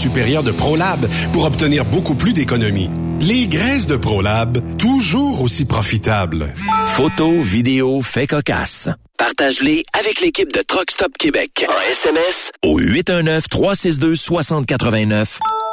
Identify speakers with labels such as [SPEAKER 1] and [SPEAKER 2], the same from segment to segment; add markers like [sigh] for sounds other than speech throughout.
[SPEAKER 1] supérieure de ProLab pour obtenir beaucoup plus d'économies. Les graisses de ProLab, toujours aussi profitables.
[SPEAKER 2] Photos, vidéos, faits cocasse. Partage-les avec l'équipe de Truck Stop Québec. En SMS au 819-362-6089.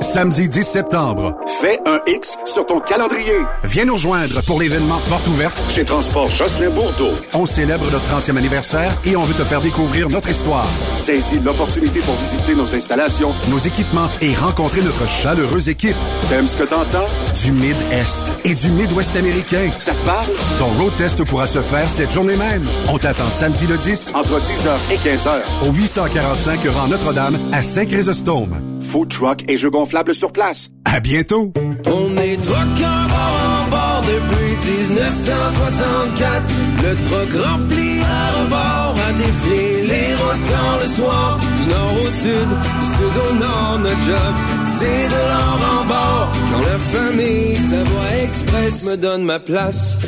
[SPEAKER 1] Samedi 10 septembre, fais un X sur ton calendrier. Viens nous rejoindre pour l'événement Porte ouverte chez Transport Jocelyn Bourdeau. On célèbre notre 30e anniversaire et on veut te faire découvrir notre histoire. Saisis l'opportunité pour visiter nos installations, nos équipements et rencontrer notre chaleureuse équipe. T'aimes ce que t'entends? Du Mid-Est et du Mid-Ouest américain. Ça te parle? Ton road test pourra se faire cette journée même. On t'attend samedi le 10 entre 10h et 15h au 845 rang Notre-Dame à Saint-Chrysostome. Food truck et jeux gonflables sur place. À bientôt.
[SPEAKER 3] On est truckers bord en bord depuis 1964. Le truck rempli à rebord a défié les temps le soir, du nord au sud, du sud au nord, notre job, c'est de l'or en bord. Quand la famille Savoie Express me donne ma place.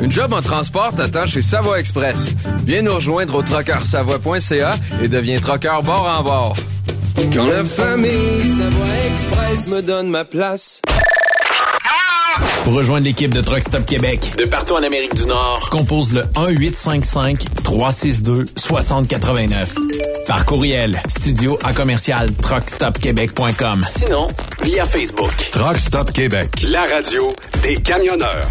[SPEAKER 4] Une job en transport t'attend chez Savoie Express. Viens nous rejoindre au trockeursavoie.ca et deviens trockeur bord en bord.
[SPEAKER 3] Quand la famille Savoie Express me donne ma place.
[SPEAKER 5] Pour rejoindre l'équipe de Truck Stop Québec, de partout en Amérique du Nord, compose le 1-855-362-6089. Par courriel, studio à commercial truckstopquebec.com. Sinon, via Facebook.
[SPEAKER 1] Truck Stop Québec, la radio des camionneurs.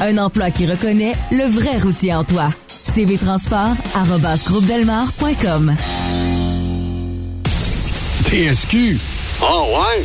[SPEAKER 6] Un emploi qui reconnaît le vrai routier en toi. cvtransport.com
[SPEAKER 1] TSQ. Oh ouais?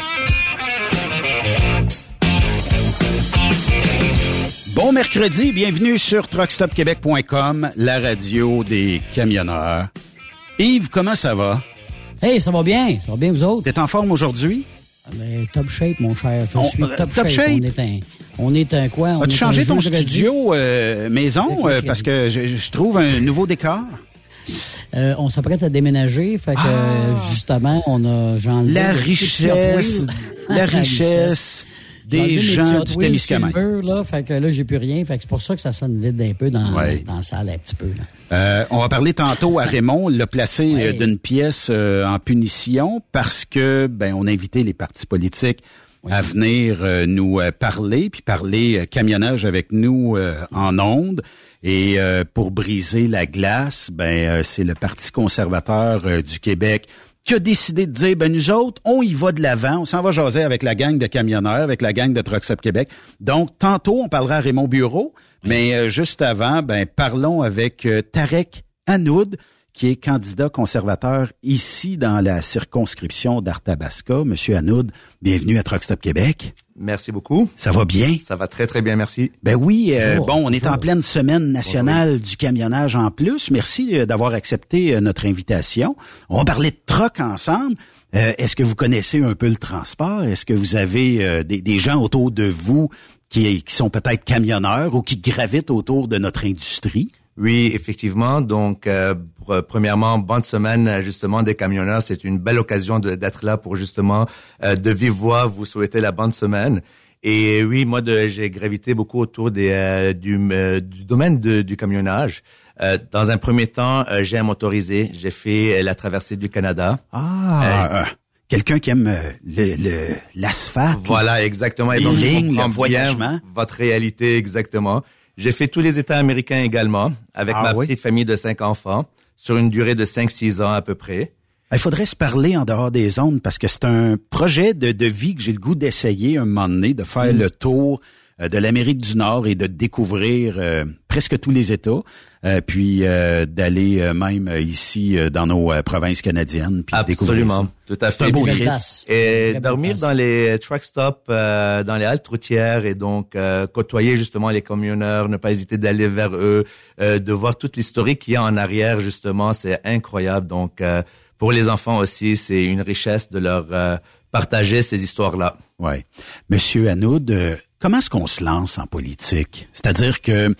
[SPEAKER 7] Bon mercredi, bienvenue sur truckstopquebec.com, la radio des camionneurs. Yves, comment ça va?
[SPEAKER 8] Hey, ça va bien, ça va bien vous autres?
[SPEAKER 7] T'es en forme aujourd'hui?
[SPEAKER 8] Ben, top shape, mon cher. Je
[SPEAKER 7] On-
[SPEAKER 8] suis
[SPEAKER 7] euh,
[SPEAKER 8] top,
[SPEAKER 7] top
[SPEAKER 8] shape.
[SPEAKER 7] shape?
[SPEAKER 8] On est un, on est un quoi? On
[SPEAKER 7] As-tu changé ton studio euh, maison euh, parce que je, je trouve un nouveau décor?
[SPEAKER 8] Euh, on s'apprête à déménager, fait que
[SPEAKER 7] Ah!
[SPEAKER 8] justement, on a [laughs]
[SPEAKER 7] La richesse, la richesse des gens du Témiscamingue.
[SPEAKER 8] Silver, là, fait que là, j'ai plus rien. Fait que c'est pour ça que ça sonne vide un peu dans,
[SPEAKER 7] Ouais.
[SPEAKER 8] dans la salle, un petit peu. Là.
[SPEAKER 7] Euh, on va parler tantôt à Raymond, l'a placé
[SPEAKER 8] Ouais.
[SPEAKER 7] euh, d'une pièce euh, en punition parce que ben on a invité les partis politiques à venir euh, nous euh, parler, puis parler euh, camionnage avec nous euh, en ondes. Et euh, pour briser la glace, ben euh, c'est le Parti conservateur du Québec qui a décidé de dire, ben nous autres, on y va de l'avant, on s'en va jaser avec la gang de camionneurs, avec la gang de Trucks Up Québec. Donc, tantôt, on parlera à Raymond Bureau, mais euh, juste avant, ben parlons avec euh, Tarek Hanoud, qui est candidat conservateur ici dans la circonscription d'Arthabasca. Monsieur Hanoud, bienvenue à Truck Stop Québec.
[SPEAKER 9] Merci beaucoup.
[SPEAKER 7] Ça va bien?
[SPEAKER 9] Ça va très, très bien, merci.
[SPEAKER 7] Ben oui, euh,
[SPEAKER 8] Oh,
[SPEAKER 7] bon, on est en pleine semaine nationale du camionnage en plus. Merci euh, d'avoir accepté euh, notre invitation. On va parler de troc ensemble. Euh, Est-ce que vous connaissez un peu le transport? Est-ce que vous avez euh, des, des gens autour de vous qui, qui sont peut-être camionneurs ou qui gravitent autour de notre industrie?
[SPEAKER 9] Oui, effectivement. Donc, euh, pr- premièrement, bonne semaine euh, justement des camionneurs. C'est une belle occasion d'être là pour justement euh, de vive voix vous souhaiter la bonne semaine. Et oui, moi, j'ai gravité beaucoup autour des, euh, du, euh, du domaine de- du camionnage. Euh, dans un premier temps, euh, j'ai un motorisé. J'ai fait la traversée du Canada.
[SPEAKER 7] Ah, quelqu'un qui aime euh, le- le- l'asphalte.
[SPEAKER 9] Voilà, exactement.
[SPEAKER 7] Les
[SPEAKER 9] donc,
[SPEAKER 7] lignes, le voyagement.
[SPEAKER 9] votre réalité, exactement. J'ai fait tous les États américains également, avec
[SPEAKER 7] Ah
[SPEAKER 9] ma
[SPEAKER 7] oui?
[SPEAKER 9] petite famille de cinq enfants, sur une durée de 5-6 ans à peu près.
[SPEAKER 7] Il faudrait se parler en dehors des zones parce que c'est un projet de, de vie que j'ai le goût d'essayer un moment donné, de faire le tour euh, de l'Amérique du Nord et de découvrir euh, presque tous les États, puis euh, d'aller euh, même euh, ici euh, dans nos euh, provinces canadiennes, puis
[SPEAKER 9] Absolument,
[SPEAKER 7] ça.
[SPEAKER 9] tout à
[SPEAKER 7] C'est
[SPEAKER 9] fait.
[SPEAKER 7] un beau
[SPEAKER 8] Belle
[SPEAKER 7] trip.
[SPEAKER 8] place.
[SPEAKER 9] Et dormir dans les truck stops, euh, dans les haltes routières et donc euh, côtoyer justement les camionneurs, ne pas hésiter d'aller vers eux, euh, de voir toute l'historique qu'il y a en arrière justement, c'est incroyable. Donc euh, pour les enfants aussi, c'est une richesse de leur euh, partager ces histoires-là.
[SPEAKER 7] Ouais. Monsieur Hanoud, euh, comment est-ce qu'on se lance en politique? C'est-à-dire que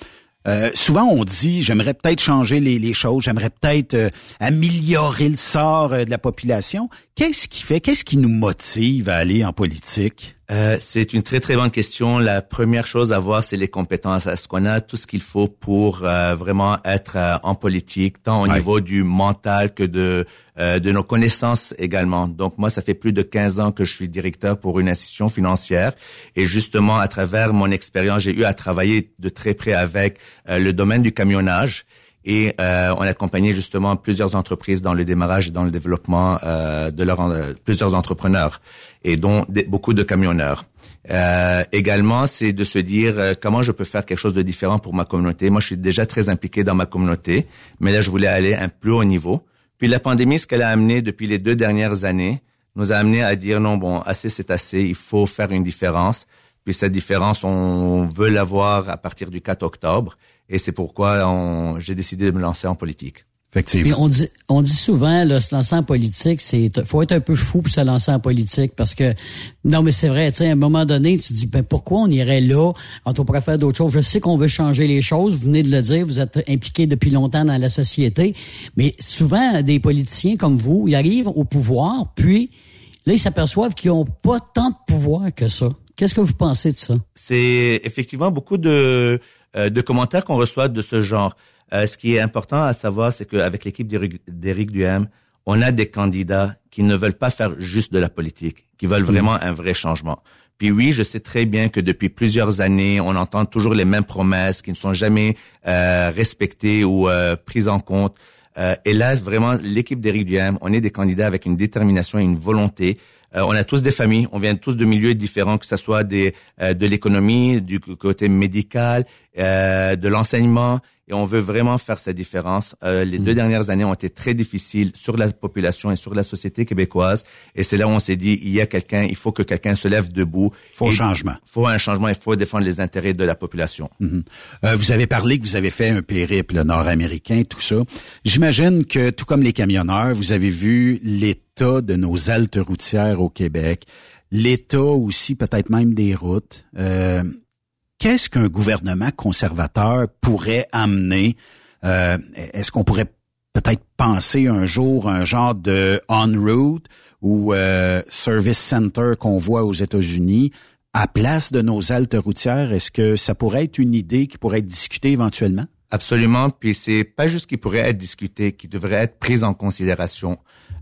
[SPEAKER 7] Euh, souvent, on dit, j'aimerais peut-être changer les, choses, j'aimerais peut-être euh, améliorer le sort euh, de la population. Qu'est-ce qui fait, qu'est-ce qui nous motive à aller en politique?
[SPEAKER 9] Euh, c'est une très très bonne question. La première chose à voir, c'est les compétences. Est-ce qu'on a tout ce qu'il faut pour euh, vraiment être euh, en politique, tant au
[SPEAKER 7] Ouais.
[SPEAKER 9] niveau du mental que de euh, de nos connaissances également? Donc moi, ça fait plus de 15 ans que je suis directeur pour une institution financière et justement à travers mon expérience, j'ai eu à travailler de très près avec euh, le domaine du camionnage. Et euh, on a accompagné justement plusieurs entreprises dans le démarrage et dans le développement euh, de leurs euh, plusieurs entrepreneurs et dont des- beaucoup de camionneurs. Euh, également, c'est de se dire euh, comment je peux faire quelque chose de différent pour ma communauté. Moi, je suis déjà très impliqué dans ma communauté, mais là, je voulais aller un plus haut niveau. Puis la pandémie, ce qu'elle a amené depuis les deux dernières années, nous a amené à dire non, bon, assez, c'est assez. Il faut faire une différence. Puis cette différence, on veut l'avoir à partir du 4 octobre. Et c'est pourquoi on- j'ai décidé de me lancer en politique.
[SPEAKER 8] Puis on dit, on dit souvent, là, se lancer en politique, c'est, faut être un peu fou pour se lancer en politique parce que, non, mais c'est vrai, tu sais, à un moment donné, tu te dis, ben, pourquoi on irait là? quand on pourrait faire d'autres choses. Je sais qu'on veut changer les choses. Vous venez de le dire, vous êtes impliqué depuis longtemps dans la société. Mais souvent, des politiciens comme vous, ils arrivent au pouvoir, puis, là, ils s'aperçoivent qu'ils ont pas tant de pouvoir que ça. Qu'est-ce que vous pensez de ça?
[SPEAKER 9] C'est effectivement beaucoup de, euh, de commentaires qu'on reçoit de ce genre. Euh, ce qui est important à savoir, c'est qu'avec l'équipe d'Éric Duhem, on a des candidats qui ne veulent pas faire juste de la politique, qui veulent vraiment un vrai changement. Puis oui, je sais très bien que depuis plusieurs années, on entend toujours les mêmes promesses qui ne sont jamais euh, respectées ou euh, prises en compte. Euh, et là, vraiment, l'équipe d'Éric Duhem, on est des candidats avec une détermination et une volonté. Euh, on a tous des familles, on vient tous de milieux différents, que ce soit des, euh, de l'économie, du côté médical, euh, de l'enseignement, et on veut vraiment faire cette différence. Euh, les deux dernières années ont été très difficiles sur la population et sur la société québécoise, et c'est là où on s'est dit, il y a quelqu'un, il faut que quelqu'un se lève debout.
[SPEAKER 7] Faut un changement.
[SPEAKER 9] faut un changement, il faut défendre les intérêts de la population.
[SPEAKER 7] Mhm. Euh, vous avez parlé que vous avez fait un périple nord-américain, tout ça. J'imagine que, tout comme les camionneurs, vous avez vu l'état de nos haltes routières au Québec, l'état aussi peut-être même des routes. Euh, Qu'est-ce qu'un gouvernement conservateur pourrait amener? Euh, Est-ce qu'on pourrait peut-être penser un jour un genre de on-route ou euh, service center qu'on voit aux États-Unis à place de nos haltes routières? Est-ce que ça pourrait être une idée qui pourrait être discutée éventuellement?
[SPEAKER 9] Absolument. Puis c'est pas juste qui pourrait être discuté, qui devrait être prise en considération.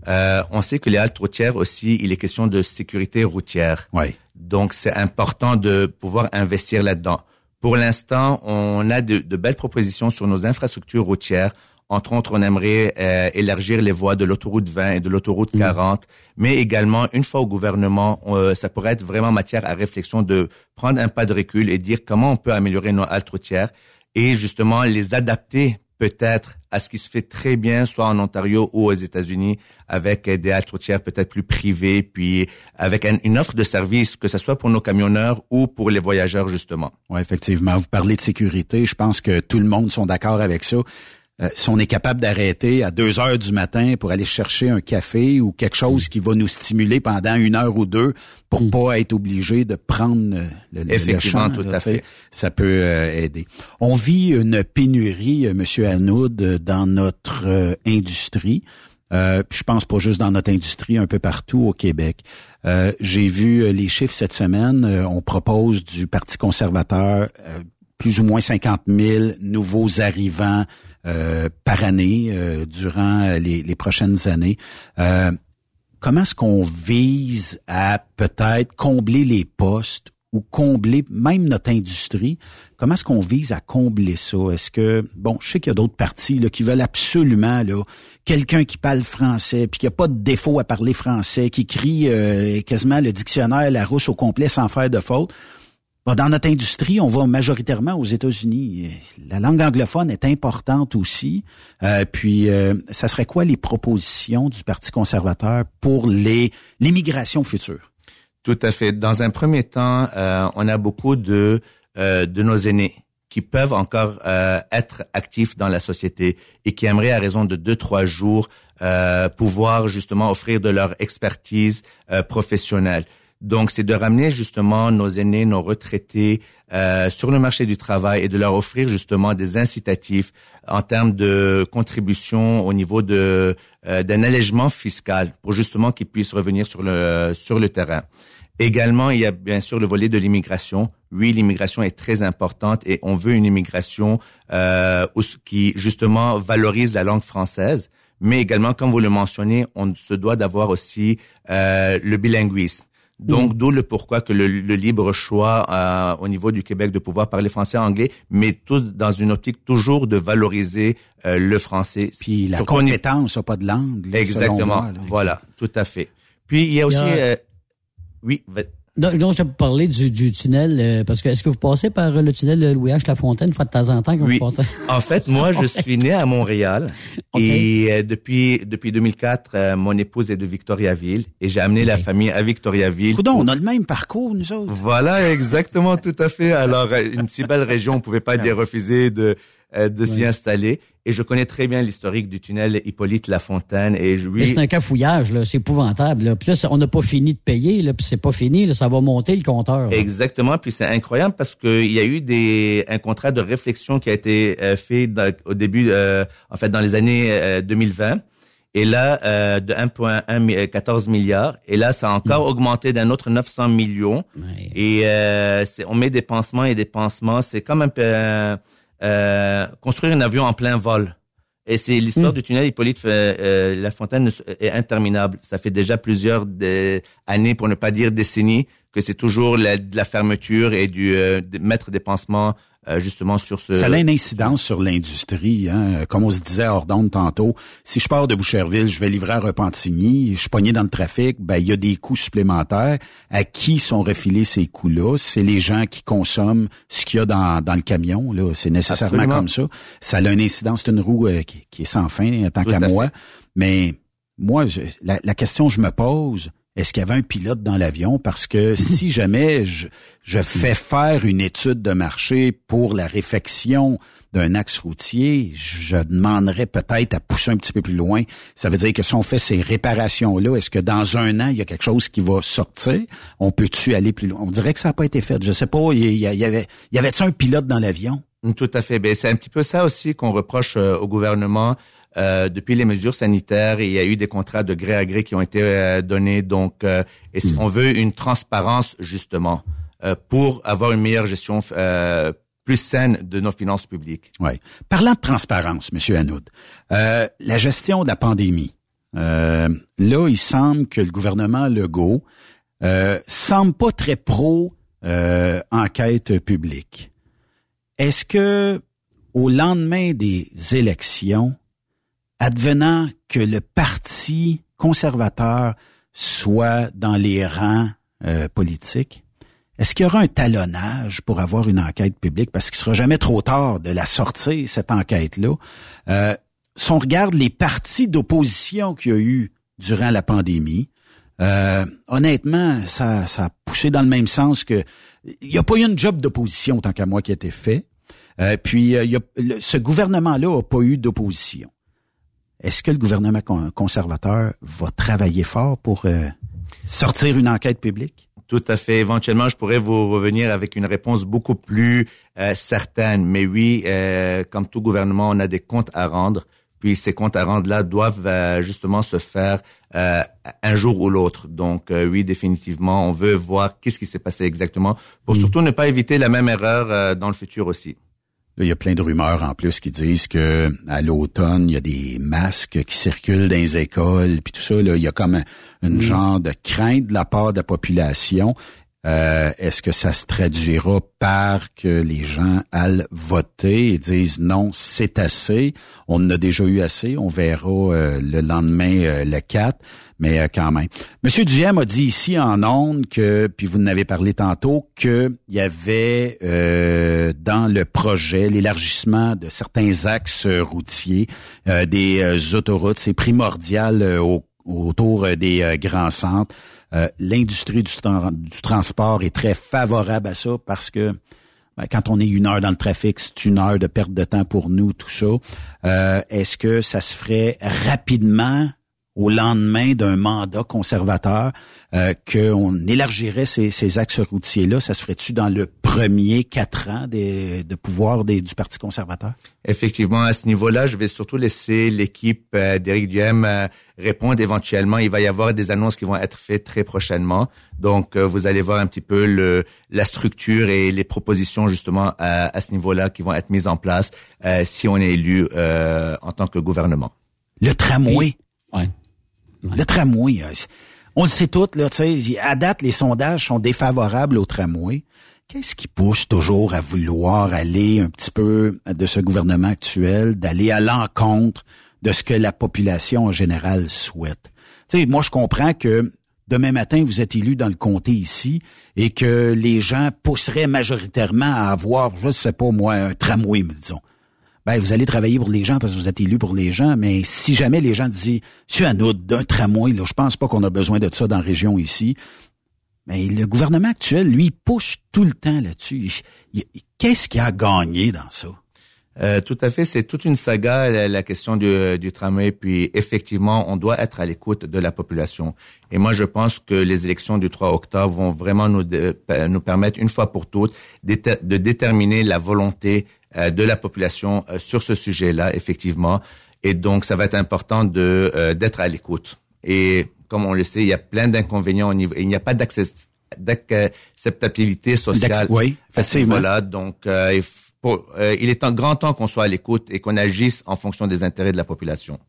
[SPEAKER 9] Euh, on sait que les haltes routières aussi, il est question de sécurité routière.
[SPEAKER 7] Oui.
[SPEAKER 9] Donc c'est important de pouvoir investir là-dedans. Pour l'instant, on a de, de belles propositions sur nos infrastructures routières. Entre autres, on aimerait euh, élargir les voies de l'autoroute 20 et de l'autoroute 40, mais également, une fois au gouvernement, euh, ça pourrait être vraiment matière à réflexion de prendre un pas de recul et dire comment on peut améliorer nos haltes routières et justement les adapter peut-être à ce qui se fait très bien, soit en Ontario ou aux États-Unis, avec des haltes routières peut-être plus privées, puis avec un- une offre de service, que ce soit pour nos camionneurs ou pour les voyageurs, justement.
[SPEAKER 7] Oui, effectivement. Vous parlez de sécurité. Je pense que tout le monde sont d'accord avec ça. Euh, si on est capable d'arrêter à deux heures du matin pour aller chercher un café ou quelque chose qui va nous stimuler pendant une heure ou deux pour pas être obligé de prendre le, le-
[SPEAKER 9] Effectivement,
[SPEAKER 7] le champ,
[SPEAKER 9] tout
[SPEAKER 7] là,
[SPEAKER 9] à fait.
[SPEAKER 7] Ça peut euh, aider. On vit une pénurie, euh, Monsieur Arnaud, euh, dans notre euh, industrie. Euh, puis je pense pas juste dans notre industrie, un peu partout au Québec. Euh, J'ai vu les chiffres cette semaine. Euh, on propose du Parti conservateur euh, plus ou moins 50 000 nouveaux arrivants par année euh, durant euh, les, les prochaines années. Euh, comment est-ce qu'on vise à peut-être combler les postes ou combler même notre industrie? Comment est-ce qu'on vise à combler ça? Est-ce que, bon, je sais qu'il y a d'autres partis là, qui veulent absolument là, quelqu'un qui parle français, puis qui a pas de défaut à parler français, qui crie euh, quasiment le dictionnaire Larousse au complet sans faire de faute. Dans notre industrie, on va majoritairement aux États-Unis. La langue anglophone est importante aussi. Euh, puis, euh, ça serait quoi les propositions du Parti conservateur pour les l'immigration future?
[SPEAKER 9] Tout à fait. Dans un premier temps, euh, on a beaucoup de euh, de nos aînés qui peuvent encore euh, être actifs dans la société et qui aimeraient à raison de deux trois jours euh, pouvoir justement offrir de leur expertise euh, professionnelle. Donc, c'est de ramener justement nos aînés, nos retraités euh, sur le marché du travail et de leur offrir justement des incitatifs en termes de contribution au niveau de euh, d'un allègement fiscal pour justement qu'ils puissent revenir sur le sur le terrain. Également, il y a bien sûr le volet de l'immigration. Oui, l'immigration est très importante et on veut une immigration euh, qui justement valorise la langue française, mais également, comme vous le mentionnez, on se doit d'avoir aussi euh, le bilinguisme. Donc, d'où le pourquoi que le, libre choix euh, au niveau du Québec de pouvoir parler français et anglais, mais tout dans une optique toujours de valoriser euh, le français.
[SPEAKER 7] Puis la compétence, pas de langue.
[SPEAKER 9] exactement. voilà, tout à fait. Puis il y a aussi, euh, oui.
[SPEAKER 8] Donc, je vais vous parler du, du tunnel, euh, parce que est-ce que vous passez par le tunnel de Louis H. Lafontaine, fois de temps en temps? Quand
[SPEAKER 9] oui. [laughs] en fait, moi, je suis né à Montréal [laughs] et euh, depuis depuis 2004, euh, mon épouse est de Victoriaville et j'ai amené la famille à Victoriaville.
[SPEAKER 7] Coudon, on a le même parcours, nous autres.
[SPEAKER 9] Voilà, exactement, tout à fait. Alors, une si belle région, on pouvait pas dire refuser de euh, de s'y installer. Et je connais très bien l'historique du tunnel Hippolyte Lafontaine. Et
[SPEAKER 8] Mais c'est un cafouillage, là. C'est épouvantable. Là. Puis là, on n'a pas fini de payer, là, puis c'est pas fini. Là, ça va monter le compteur.
[SPEAKER 9] Exactement. Puis c'est incroyable parce qu'il y a eu des un contrat de réflexion qui a été euh, fait au début, euh, en fait, dans les années 2020. Et là, euh, de 1,14 milliards. Et là, ça a encore mm. augmenté d'un autre 900 millions. Et euh, on met des pansements et des pansements. C'est comme un peu euh, construire un avion en plein vol. Et c'est l'histoire mm. du tunnel Hippolyte euh, euh, La Fontaine est interminable. Ça fait déjà plusieurs années, pour ne pas dire décennies, que c'est toujours la, de la fermeture et du mettre des pansements euh, justement sur ce...
[SPEAKER 7] Ça a une incidence sur l'industrie. Hein? Comme on se disait à Ordonne tantôt, si je pars de Boucherville, je vais livrer à Repentigny, je suis pogné dans le trafic, ben il y a des coûts supplémentaires. À qui sont refilés ces coûts-là? C'est les gens qui consomment ce qu'il y a dans, dans le camion. Là, C'est nécessairement comme ça. Ça a une incidence, c'est une roue euh, qui, est sans fin, tant qu'à moi. Mais moi, la, la question que je me pose, est-ce qu'il y avait un pilote dans l'avion? Parce que [laughs] si jamais je, je, fais faire une étude de marché pour la réfection d'un axe routier, je demanderais peut-être à pousser un petit peu plus loin. Ça veut dire que si on fait ces réparations-là, est-ce que dans un an, il y a quelque chose qui va sortir? On peut-tu aller plus loin? On dirait que ça n'a pas été fait. Je sais pas, il y, avait, y avait-tu un pilote dans l'avion?
[SPEAKER 9] Tout à fait. Ben, c'est un petit peu ça aussi qu'on reproche euh, au gouvernement. Euh, depuis les mesures sanitaires, il y a eu des contrats de gré à gré qui ont été euh, donnés. Donc, euh, et hmm. on veut une transparence justement pour avoir une meilleure gestion plus saine de nos finances publiques.
[SPEAKER 7] Oui. Parlant de transparence, Monsieur Hanoud, la gestion de la pandémie. là, il semble que le gouvernement Legault semble pas très pro enquête publique. Est-ce que au lendemain des élections, advenant que le parti conservateur soit dans les rangs euh, politiques, est-ce qu'il y aura un talonnage pour avoir une enquête publique? Parce qu'il sera jamais trop tard de la sortir, cette enquête-là. Euh, si on regarde les partis d'opposition qu'il y a eu durant la pandémie, euh, honnêtement, ça, a poussé dans le même sens que il n'y a pas eu une job d'opposition tant qu'à moi qui a été fait. Euh, puis ce gouvernement-là n'a pas eu d'opposition. Est-ce que le gouvernement conservateur va travailler fort pour euh, sortir une enquête publique?
[SPEAKER 9] Tout à fait. Éventuellement, je pourrais vous revenir avec une réponse beaucoup plus euh, certaine. Mais oui, euh, comme tout gouvernement, on a des comptes à rendre. Puis ces comptes à rendre-là doivent justement se faire un jour ou l'autre. Donc oui, définitivement, on veut voir qu'est-ce qui s'est passé exactement pour mm. surtout ne pas éviter la même erreur dans le futur aussi
[SPEAKER 7] il y a plein de rumeurs en plus qui disent que à l'automne, il y a des masques qui circulent dans les écoles, puis tout ça. Là, il y a comme un, une mm. genre de crainte de la part de la population. Euh, est-ce que ça se traduira par que les gens allent voter et disent non, c'est assez, on en a déjà eu assez, on verra euh, le lendemain euh, le 4, mais quand même. Monsieur Duhem a dit ici en ondes que, puis vous en avez parlé tantôt, qu'il y avait dans le projet l'élargissement de certains axes routiers, des autoroutes, c'est primordial autour des grands centres. Euh, l'industrie du, transport est très favorable à ça parce que ben, quand on est une heure dans le trafic, c'est une heure de perte de temps pour nous, tout ça. Euh, est-ce que ça se ferait rapidement? Au lendemain d'un mandat conservateur, euh, qu'on élargirait ces, ces axes routiers-là? Ça se ferait-tu dans le premier quatre ans des, de pouvoir des, du Parti conservateur?
[SPEAKER 9] Effectivement, à ce niveau-là, je vais surtout laisser l'équipe euh, d'Éric Duhem euh, répondre éventuellement. Il va y avoir des annonces qui vont être faites très prochainement. Donc, euh, vous allez voir un petit peu le, la structure et les propositions justement à, à ce niveau-là qui vont être mises en place euh, si on est élu euh, en tant que gouvernement.
[SPEAKER 7] Le tramway.
[SPEAKER 8] Ouais.
[SPEAKER 7] Le tramway. euh, On le sait tout, là, à date, les sondages sont défavorables au tramway. Qu'est-ce qui pousse toujours à vouloir aller un petit peu de ce gouvernement actuel, d'aller à l'encontre de ce que la population en général souhaite? Tu sais, moi, je comprends que demain matin, vous êtes élu dans le comté ici et que les gens pousseraient majoritairement à avoir, je sais pas moi, un tramway, disons. Ben, vous allez travailler pour les gens parce que vous êtes élu pour les gens, mais si jamais les gens disent, Monsieur Anoud, d'un tramway, là, je pense pas qu'on a besoin de ça dans la région ici. Mais le gouvernement actuel, lui, pousse tout le temps là-dessus. Qu'est-ce qu'il a gagné dans ça?
[SPEAKER 9] Euh, tout à fait, c'est toute une saga la, la question du, du tramway. Puis effectivement, on doit être à l'écoute de la population. Et moi, je pense que les élections du 3 octobre vont vraiment nous de- nous permettre une fois pour toutes d'éter- de déterminer la volonté euh, de la population euh, sur ce sujet-là, effectivement. Et donc, ça va être important de euh, d'être à l'écoute. Et comme on le sait, il y a plein d'inconvénients au niveau. Il n'y a pas d'acceptabilité sociale.
[SPEAKER 7] Oui, effectivement.
[SPEAKER 9] niveau-là. Donc, euh, il, faut- euh, il est en grand temps qu'on soit à l'écoute et qu'on agisse en fonction des intérêts de la population.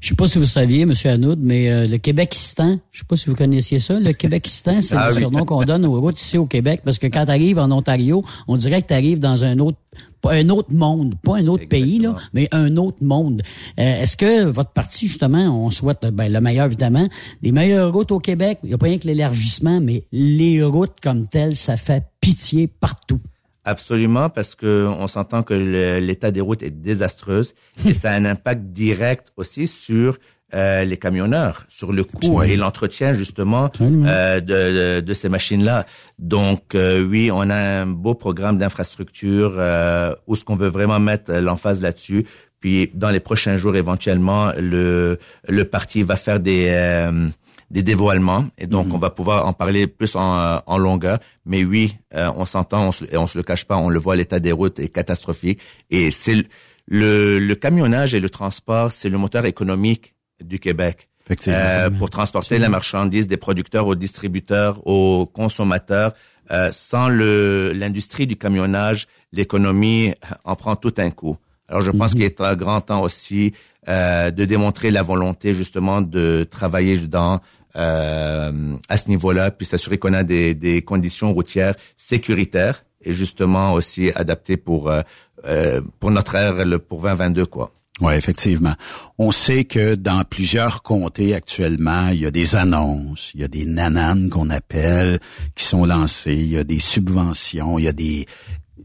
[SPEAKER 8] Je sais pas si vous saviez, Monsieur Hanoud, mais euh, le Québecistan, je sais pas si vous connaissiez ça, le Québecistan, c'est [laughs]
[SPEAKER 9] Ah
[SPEAKER 8] le
[SPEAKER 9] oui.
[SPEAKER 8] surnom qu'on donne aux routes ici au Québec, parce que quand tu arrives en Ontario, on dirait que tu arrives dans un autre pas un autre monde, pas un autre pays, là, mais un autre monde. Euh, Est-ce que votre parti, justement, on souhaite ben, le meilleur, évidemment, des meilleures routes au Québec? Il n'y a pas rien que l'élargissement, mais les routes comme telles, ça fait pitié partout.
[SPEAKER 9] Absolument, parce que on s'entend que l'état des routes est désastreuse [laughs] et ça a un impact direct aussi sur euh, les camionneurs, sur le coût et l'entretien justement euh, de, de, de ces machines-là. Donc euh, oui, on a un beau programme d'infrastructure euh, où ce qu'on veut vraiment mettre l'emphase là-dessus. Puis dans les prochains jours, éventuellement, le le parti va faire des euh, des dévoilements et donc on va pouvoir en parler plus en, euh, en longueur. Mais oui, euh, on s'entend, on se, et on se le cache pas, on le voit, l'état des routes est catastrophique et c'est le, le, le camionnage et le transport, c'est le moteur économique du Québec. Euh, pour transporter la marchandise des producteurs aux distributeurs, aux consommateurs. Euh, sans le l'industrie du camionnage, l'économie en prend tout un coup. Alors je pense qu'il est un grand temps aussi euh, de démontrer la volonté justement de travailler dans euh, à ce niveau-là, puis s'assurer qu'on a des, des conditions routières sécuritaires et justement aussi adaptées pour euh, euh, pour notre ère, pour 2022 quoi.
[SPEAKER 7] Oui, effectivement. On sait que dans plusieurs comtés actuellement, il y a des annonces, il y a des nananes qu'on appelle qui sont lancées, il y a des subventions, il y a des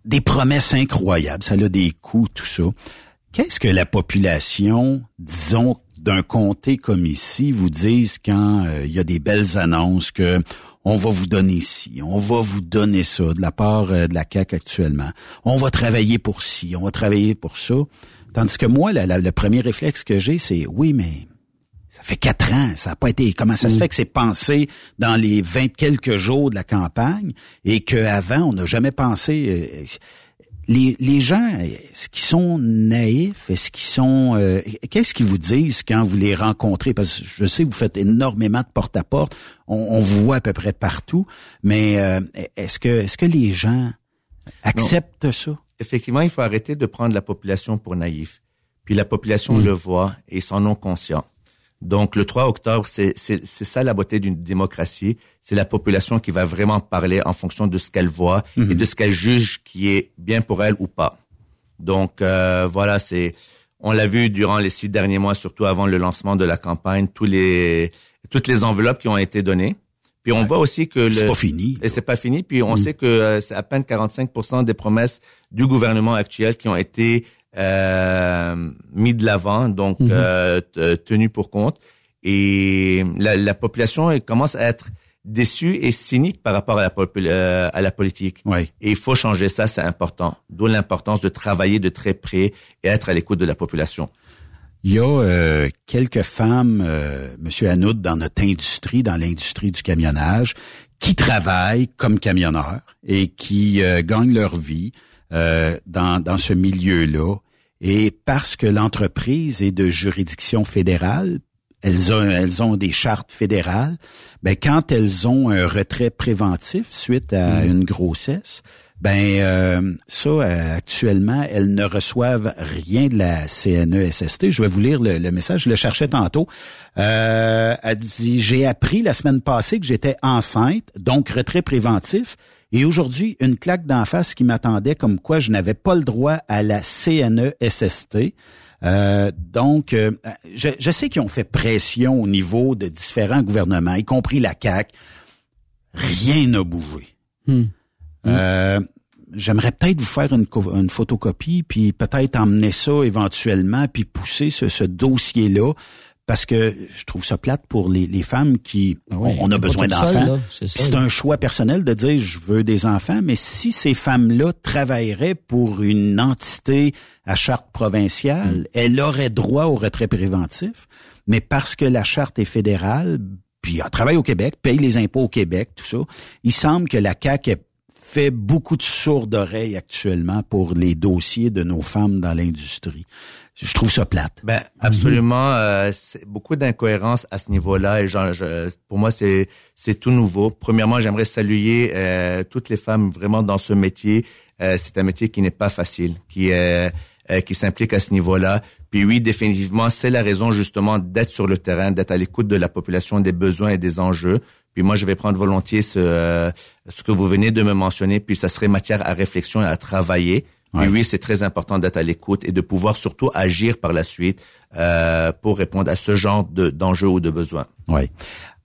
[SPEAKER 7] des promesses incroyables, ça a des coûts, tout ça. Qu'est-ce que la population, disons, d'un comté comme ici, vous disent quand euh, il y a des belles annonces que on va vous donner ci, on va vous donner ça de la part euh, de la CAQ actuellement. On va travailler pour ci, on va travailler pour ça. Tandis que moi, la- la- le premier réflexe que j'ai, c'est oui, mais ça fait quatre ans, ça n'a pas été. Comment ça se fait que c'est pensé dans les vingt quelques jours de la campagne et qu'avant, on n'a jamais pensé. euh, les, les gens, est-ce qu'ils sont naïfs? Est-ce qu'ils sont... euh, Qu'est-ce qu'ils vous disent quand vous les rencontrez? Parce que je sais que vous faites énormément de porte-à-porte. On, on vous voit à peu près partout. Mais euh, est-ce que, est-ce que les gens acceptent ça?
[SPEAKER 9] effectivement, il faut arrêter de prendre la population pour naïf. Puis la population le voit et ils s'en ont conscient. Donc le 3 octobre, c'est c'est c'est ça la beauté d'une démocratie. C'est la population qui va vraiment parler en fonction de ce qu'elle voit et de ce qu'elle juge qui est bien pour elle ou pas. Donc euh, voilà, c'est on l'a vu durant les six derniers mois, surtout avant le lancement de la campagne, tous les toutes les enveloppes qui ont été données. Puis on voit aussi que le
[SPEAKER 7] C'est pas fini.
[SPEAKER 9] et c'est pas fini. Puis on sait que euh, c'est à peine 45% des promesses du gouvernement actuel qui ont été mis de l'avant, donc euh, t- tenues pour compte. Et la, la population elle commence à être déçue et cynique par rapport à la, euh, à la politique.
[SPEAKER 7] Oui.
[SPEAKER 9] Et il faut changer ça, c'est important. D'où l'importance de travailler de très près et être à l'écoute de la population.
[SPEAKER 7] Il y a euh, quelques femmes, euh, Monsieur Hanoud, dans notre industrie, dans l'industrie du camionnage, qui travaillent comme camionneurs et qui euh, gagnent leur vie euh, dans, dans ce milieu-là. Et parce que l'entreprise est de juridiction fédérale, elles ont, elles ont des chartes fédérales, ben quand elles ont un retrait préventif suite à
[SPEAKER 9] Mm.
[SPEAKER 7] une grossesse, ben euh, ça euh, actuellement elles ne reçoivent rien de la CNESST. Je vais vous lire le, le message, je le cherchais tantôt. Euh, elle dit j'ai appris la semaine passée que j'étais enceinte, donc retrait préventif. Et aujourd'hui, une claque d'en face qui m'attendait comme quoi je n'avais pas le droit à la CNESST. Euh, donc, euh, je, je sais qu'ils ont fait pression au niveau de différents gouvernements, y compris la CAC. Rien n'a bougé. Euh, J'aimerais peut-être vous faire une, une photocopie, puis peut-être emmener ça éventuellement, puis pousser ce, ce dossier-là, parce que je trouve ça plate pour les, les femmes qui
[SPEAKER 8] oui,
[SPEAKER 7] on, a besoin d'enfants.
[SPEAKER 8] c'est
[SPEAKER 7] un choix personnel de dire je veux des enfants, mais si ces femmes-là travailleraient pour une entité à charte provinciale,
[SPEAKER 8] Mm.
[SPEAKER 7] elles auraient droit au retrait préventif, mais parce que la charte est fédérale, puis elle travaille au Québec, paye les impôts au Québec, tout ça, il semble que la CAQ fait beaucoup de sourdes oreilles actuellement pour les dossiers de nos femmes dans l'industrie. Je trouve ça plate.
[SPEAKER 9] Ben absolument, euh, beaucoup d'incohérences à ce niveau-là et genre, je- pour moi c'est c'est tout nouveau. Premièrement, j'aimerais saluer euh, toutes les femmes vraiment dans ce métier. Euh, c'est un métier qui n'est pas facile, qui euh, qui s'implique à ce niveau-là. Puis oui, définitivement, c'est la raison justement d'être sur le terrain, d'être à l'écoute de la population, des besoins et des enjeux. Puis moi, je vais prendre volontiers ce, euh, ce que vous venez de me mentionner, puis ça serait matière à réflexion et à travailler. Puis oui, c'est très important d'être à l'écoute et de pouvoir surtout agir par la suite euh, pour répondre à ce genre de- d'enjeux ou de besoins.
[SPEAKER 7] Oui.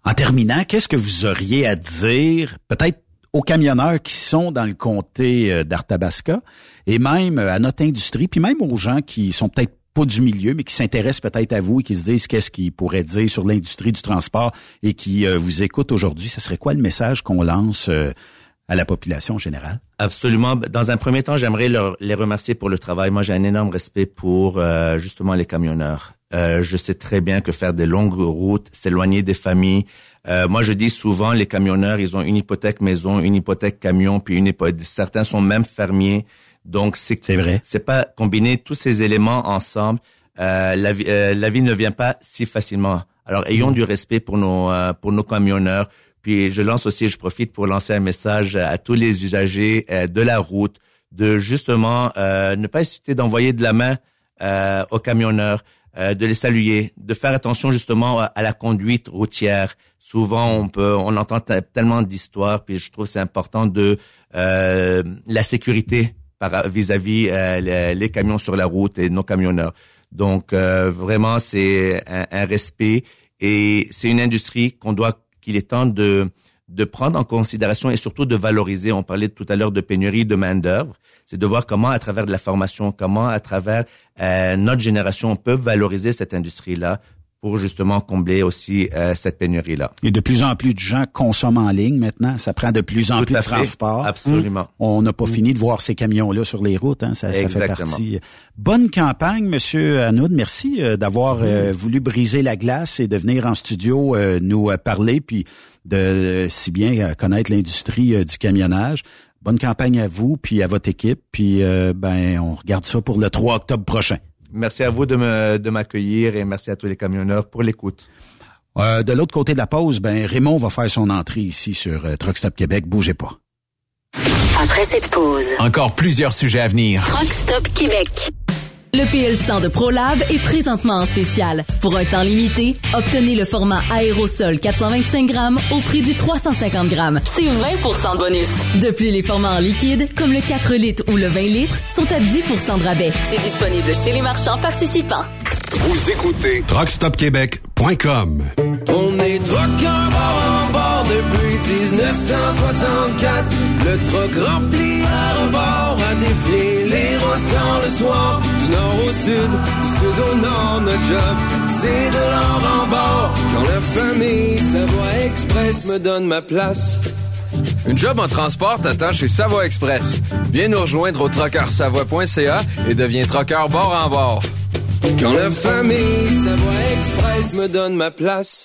[SPEAKER 7] En terminant, qu'est-ce que vous auriez à dire, peut-être aux camionneurs qui sont dans le comté euh, d'Arthabasca et même euh, à notre industrie, puis même aux gens qui sont peut-être pas du milieu, mais qui s'intéressent peut-être à vous et qui se disent qu'est-ce qu'ils pourraient dire sur l'industrie du transport et qui euh, vous écoutent aujourd'hui. Ce serait quoi le message qu'on lance euh, à la population générale?
[SPEAKER 9] Absolument. Dans un premier temps, j'aimerais leur- les remercier pour le travail. Moi, j'ai un énorme respect pour euh, justement les camionneurs. Euh, je sais très bien que faire des longues routes, s'éloigner des familles. Euh, moi, je dis souvent, les camionneurs, ils ont une hypothèque maison, une hypothèque camion, puis une hypothèque. Certains sont même fermiers. Donc, c'est
[SPEAKER 7] c'est vrai.
[SPEAKER 9] C'est pas combiner tous ces éléments ensemble. Euh, la, vie, euh, la vie ne vient pas si facilement. Alors, ayons du respect pour nos euh, pour nos camionneurs. Puis, je lance aussi, je profite pour lancer un message à tous les usagers euh, de la route de justement euh, ne pas hésiter d'envoyer de la main euh, aux camionneurs, euh, de les saluer, de faire attention justement à, à la conduite routière. Souvent, on peut, on entend te- tellement d'histoires, puis je trouve c'est important de euh, la sécurité vis-à-vis euh, les, camions sur la route et nos camionneurs. Donc euh, vraiment, c'est un, un respect et c'est une industrie qu'on doit, qu'il est temps de de prendre en considération et surtout de valoriser. On parlait tout à l'heure de pénurie de main d'œuvre. C'est de voir comment, à travers de la formation, comment, à travers euh, notre génération, on peut valoriser cette industrie-là pour justement combler aussi euh, cette pénurie-là.
[SPEAKER 7] Et de plus en plus de gens consomment en ligne maintenant. Ça prend de plus en
[SPEAKER 9] Tout
[SPEAKER 7] plus de transport.
[SPEAKER 9] Absolument.
[SPEAKER 7] On n'a pas fini de voir ces camions-là sur les routes. Hein. Ça, ça fait partie. Bonne campagne, Monsieur Hanoud. Merci euh, d'avoir euh,
[SPEAKER 9] Mm.
[SPEAKER 7] voulu briser la glace et de venir en studio euh, nous euh, parler, puis de euh, si bien connaître l'industrie du camionnage. Bonne campagne à vous, puis à votre équipe. Puis euh, ben, on regarde ça pour le 3 octobre prochain.
[SPEAKER 9] Merci à vous de me de m'accueillir et merci à tous les camionneurs pour l'écoute.
[SPEAKER 7] Euh, de l'autre côté de la pause, ben Raymond va faire son entrée ici sur euh, Truck Stop Québec. Bougez pas.
[SPEAKER 10] Après cette pause,
[SPEAKER 5] Encore plusieurs sujets à venir.
[SPEAKER 10] Truck Stop Québec.
[SPEAKER 6] Le PL100 de ProLab est présentement en spécial. Pour un temps limité, obtenez le format aérosol 425 grammes au prix du 350 grammes. C'est 20% de bonus. De plus, les formats en liquide, comme le 4 litres ou le 20 litres, sont à 10% de rabais. C'est disponible chez les marchands participants.
[SPEAKER 1] Vous écoutez TruckStopQuébec.com.
[SPEAKER 3] On est truckers bord en bord depuis 1964. Le truck rempli à rebord a défié rotants le soir. Du nord au sud, du sud au nord, notre job, c'est de l'or en bord. Quand la famille Savoie Express me donne ma place.
[SPEAKER 4] Une job en transport t'attend chez Savoie Express. Viens nous rejoindre au trockeursavoie.ca et deviens trockeur bord en bord.
[SPEAKER 3] Quand la famille Savoie Express me donne ma place.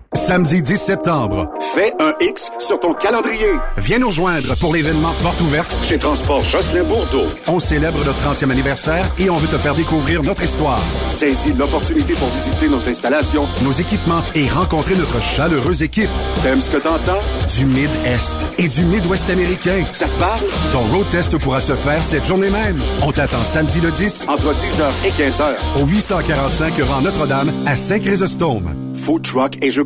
[SPEAKER 1] Samedi 10 septembre, fais un X sur ton calendrier. Viens nous rejoindre pour l'événement Porte ouverte chez Transport Jocelyn Bourdeau. On célèbre notre 30e anniversaire et on veut te faire découvrir notre histoire. Saisis l'opportunité pour visiter nos installations, nos équipements et rencontrer notre chaleureuse équipe. T'aimes ce que t'entends? Du Mid-Est et du Mid-Ouest américain. Ça te parle? Ton road test pourra se faire cette journée même. On t'attend samedi le 10 entre 10h et 15h au 845 rang Notre-Dame à Saint-Chrysostome. Food truck et jeux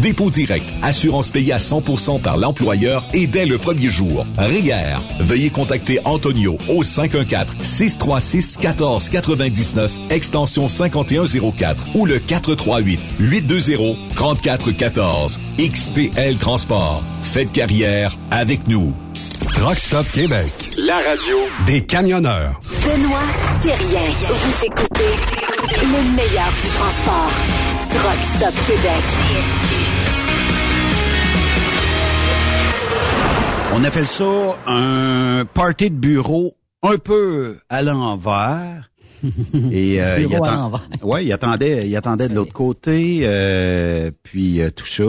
[SPEAKER 11] dépôt direct, assurance payée à 100% par l'employeur et dès le premier jour. RIER. Veuillez contacter Antonio au 514-636-1499, extension 5104 ou le 438-820-3414. XTL Transport. Faites carrière avec nous.
[SPEAKER 1] Truck Stop Québec, la radio des camionneurs.
[SPEAKER 10] Benoît Thérien. Vous écoutez le meilleur du transport. Truck Stop Québec.
[SPEAKER 7] On appelle ça un party de bureau un peu à l'envers. [laughs] Et euh, il, attend- ouais, il attendait, il attendait de l'autre côté, euh, puis euh, tout ça.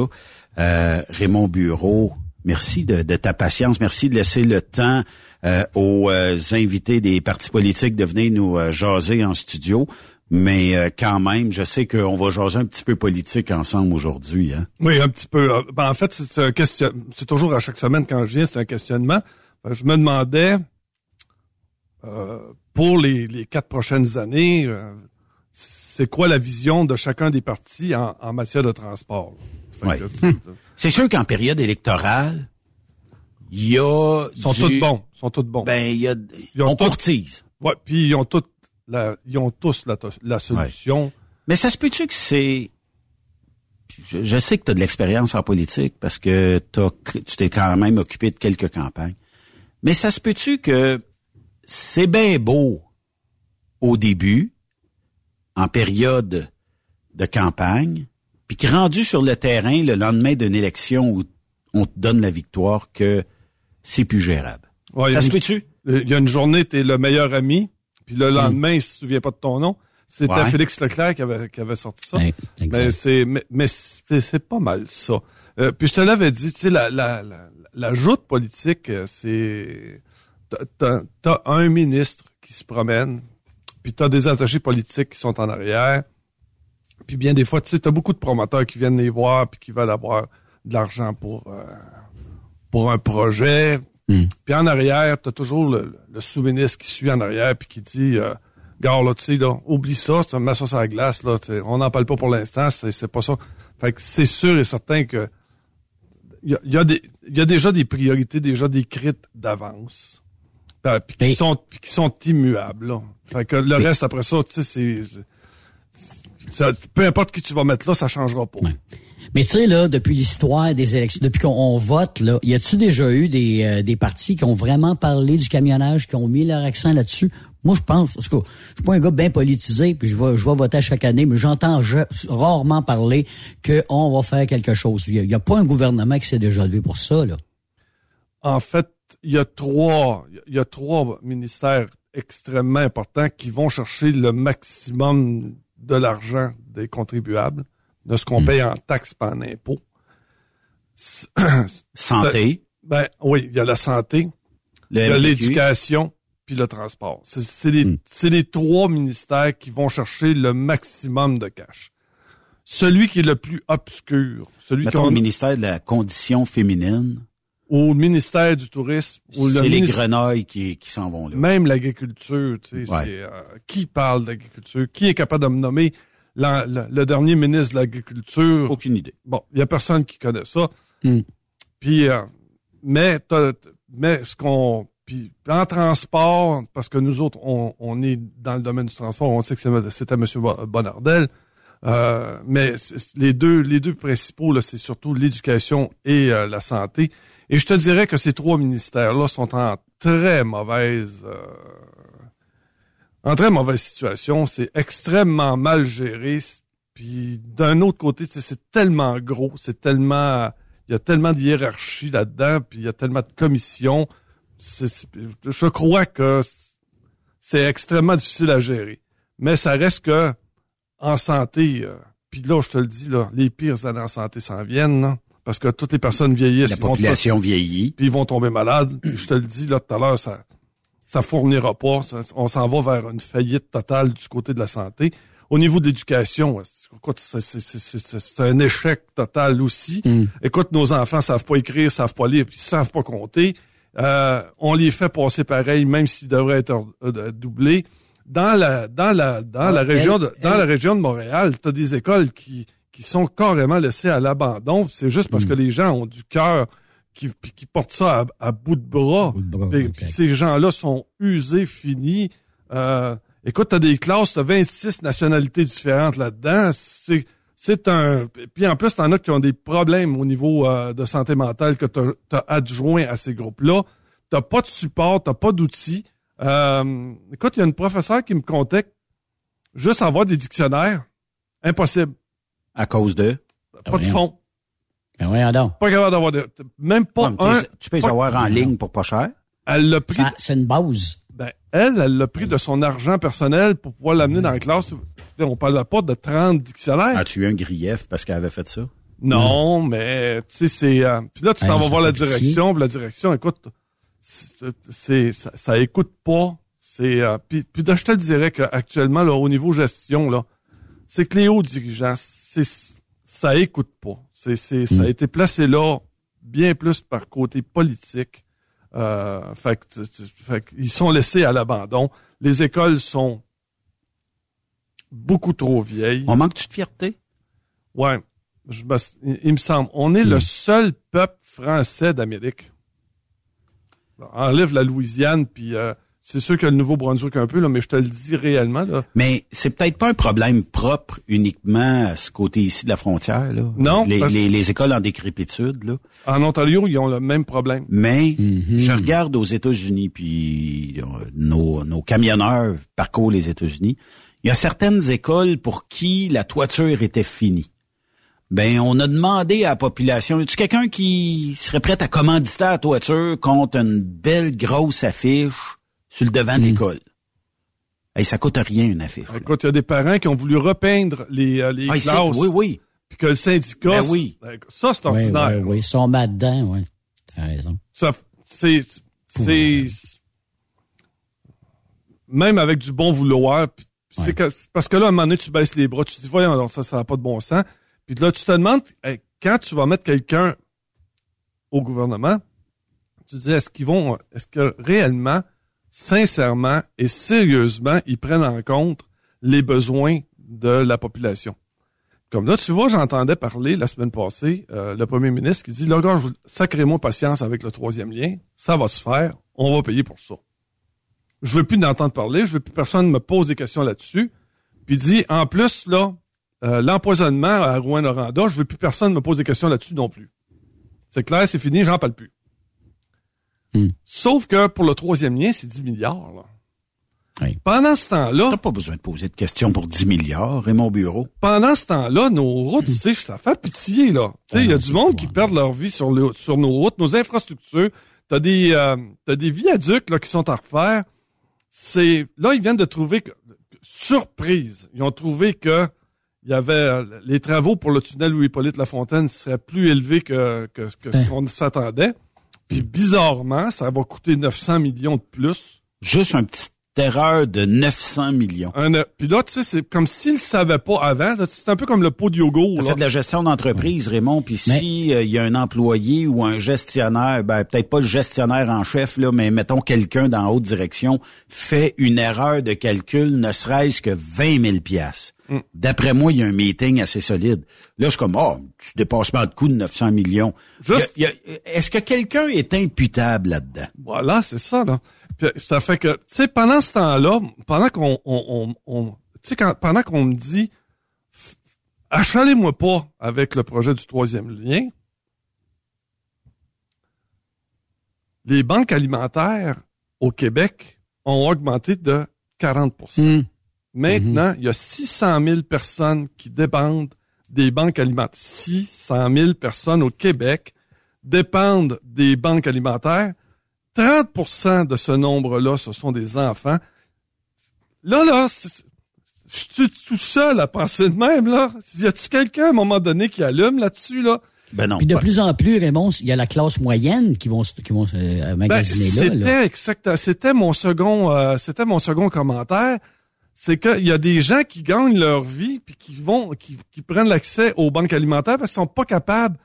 [SPEAKER 7] Euh, Raymond Bureau, Merci de, de ta patience. Merci de laisser le temps euh, aux euh, invités des partis politiques de venir nous euh, jaser en studio. Mais euh, quand même, je sais qu'on va jaser un petit peu politique ensemble aujourd'hui. Hein?
[SPEAKER 12] Oui, un petit peu. Euh, Ben, en fait, c'est un question. C'est toujours à chaque semaine quand je viens, c'est un questionnement. Ben, je me demandais euh, pour les, les quatre prochaines années, euh, c'est quoi la vision de chacun des partis en, en matière de transport?
[SPEAKER 7] Ouais. [laughs] C'est sûr qu'en période électorale, il y a.
[SPEAKER 12] Ils sont
[SPEAKER 7] du-
[SPEAKER 12] tous bons. Ils sont tous bons.
[SPEAKER 7] Ben, il y a.
[SPEAKER 12] Ils ont
[SPEAKER 7] on
[SPEAKER 12] tous-
[SPEAKER 7] courtise.
[SPEAKER 12] Ouais, puis ils ont toutes la, ils ont tous la, la solution.
[SPEAKER 7] Mais ça se peut-tu que c'est. Je, je sais que tu as de l'expérience en politique parce que t'as- tu t'es quand même occupé de quelques campagnes. Mais ça se peut-tu que c'est bien beau au début, en période de campagne, puis que rendu sur le terrain le lendemain d'une élection où on te donne la victoire, que c'est plus gérable?
[SPEAKER 12] Ouais,
[SPEAKER 7] ça se peut-tu?
[SPEAKER 12] Il y a une journée, tu es le meilleur ami, puis le lendemain, il se souvient pas de ton nom. C'était
[SPEAKER 7] Ouais.
[SPEAKER 12] Félix Leclerc qui avait, qui avait sorti ça.
[SPEAKER 8] Ouais,
[SPEAKER 12] mais c'est mais, mais c'est pas mal ça. Euh, puis je te l'avais dit, tu sais, la, la, la, la joute politique, euh, c'est... t'as- t'as un ministre qui se promène, puis t'as des attachés politiques qui sont en arrière, puis bien des fois, tu sais, t'as beaucoup de promoteurs qui viennent les voir, puis qui veulent avoir de l'argent pour... euh, pour un projet. Puis en arrière, t'as toujours le, le sous-ministre qui suit en arrière puis qui dit euh, Gars, là, tu sais, là, oublie ça, tu mets ça sur la glace, là, tu on n'en parle pas pour l'instant, c'est, pas ça. Fait que c'est sûr et certain que il y y, a des- y a déjà des priorités, déjà décrites d'avance. Euh, Puis qui sont puis qui sont immuables. Là. Fait que le reste après ça, tu sais, c'est. peu importe qui tu vas mettre là, ça changera pas.
[SPEAKER 8] Mais tu sais, là, depuis l'histoire des élections, depuis qu'on on vote, là, y a-tu déjà eu des, euh, des partis qui ont vraiment parlé du camionnage, qui ont mis leur accent là-dessus? Moi, je pense, parce que je suis pas un gars bien politisé, puis je vais, je vais voter chaque année, mais j'entends je- rarement parler qu'on va faire quelque chose. Il y, a pas un gouvernement qui s'est déjà levé pour ça, là.
[SPEAKER 12] En fait, y a trois, il y a trois ministères extrêmement importants qui vont chercher le maximum de l'argent des contribuables, de ce qu'on
[SPEAKER 7] Hmm.
[SPEAKER 12] paye en taxes et en impôts. [clears throat]
[SPEAKER 7] Santé.
[SPEAKER 12] Ben oui, il y a la santé,
[SPEAKER 7] Le
[SPEAKER 12] il y a
[SPEAKER 7] MPQ.
[SPEAKER 12] l'éducation, puis le transport. C'est les,
[SPEAKER 7] Hmm.
[SPEAKER 12] les trois ministères qui vont chercher le maximum de cash. Celui qui est le plus obscur, celui qu'on
[SPEAKER 7] au ministère de la condition féminine,
[SPEAKER 12] au ministère du tourisme, ou le
[SPEAKER 7] c'est les grenouilles qui, qui s'en vont là.
[SPEAKER 12] Même l'agriculture, tu sais,
[SPEAKER 7] Ouais.
[SPEAKER 12] euh, qui parle d'agriculture? Qui est capable de me nommer l'an- le, le dernier ministre de l'agriculture?
[SPEAKER 7] Aucune idée.
[SPEAKER 12] Bon, il y a personne qui connaît ça.
[SPEAKER 8] Hmm.
[SPEAKER 12] Puis, euh, mais, t'as- mais ce qu'on, puis en transport, parce que nous autres, on, on est dans le domaine du transport, on sait que c'est- c'était M. Bo- Bonardel. Euh, mais les deux, les deux principaux, là, c'est surtout l'éducation et euh, la santé. Et je te dirais que ces trois ministères-là sont en très mauvaise, euh, en très mauvaise situation. C'est extrêmement mal géré. Puis d'un autre côté, c'est tellement gros, c'est tellement, il y a tellement de hiérarchie là-dedans, puis il y a tellement de commissions. Je crois que c'est extrêmement difficile à gérer. Mais ça reste que en santé, euh, puis là, je te le dis, là, les pires années en santé s'en viennent, là, parce que toutes les personnes vieillissent.
[SPEAKER 7] La population vieillit.
[SPEAKER 12] Puis ils vont tomber malades. [clears throat] Je te le dis, là, tout à l'heure, ça ça fournira pas. Ça- on s'en va vers une faillite totale du côté de la santé. Au niveau de l'éducation, écoute, c'est- un échec total aussi. Écoute, nos enfants savent pas écrire, savent pas lire, puis ils savent pas compter. Euh, on les fait passer pareil, même s'ils devraient être euh, doublés. Dans la dans la dans la
[SPEAKER 7] Ah,
[SPEAKER 12] région
[SPEAKER 7] elle-
[SPEAKER 12] de dans la région de Montréal, tu as des écoles qui qui sont carrément laissées à l'abandon. C'est juste parce que les gens ont du cœur qui, qui portent ça à, à bout de bras. Puis- puis ces gens-là sont usés, finis. Euh, écoute, t'as des classes, t'as 26 nationalités différentes là-dedans. C'est c'est un. Puis en plus, t'en as qui ont des problèmes au niveau euh, de santé mentale que t'as as adjoint à ces groupes-là. T'as pas de support, t'as pas d'outils. Euh, écoute, il y a une professeure qui me contait que juste avoir des dictionnaires, impossible.
[SPEAKER 7] À cause de?
[SPEAKER 12] Pas de fond.
[SPEAKER 8] Ben voyons donc.
[SPEAKER 12] Pas capable d'avoir de. Même pas un.
[SPEAKER 7] tu peux les avoir en ligne pour pas cher.
[SPEAKER 12] Elle l'a pris.
[SPEAKER 8] C'est une base.
[SPEAKER 12] Ben, elle, elle l'a pris de son argent personnel pour pouvoir l'amener dans la classe. On parle pas de 30 dictionnaires.
[SPEAKER 7] As-tu eu un grief parce qu'elle avait fait ça?
[SPEAKER 12] Non, mais tu sais, c'est. euh, puis là, tu
[SPEAKER 8] Hey,
[SPEAKER 12] t'en vas voir la direction, puis la direction, écoute, c'est, c'est- ça, ça écoute pas. C'est. euh, puis, puis là, je te le dirais qu'actuellement, là, au niveau gestion, là, c'est que les hauts dirigeants, c'est, ça écoute pas. C'est, c'est, ça a été placé là bien plus par côté politique. Euh, fait fait qu'ils sont laissés à l'abandon. Les écoles sont beaucoup trop vieilles.
[SPEAKER 7] On manque-tu de fierté?
[SPEAKER 12] Ouais. Je me- il, il me semble. On est le seul peuple français d'Amérique. Enlève la Louisiane, puis euh, c'est sûr que le Nouveau-Brunswick un peu, là, mais je te le dis réellement. Là.
[SPEAKER 7] Mais c'est peut-être pas un problème propre uniquement à ce côté ici de la frontière. Là.
[SPEAKER 12] Non,
[SPEAKER 7] Les,
[SPEAKER 12] parce-
[SPEAKER 7] les- les écoles en décrépitude. Là.
[SPEAKER 12] En Ontario, ils ont le même problème.
[SPEAKER 7] Mais je regarde aux États-Unis, puis euh, nos, nos camionneurs parcourent les États-Unis. Il y a certaines écoles pour qui la toiture était finie. Ben, on a demandé à la population, y a quelqu'un qui serait prêt à commanditer la toiture contre une belle grosse affiche sur le devant de l'école? Hey, ça coûte rien, une affiche.
[SPEAKER 12] Écoute, il y a des parents qui ont voulu repeindre les, euh, les
[SPEAKER 7] Ah, ici,
[SPEAKER 12] classes.
[SPEAKER 7] oui, oui.
[SPEAKER 12] Puis que le syndicat...
[SPEAKER 7] Ben oui.
[SPEAKER 12] Ça, c'est ordinaire.
[SPEAKER 8] oui, oui. Ils sont mal dedans, oui. T'as raison.
[SPEAKER 12] Ça, c'est, c'est, même avec du bon vouloir, puis c'est que, parce que là, à un moment donné, tu baisses les bras, tu te dis, voyons, alors ça, ça n'a pas de bon sens. Puis là, tu te demandes, hey, quand tu vas mettre quelqu'un au gouvernement, tu te dis, est-ce qu'ils vont, est-ce que réellement, sincèrement et sérieusement, ils prennent en compte les besoins de la population? Comme là, tu vois, j'entendais parler la semaine passée, euh, le premier ministre qui dit, là, gars, sacrez-moi patience avec le troisième lien, ça va se faire, on va payer pour ça. Je veux plus d'entendre parler, je veux plus personne me pose des questions là-dessus. Puis il dit, en plus, là, euh, l'empoisonnement à Rouen-Noranda, je veux plus personne me pose des questions là-dessus non plus. C'est clair, c'est fini, j'en parle plus. Sauf que pour le troisième lien, c'est 10 milliards. Là. Pendant ce temps-là...
[SPEAKER 7] T'as pas besoin de poser de questions pour 10 milliards, et mon bureau.
[SPEAKER 12] Pendant ce temps-là, nos routes, tu sais, ça fait pitié, là. Tu sais, il y a du monde qui perd leur vie sur, le- sur nos routes, nos infrastructures. T'as des, euh, t'as des viaducs, là, qui sont à refaire. C'est, là, ils viennent de trouver que, surprise. Ils ont trouvé que il y avait, euh, les travaux pour le tunnel Louis-Hippolyte Lafontaine seraient plus élevés que, que, que ce qu'on s'attendait. Puis, bizarrement, ça va coûter 900 millions de plus.
[SPEAKER 7] Juste un petit erreur de 900 millions.
[SPEAKER 12] Un, euh, puis là, tu sais, c'est comme s'ils ne savaient pas avant. C'est un peu comme le pot de yogourt.
[SPEAKER 7] Ça fait de la gestion d'entreprise, Raymond. Puis si euh, il y a un employé ou un gestionnaire, ben peut-être pas le gestionnaire en chef là, mais mettons quelqu'un dans la haute direction fait une erreur de calcul, ne serait-ce que 20 000 pièces.
[SPEAKER 12] Mm.
[SPEAKER 7] D'après moi, il y a un meeting assez solide. Là, je suis comme, oh, tu dépassement de coût de 900 millions.
[SPEAKER 12] Juste-
[SPEAKER 7] Est-ce que quelqu'un est imputable là-dedans?
[SPEAKER 12] Voilà, c'est ça, là. Puis, ça fait que, tu sais, pendant ce temps-là, pendant qu'on, on, on, on- tu sais, pendant qu'on me dit, achalez-moi pas avec le projet du troisième lien, les banques alimentaires au Québec ont augmenté de 40% Maintenant, il y a 600 000 personnes qui dépendent des banques alimentaires. 600 000 personnes au Québec dépendent des banques alimentaires. 30% de ce nombre-là, ce sont des enfants. Là, là, je suis tout seul à penser de même, là. Y a-tu quelqu'un à un moment donné qui allume là-dessus, là?
[SPEAKER 7] Ben non.
[SPEAKER 8] Puis de plus en plus, Raymond, il y a la classe moyenne qui vont, se- qui vont se euh,
[SPEAKER 12] Ben,
[SPEAKER 8] magasiner là.
[SPEAKER 12] c'était exact, c'était mon second, euh, c'était mon second commentaire. C'est qu'il y a des gens qui gagnent leur vie puis qui vont, qui, qui prennent l'accès aux banques alimentaires parce qu'ils sont pas capables,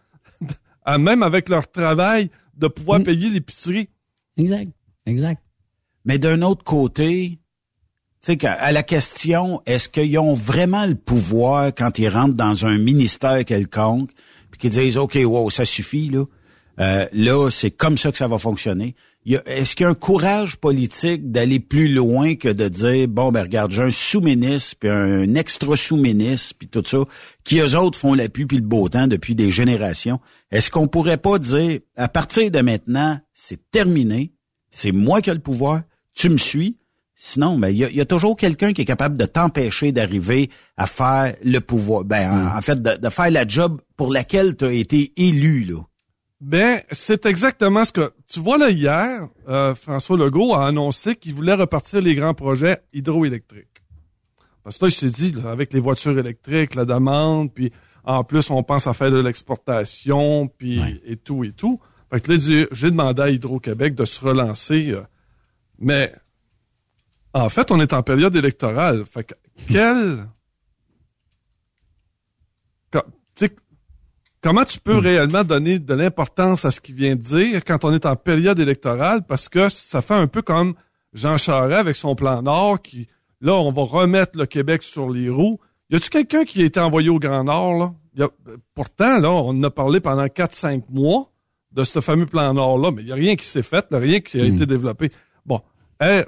[SPEAKER 12] à, même avec leur travail, de
[SPEAKER 8] Mm.
[SPEAKER 12] pouvoir payer l'épicerie.
[SPEAKER 8] Exact, exact.
[SPEAKER 7] Mais d'un autre côté, tu sais, à la question, est-ce qu'ils ont vraiment le pouvoir quand ils rentrent dans un ministère quelconque, puis qu'ils disent, OK, wow, ça suffit, là. Euh, là, c'est comme ça que ça va fonctionner. Est-ce qu'il y a un courage politique d'aller plus loin que de dire, bon, ben regarde, j'ai un sous-ministre, puis un extra sous-ministre, puis tout ça, qui eux autres font l'appui puis le beau temps depuis des générations. Est-ce qu'on pourrait pas dire, à partir de maintenant, c'est terminé, c'est moi qui ai le pouvoir, tu me suis, Sinon, ben, il y, a- il y a toujours quelqu'un qui est capable de t'empêcher d'arriver à faire le pouvoir. Ben, en, en fait, de, de faire la job pour laquelle tu as été élu, là.
[SPEAKER 12] Ben, c'est exactement ce que tu vois là hier. euh, François Legault a annoncé qu'il voulait repartir les grands projets hydroélectriques. Parce que là, il s'est dit, là, avec les voitures électriques, la demande, puis En plus, on pense à faire de l'exportation, puis et tout et tout. Fait que là, j'ai- j'ai demandé à Hydro-Québec de se relancer. euh, mais en fait, on est en période électorale. Fait que [laughs] quel... Co- tu sais, Comment tu peux réellement donner de l'importance à ce qu'il vient de dire quand on est en période électorale? Parce que ça fait un peu comme Jean Charest avec son plan Nord qui, là, on va remettre le Québec sur les roues. Y a-tu quelqu'un qui a été envoyé au Grand Nord, là? Y a- pourtant, là, on en a parlé pendant 4-5 mois de ce fameux plan Nord-là, mais il n'y a rien qui s'est fait, là, rien qui a été développé. Bon. Eh,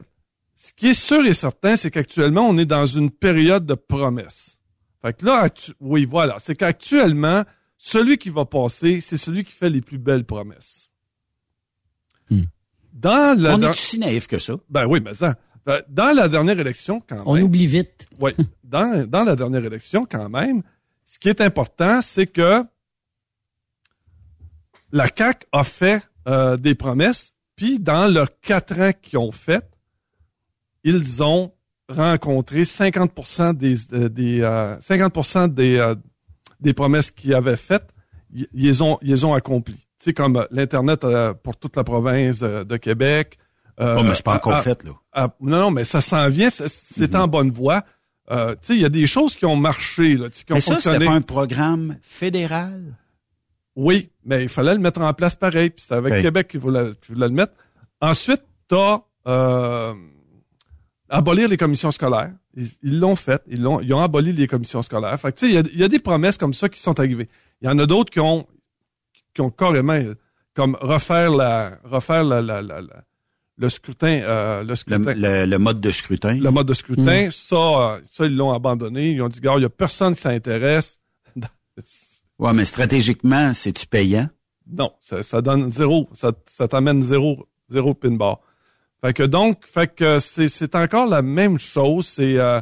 [SPEAKER 12] ce qui est sûr et certain, c'est qu'actuellement, on est dans une période de promesses. Fait que là, oui, voilà. C'est qu'actuellement, celui qui va passer, c'est celui qui fait les plus belles promesses. Dans la
[SPEAKER 7] On est aussi naïf que ça?
[SPEAKER 12] Ben oui, mais ça. ben, Dans la dernière élection, quand
[SPEAKER 8] On
[SPEAKER 12] même.
[SPEAKER 8] oublie vite. [laughs]
[SPEAKER 12] Oui. Dans, dans la dernière élection, quand même, ce qui est important, c'est que la CAQ a fait euh, des promesses, puis dans leurs quatre ans qu'ils ont fait, ils ont rencontré 50% des, euh, des euh, 50% des, euh, des promesses qu'ils avaient faites, ils ils les ont, ils ont accomplies. Tu sais, comme euh, l'Internet euh, pour toute la province euh, de Québec. euh,
[SPEAKER 7] Oh, mais c'est pas encore
[SPEAKER 12] à-
[SPEAKER 7] fait, là.
[SPEAKER 12] à- non, non, mais ça s'en vient, c'est- c'est en bonne voie. Euh, tu sais, il y a des choses qui ont marché, là, tu sais, qui ont
[SPEAKER 7] Mais ça, c'était pas un programme fédéral?
[SPEAKER 12] Oui, mais il fallait le mettre en place pareil. Puis c'était avec. Québec qui voulait, qui voulait le mettre. Ensuite, t'as euh, abolir les commissions scolaires. Ils l'ont fait. Ils l'ont, ils ont aboli les commissions scolaires. Fait que, tu sais, il y a, il y a des promesses comme ça qui sont arrivées. Il y en a d'autres qui ont, qui ont carrément, euh, comme refaire la, refaire la, la, la- la- le scrutin, euh, le scrutin.
[SPEAKER 7] Le, le mode de scrutin.
[SPEAKER 12] Le mode de scrutin,
[SPEAKER 7] Mm.
[SPEAKER 12] ça, euh, ça, ils l'ont abandonné. Ils ont dit, gars, il y a personne qui s'intéresse. [laughs]
[SPEAKER 7] Ouais, mais stratégiquement, c'est-tu payant?
[SPEAKER 12] Non, ça, ça donne zéro. Ça, ça t'amène zéro, zéro pin bar. Fait que donc, fait que c'est, c'est encore la même chose. C'est euh,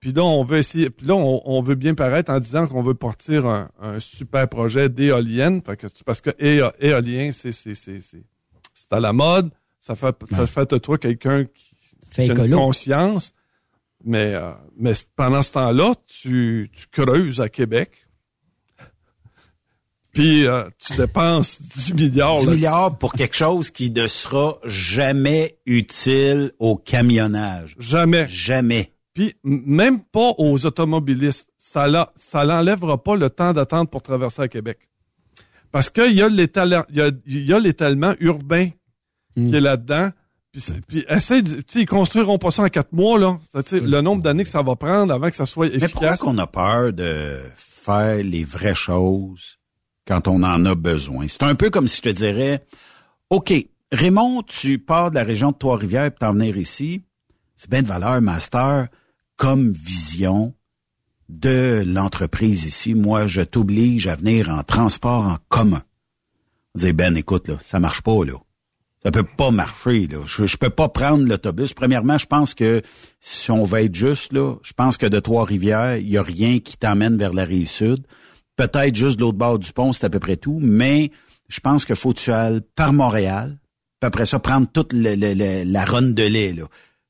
[SPEAKER 12] puis là on veut essayer, puis là on, on veut bien paraître en disant qu'on veut partir un, un super projet d'éolienne. Fait que parce que éo- éolien, c'est c'est c'est c'est c'est à la mode. Ça fait ça fait de toi quelqu'un qui,
[SPEAKER 8] Fait
[SPEAKER 12] qui a une conscience. Mais euh, mais pendant ce temps-là, tu tu creuses à Québec. Puis euh, tu dépenses [laughs] 10 milliards.
[SPEAKER 7] 10
[SPEAKER 12] là.
[SPEAKER 7] milliards pour quelque chose qui ne sera jamais utile au camionnage.
[SPEAKER 12] Jamais.
[SPEAKER 7] Jamais.
[SPEAKER 12] Puis même pas aux automobilistes. Ça la- ça l'enlèvera pas le temps d'attendre pour traverser à Québec. Parce qu'il y a l'étal- il y a, il y a l'étalement urbain qui est là-dedans. Puis, puis essaye tu sais, ils construiront pas ça en quatre mois, là. Le nombre d'années que ça va prendre avant que ça soit
[SPEAKER 7] Mais pourquoi
[SPEAKER 12] efficace.
[SPEAKER 7] qu'on a peur de faire les vraies choses? Quand on en a besoin? C'est un peu comme si je te dirais, OK, Raymond, tu pars de la région de Trois-Rivières pour t'en venir ici. C'est bien de valeur, master, comme vision de l'entreprise ici. Moi, je t'oblige à venir en transport en commun. On dit, Ben, écoute, là, ça marche pas, là. Ça peut pas marcher, là. Je, peux pas prendre l'autobus. Premièrement, je pense que si on va être juste, là, je pense que de Trois-Rivières, il y a rien qui t'amène vers la rive sud. Peut-être juste de l'autre bord du pont, c'est à peu près tout, mais je pense qu'il faut que tu ailles par Montréal, puis après ça, prendre toute le- le- le- la ronde de lait, là.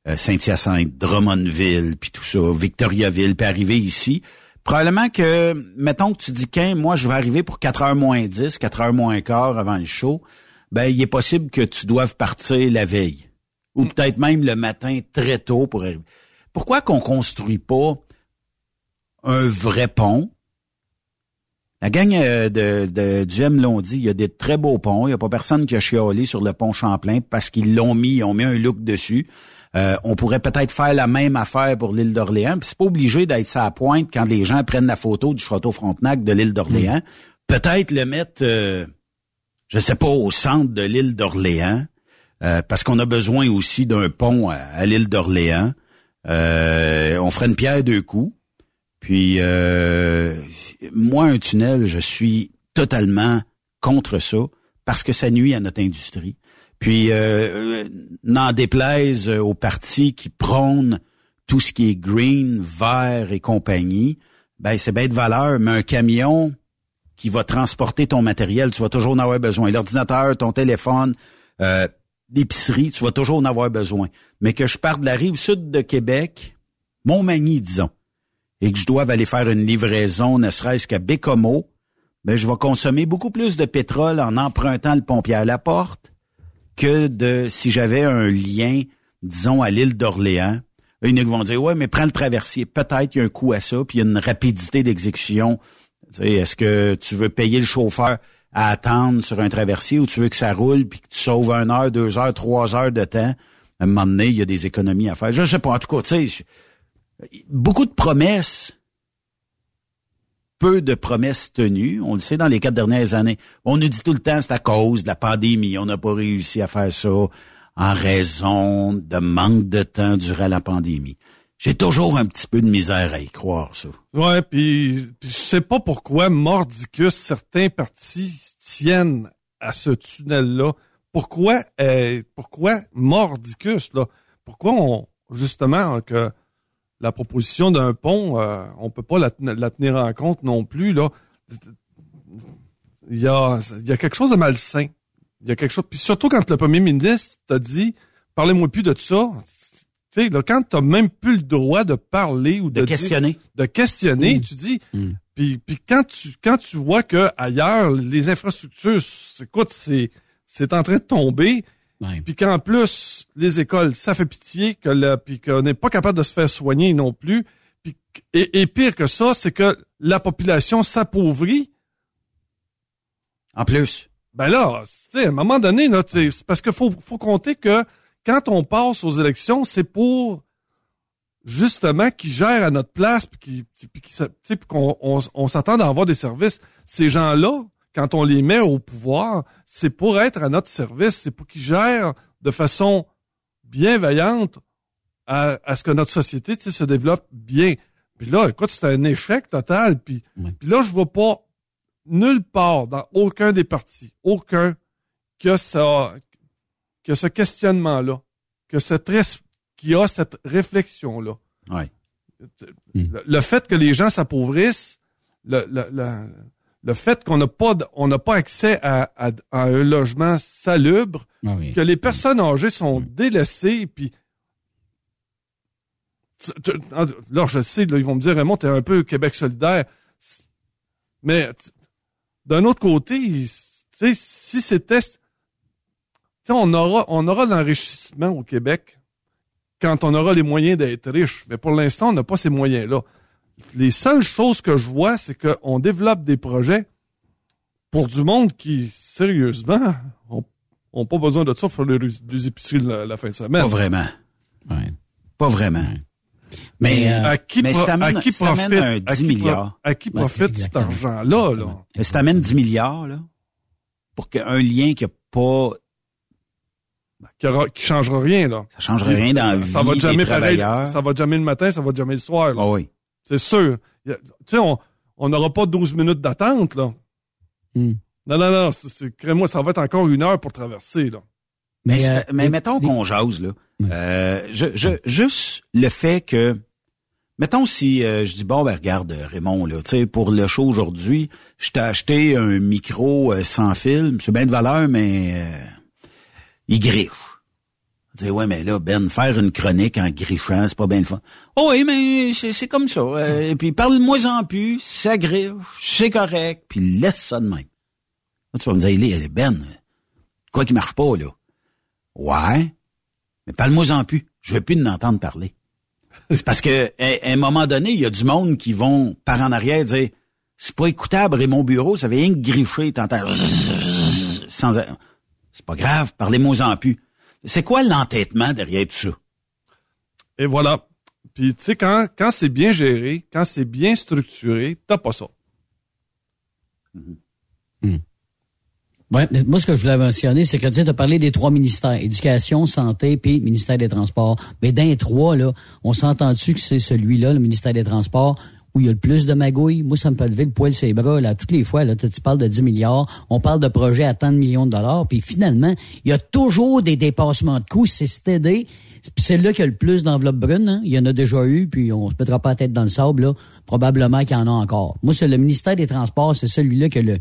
[SPEAKER 7] Euh, Saint-Hyacinthe, Drummondville, puis tout ça, Victoriaville, puis arriver ici. Probablement que, mettons que tu dis qu'un, moi, je vais arriver pour 4 heures moins 10, 4 heures moins quart avant le show, ben, il est possible que tu doives partir la veille. Ou peut-être même le matin très tôt pour arriver. Pourquoi qu'on construit pas un vrai pont? La gang euh, de, de, du M l'ont dit, il y a des très beaux ponts. Il n'y a pas personne qui a chialé sur le pont Champlain parce qu'ils l'ont mis, ils ont mis un look dessus. Euh, on pourrait peut-être faire la même affaire pour l'île d'Orléans. Puis c'est pas obligé d'être ça à pointe quand les gens prennent la photo du château Frontenac de l'île d'Orléans. Peut-être le mettre, euh, je sais pas, au centre de l'île d'Orléans, euh, parce qu'on a besoin aussi d'un pont à, à l'île d'Orléans. Euh, on ferait une pierre deux coups. Puis euh, moi, un tunnel, je suis totalement contre ça parce que ça nuit à notre industrie. Puis euh, n'en déplaise aux partis qui prônent tout ce qui est green, vert et compagnie, ben c'est bien de valeur, mais un camion qui va transporter ton matériel, tu vas toujours en avoir besoin. L'ordinateur, ton téléphone, euh, l'épicerie, tu vas toujours en avoir besoin. Mais que je parte de la rive sud de Québec, Montmagny, disons, et que je dois aller faire une livraison, ne serait-ce qu'à Bécomo, ben, je vais consommer beaucoup plus de pétrole en empruntant le pompier à la porte que de si j'avais un lien, disons, à l'île d'Orléans. Ils vont dire, ouais, mais prends le traversier. Peut-être qu'il y a un coût à ça, puis il y a une rapidité d'exécution. Est-ce que tu veux payer le chauffeur à attendre sur un traversier ou tu veux que ça roule puis que tu sauves une heure, deux heures, trois heures de temps? À un moment donné, il y a des économies à faire. Je sais pas. En tout cas, tu sais, beaucoup de promesses peu de promesses tenues. On le sait dans les quatre dernières années. On nous dit tout le temps c'est à cause de la pandémie. On n'a pas réussi à faire ça en raison de manque de temps durant la pandémie. J'ai toujours un petit peu de misère à y croire, ça.
[SPEAKER 12] Ouais, puis je sais pas pourquoi Mordicus, certains partis tiennent à ce tunnel-là. Pourquoi, euh, pourquoi Mordicus, là? Pourquoi on, justement, que la proposition d'un pont, euh, on peut pas la, tenir en compte non plus. Là, il y a, il y a quelque chose de malsain. Il y a quelque chose. Puis surtout quand le premier ministre t'a dit, parlez-moi plus de ça. Tu sais, quand t'as même plus le droit de parler ou de,
[SPEAKER 7] questionner,
[SPEAKER 12] de questionner, tu dis. Mm. Puis, puis quand tu quand tu vois que ailleurs les infrastructures, écoute, c'est c'est en train de tomber puis qu'en plus, les écoles, ça fait pitié, que le, puis qu'on n'est pas capable de se faire soigner non plus. Puis, et, pire que ça, c'est que la population s'appauvrit.
[SPEAKER 7] En plus.
[SPEAKER 12] Ben là, à un moment donné, là, parce qu'il faut, faut compter que quand on passe aux élections, c'est pour justement qui gèrent à notre place, puis qu'on on, on s'attend à avoir des services. Ces gens-là, quand on les met au pouvoir, c'est pour être à notre service, c'est pour qu'ils gèrent de façon bienveillante à, ce que notre société se développe bien. Puis là, écoute, c'est un échec total. Puis, puis là, je vois pas nulle part dans aucun des partis, aucun, que ça, que ce questionnement-là, que cette qui a cette réflexion-là. Le, fait que les gens s'appauvrissent, le, le, le fait qu'on n'a pas on n'a pas accès à, un logement salubre, ah que les personnes âgées sont délaissées, puis là je sais, ils vont me dire Raymond, t'es un peu Québec solidaire, mais d'un autre côté, si c'était, on aura on aura l'enrichissement au Québec quand on aura les moyens d'être riche, mais pour l'instant on n'a pas ces moyens là les seules choses que je vois, c'est qu'on développe des projets pour du monde qui, sérieusement, ont, pas besoin de ça pour faire les, épiceries la, fin de semaine.
[SPEAKER 7] Pas vraiment. Pas vraiment. Mais, euh,
[SPEAKER 12] à qui,
[SPEAKER 7] mais
[SPEAKER 12] à qui profite,
[SPEAKER 7] un 10 milliards.
[SPEAKER 12] À qui profite cet argent-là, là?
[SPEAKER 7] Mais si t'amènes 10 milliards, là, pour qu'un lien qui a pas
[SPEAKER 12] qui, aura, qui changera rien, là.
[SPEAKER 7] Ça changera rien dans la vie ça va jamais pareil,
[SPEAKER 12] Ça va jamais le matin, ça va jamais le soir, là.
[SPEAKER 7] Ah oui.
[SPEAKER 12] C'est sûr. Tu sais, on n'aura pas 12 minutes d'attente, là. Hmm. Non, non, non. Crée-moi, ça va être encore une heure pour traverser, là.
[SPEAKER 7] Mais, euh, mais mettons qu'on jase, là. Euh, je, je, juste le fait que, mettons si euh, je dis, bon, ben regarde, Raymond, là, tu sais, pour le show aujourd'hui, je t'ai acheté un micro sans fil, c'est bien de valeur, mais il griffe. Tu ouais, mais là, Ben, faire une chronique en griffant, c'est pas bien le fun. Oh oui, mais c'est comme ça. Euh, et puis parle-moi en plus, ça griffe, c'est correct, puis laisse ça de même. Là, tu vas me dire, Ben, quoi qui marche pas, là? Ouais, mais parle-moi en plus. Je veux plus n'entendre parler. [laughs] C'est parce que à, un moment donné, il y a du monde qui vont par en arrière dire c'est pas écoutable, et mon bureau, ça avait rien que griffer, t'entends [laughs] sans c'est pas grave, parlez-moi en plus. C'est quoi l'entêtement derrière tout ça?
[SPEAKER 12] Et voilà. Puis, tu sais, quand, quand c'est bien géré, quand c'est bien structuré, t'as pas ça.
[SPEAKER 8] Mm-hmm. Ouais, moi, ce que je voulais mentionner, c'est que tu as parlé des trois ministères, éducation, santé, puis ministère des Transports. Mais d'un trois, là, on s'entend dessus que c'est celui-là, le ministère des Transports, où il y a le plus de magouilles. Moi, ça me fait lever le poil sur les bras. Là, toutes les fois, là, tu parles de 10 milliards, on parle de projets à tant de millions de dollars, puis finalement, il y a toujours des dépassements de coûts. C'est cest c'est là qu'il y a le plus d'enveloppe brune. Hein. Il y en a déjà eu, puis on se mettra pas la tête dans le sable. Là. Probablement qu'il y en a encore. Moi, c'est le ministère des Transports, c'est celui-là que le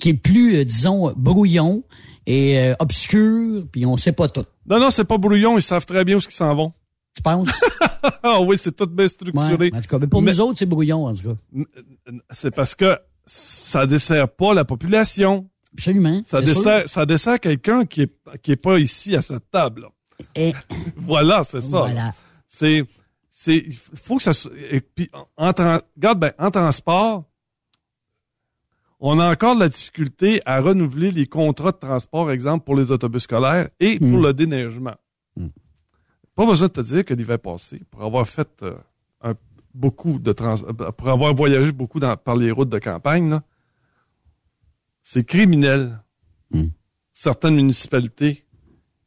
[SPEAKER 8] qui est plus, euh, disons, brouillon et euh, obscur, puis on sait pas tout.
[SPEAKER 12] Non, non, c'est pas brouillon. Ils savent très bien où ils s'en vont.
[SPEAKER 8] Tu penses? [laughs]
[SPEAKER 12] ah oui, c'est tout bien structuré.
[SPEAKER 8] Ouais, en tout cas, mais pour
[SPEAKER 12] Mais-
[SPEAKER 8] nous autres, c'est brouillon, en tout cas.
[SPEAKER 12] C'est parce que ça dessert pas la population.
[SPEAKER 8] Absolument.
[SPEAKER 12] Ça dessert, ça dessert quelqu'un qui est, qui est pas ici à cette table. là.
[SPEAKER 8] Et [coughs]
[SPEAKER 12] Voilà, c'est ça.
[SPEAKER 8] Voilà.
[SPEAKER 12] C'est, c'est, il faut que ça, et puis, en, regarde, ben, en transport, on a encore de la difficulté à renouveler les contrats de transport, exemple, pour les autobus scolaires et pour le déneigement. Pas besoin de te dire que l'hiver passé, pour avoir fait euh, un- beaucoup de trans, euh, pour avoir voyagé beaucoup dans- par les routes de campagne, là, c'est criminel. Certaines municipalités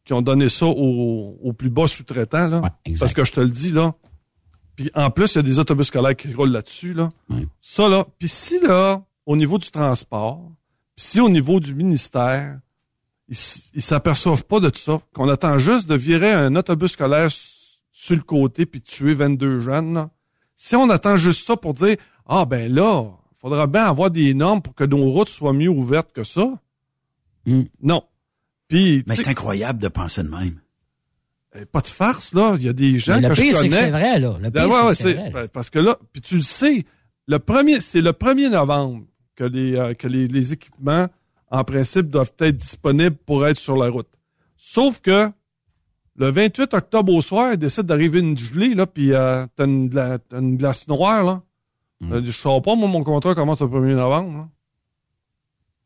[SPEAKER 12] qui ont donné ça aux, aux plus bas sous-traitants, là. parce que je te le dis, là. Puis en plus, il y a des autobus scolaires qui roulent là-dessus, là. Ça, là. Puis si, là, au niveau du transport, puis si au niveau du ministère, ils s'aperçoivent pas de tout ça, qu'on attend juste de virer un autobus scolaire sur le côté puis de tuer 22 jeunes, là. Si on attend juste ça pour dire, ah, ben là, faudra bien avoir des normes pour que nos routes soient mieux ouvertes que ça. Non. Puis,
[SPEAKER 7] Mais c'est incroyable de penser de même.
[SPEAKER 12] eh, pas de farce, là. Il y a des gens
[SPEAKER 8] le
[SPEAKER 12] que je
[SPEAKER 8] pire, c'est
[SPEAKER 12] connais.
[SPEAKER 8] que c'est vrai, là. Le pire,
[SPEAKER 12] Ben ouais,
[SPEAKER 8] c'est vrai, là.
[SPEAKER 12] ben, Parce que là, puis tu le sais, le premier, c'est le 1er novembre que les, euh, que les, les équipements, en principe, doivent être disponibles pour être sur la route. Sauf que le 28 octobre au soir, il décide d'arriver une gelée, là, puis euh, t'as une, gla- une glace noire, là.
[SPEAKER 8] Mm.
[SPEAKER 12] Euh, Je sais pas, moi, mon contrat commence le 1er novembre, là.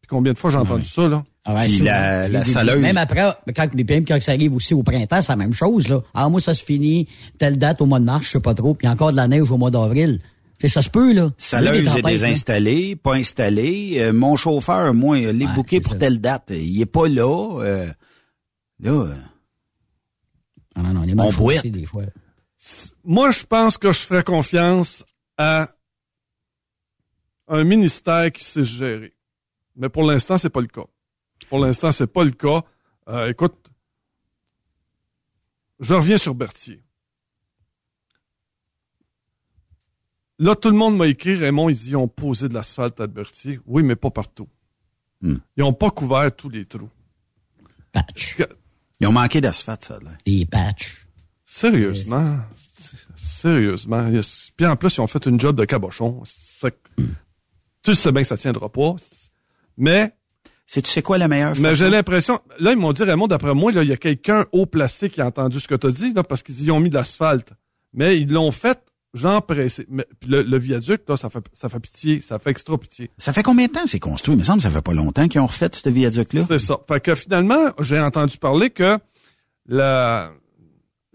[SPEAKER 12] Puis combien de fois j'ai entendu ça, là?
[SPEAKER 8] Ah ouais,
[SPEAKER 7] Puis
[SPEAKER 8] souvent.
[SPEAKER 7] la- la.
[SPEAKER 8] Même après, quand, même quand ça arrive aussi au printemps, c'est la même chose, là. Ah, moi, ça se finit telle date au mois de mars, je sais pas trop, puis il y a encore de la neige au mois d'avril. Ça se peut, là.
[SPEAKER 7] Saleuse est désinstallée, pas installée. Euh, mon chauffeur, moi, il est booké pour telle date. Il est pas là. euh, là, euh,
[SPEAKER 8] Ah non, non, on est
[SPEAKER 7] on
[SPEAKER 8] mal des fois.
[SPEAKER 12] Moi, je pense que je ferais confiance à un ministère qui sait gérer. Mais pour l'instant, c'est pas le cas. Pour l'instant, c'est pas le cas. Euh, écoute, je reviens sur Berthier. Là, tout le monde m'a écrit, Raymond, ils y ont posé de l'asphalte à Berthier. Oui, mais pas partout.
[SPEAKER 7] Hmm.
[SPEAKER 12] Ils n'ont pas couvert tous les trous.
[SPEAKER 8] Patch.
[SPEAKER 7] Ils ont manqué d'asphalte, ça. Là.
[SPEAKER 8] Des patchs.
[SPEAKER 12] Sérieusement. Sérieusement. Yes. Puis en plus, ils ont fait une job de cabochon. C'est- Tu sais bien que ça tiendra pas. Mais.
[SPEAKER 7] C'est, tu sais quoi la meilleure
[SPEAKER 12] Mais j'ai l'impression. Là, ils m'ont dit, Raymond, d'après moi, là, il y a quelqu'un haut placé qui a entendu ce que tu as dit, là, parce qu'ils y ont mis de l'asphalte. Mais ils l'ont fait, genre pressé. Mais, le, le viaduc, là, ça fait, ça fait pitié. Ça fait extra pitié.
[SPEAKER 7] Ça fait combien de temps que c'est construit? Il me semble que ça fait pas longtemps qu'ils ont refait ce viaduc-là.
[SPEAKER 12] C'est ça. Fait que finalement, j'ai entendu parler que la,